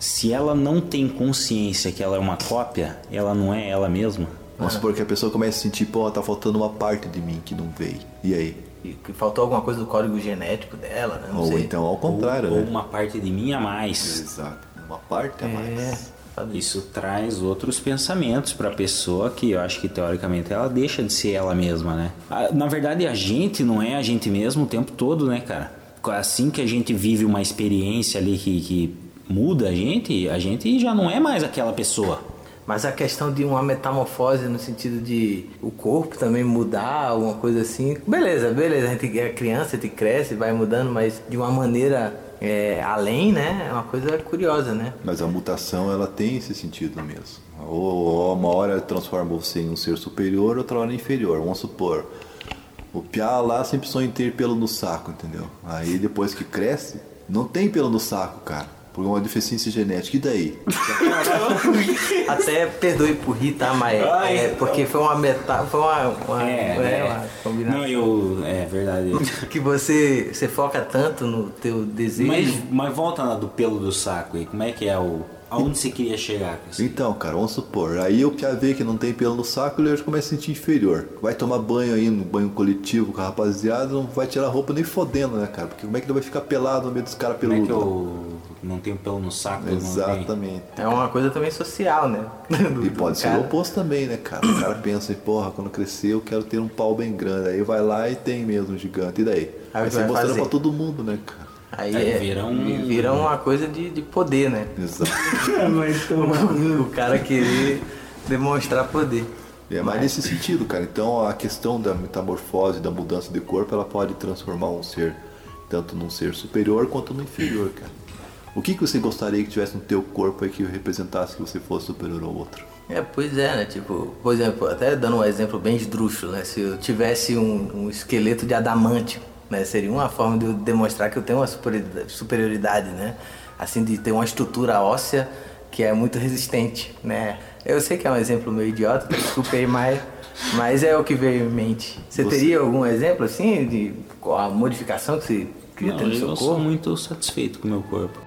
Se ela não tem consciência que ela é uma cópia, ela não é ela mesma? Vamos supor que a pessoa comece a sentir, pô, tá faltando uma parte de mim que não veio. E aí? E que faltou alguma coisa do código genético dela, né? Não Ou sei. então ao contrário, ou, né? ou uma parte de mim a mais. Exato. Uma parte a mais. Isso traz outros pensamentos para a pessoa que eu acho que teoricamente ela deixa de ser ela mesma, né? Ah, Na verdade, a gente não é a gente mesmo o tempo todo, né, cara? Assim que a gente vive uma experiência ali que, que muda a gente, a gente já não é mais aquela pessoa. Mas a questão de uma metamorfose no sentido de o corpo também mudar, alguma coisa assim. Beleza, beleza, a gente é criança, a gente cresce, vai mudando, mas de uma maneira é, além, né? É uma coisa curiosa, né? Mas a mutação, ela tem esse sentido mesmo. Ou, uma hora transforma você em um ser superior, outra hora inferior. Vamos supor, o piá lá sempre sonha em ter pelo no saco, entendeu? Aí depois que cresce, não tem pelo no saco, cara. Por uma deficiência genética. E daí? Até perdoe por rir, tá? Mas é porque foi uma metáfora, foi uma, uma, É, é, é. uma combinação. Não, eu. É verdade. Que você, você foca tanto no teu desejo. Mas, mas volta na do pelo do saco aí, como é que é o. Aonde você queria chegar com isso? Então, cara, vamos supor. Aí o piá vê que não tem pelo no saco, ele já começa a se sentir inferior. Vai tomar banho aí no banho coletivo com a rapaziada, não vai tirar roupa nem fodendo, né, cara? Porque como é que ele vai ficar pelado no meio dos caras Como é peludos? que eu. Não tem pelo no saco. Exatamente. É uma coisa também social, né? E pode ser cara. o oposto também, né, cara? O cara pensa, assim, porra, quando eu crescer eu quero ter um pau bem grande. Aí vai lá e tem mesmo um gigante. E daí? Aí você vai mostrando fazer? pra todo mundo, né, cara? Aí, Aí é, vira um- vira uma coisa de, de poder, né? Exato. o cara querer demonstrar poder. É mais nesse sentido, cara. Então a questão da metamorfose, da mudança de corpo, ela pode transformar um ser tanto num ser superior quanto no inferior, cara. O que, que você gostaria que tivesse no teu corpo aí que representasse que você fosse superior ao outro? É, pois é, né? Tipo, por exemplo, até dando um exemplo bem esdrúxulo, né? Se eu tivesse um, um esqueleto de adamantio, né? Seria uma forma de eu demonstrar que eu tenho uma superioridade, superioridade, né? Assim, de ter uma estrutura óssea que é muito resistente, né? Eu sei que é um exemplo meio idiota, desculpe aí, mas, mas é o que veio em mente. Você, Você- teria algum exemplo, assim, de qual a modificação que você queria Não, ter no seu eu sou corpo? muito satisfeito com o meu corpo.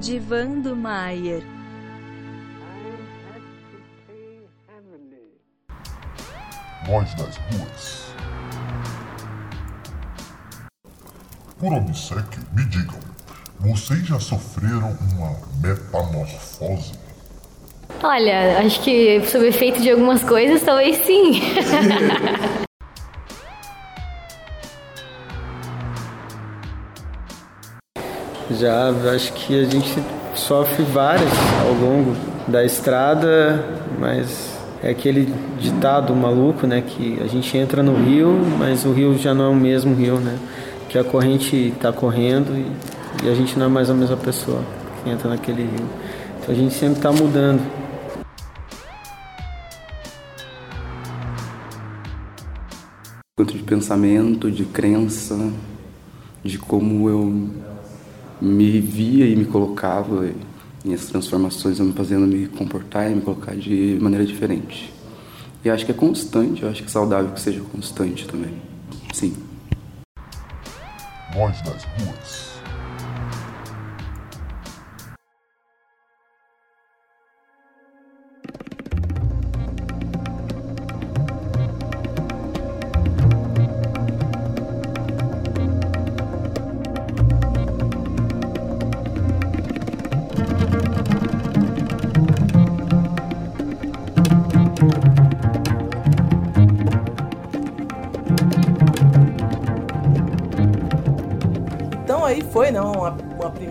Neurosis. Divã do Maier. Nós das ruas. Por obsequio, me digam, vocês já sofreram uma metamorfose? Olha, acho que sob efeito de algumas coisas, talvez sim. Já acho que a gente sofre várias ao longo da estrada, mas é aquele ditado maluco, né? Que a gente entra no rio, mas o rio já não é o mesmo rio, né? Que a corrente está correndo e, e a gente não é mais a mesma pessoa que entra naquele rio. Então a gente sempre está mudando. Quanto de pensamento, de crença, de como eu me via e me colocava, e minhas transformações me fazendo me comportar e me colocar de maneira diferente. E acho que é constante, eu acho que é saudável que seja constante também. Sim. Nós das ruas.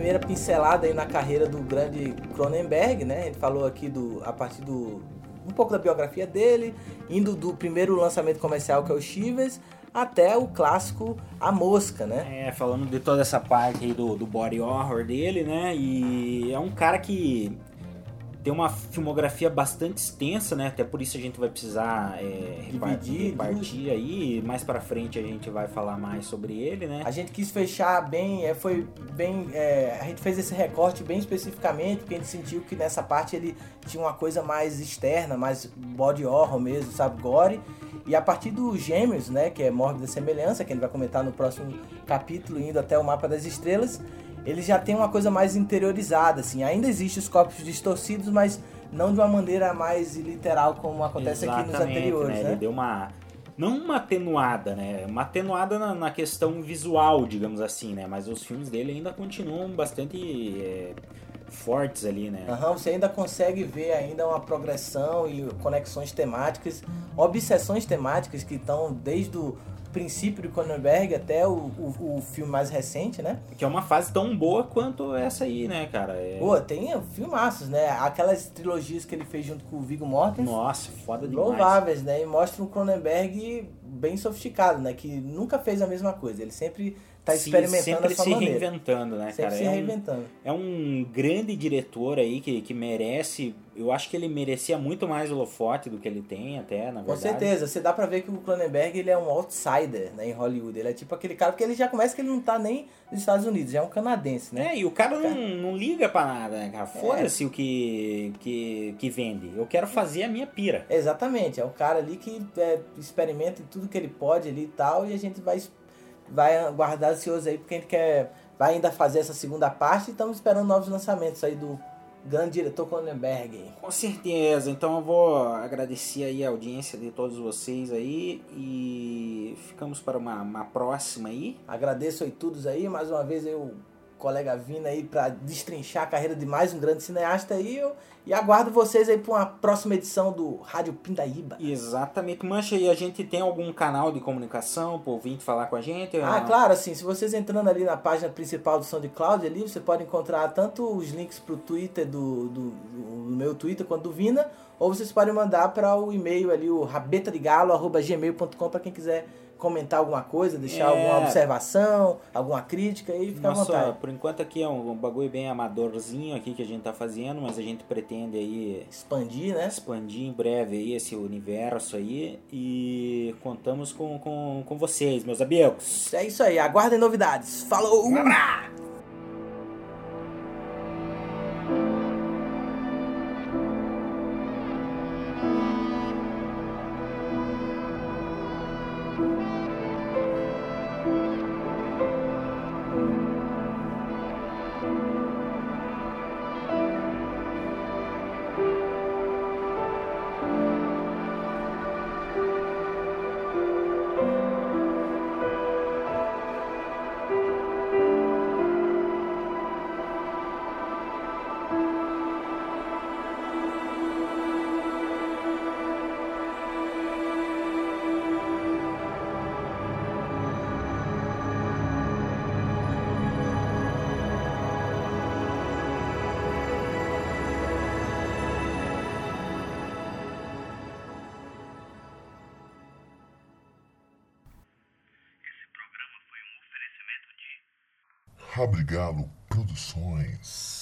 Primeira pincelada aí na carreira do grande Cronenberg, né? Ele falou aqui do a partir do um pouco da biografia dele, indo do primeiro lançamento comercial que é o Chivas até o clássico A Mosca, né? É, falando de toda essa parte aí do, do body horror dele, né? E é um cara que tem uma filmografia bastante extensa, né? Até por isso a gente vai precisar é, repartir, Dividir, repartir aí. Mais pra frente a gente vai falar mais sobre ele, né? A gente quis fechar bem, é, foi bem. é, a gente fez esse recorte bem especificamente, porque a gente sentiu que nessa parte ele tinha uma coisa mais externa, mais body horror mesmo, sabe? Gore. E a partir do Gêmeos, né? Que é Mórbida Semelhança, que ele vai comentar no próximo capítulo, indo até o Mapa das Estrelas, ele já tem uma coisa mais interiorizada, assim. Ainda existem os corpos distorcidos, mas não de uma maneira mais literal como acontece aqui nos Exatamente, anteriores, né? Ele deu uma. Não uma atenuada, né? Uma atenuada na, na questão visual, digamos assim, né? Mas os filmes dele ainda continuam bastante é, fortes ali, né? Aham, você ainda consegue ver ainda uma progressão e conexões temáticas, obsessões temáticas que estão desde o princípio do Cronenberg até o, o, o filme mais recente, né? Que é uma fase tão boa quanto essa aí, né, cara? É... Pô, tem filmaços, né? Aquelas trilogias que ele fez junto com o Viggo Mortensen. Nossa, foda demais. Louváveis, né? E mostra um Cronenberg bem sofisticado, né? Que nunca fez a mesma coisa. Ele sempre tá Se- experimentando sempre se maneira. reinventando, né, Sempre cara? se é, reinventando. Um, é um grande diretor aí que, que merece. Eu acho que ele merecia muito mais holofote do que ele tem, até, na Com verdade. certeza, você dá pra ver que o Cronenberg ele é um outsider né, em Hollywood. Ele é tipo aquele cara, porque ele já começa que ele não tá nem nos Estados Unidos, já é um canadense, né? É, e o cara não, não liga pra nada, né, cara? Foda-se o que, que, que vende. Eu quero fazer a minha pira. Exatamente, é um cara ali que é, experimenta tudo que ele pode ali e tal, e a gente vai, vai guardar ansioso aí porque a gente quer vai ainda fazer essa segunda parte e estamos esperando novos lançamentos aí do grande diretor Cronenberg. Com certeza, então eu vou agradecer aí a audiência de todos vocês aí e ficamos para uma, uma próxima aí. Agradeço aí todos aí, mais uma vez eu colega vindo aí para destrinchar a carreira de mais um grande cineasta aí. Eu, e aguardo vocês aí para uma próxima edição do Rádio Pindaíba. Exatamente. Mancha, e a gente tem algum canal de comunicação para ouvir falar com a gente? Ah, claro, assim, se vocês entrando ali na página principal do SoundCloud ali, você pode encontrar tanto os links pro Twitter do, do, do meu Twitter quanto do Vina, ou vocês podem mandar para o e-mail ali, o rabetadegalo.gmail.com para quem quiser comentar alguma coisa, deixar É. alguma observação, alguma crítica aí, fica à Nossa, vontade. por enquanto aqui é um, um bagulho bem amadorzinho aqui que a gente tá fazendo, mas a gente pretende aí expandir, né? Expandir em breve aí esse universo aí e contamos com, com, com vocês, meus amigos. É isso aí, aguardem novidades. Falou! Rabrigalo Produções.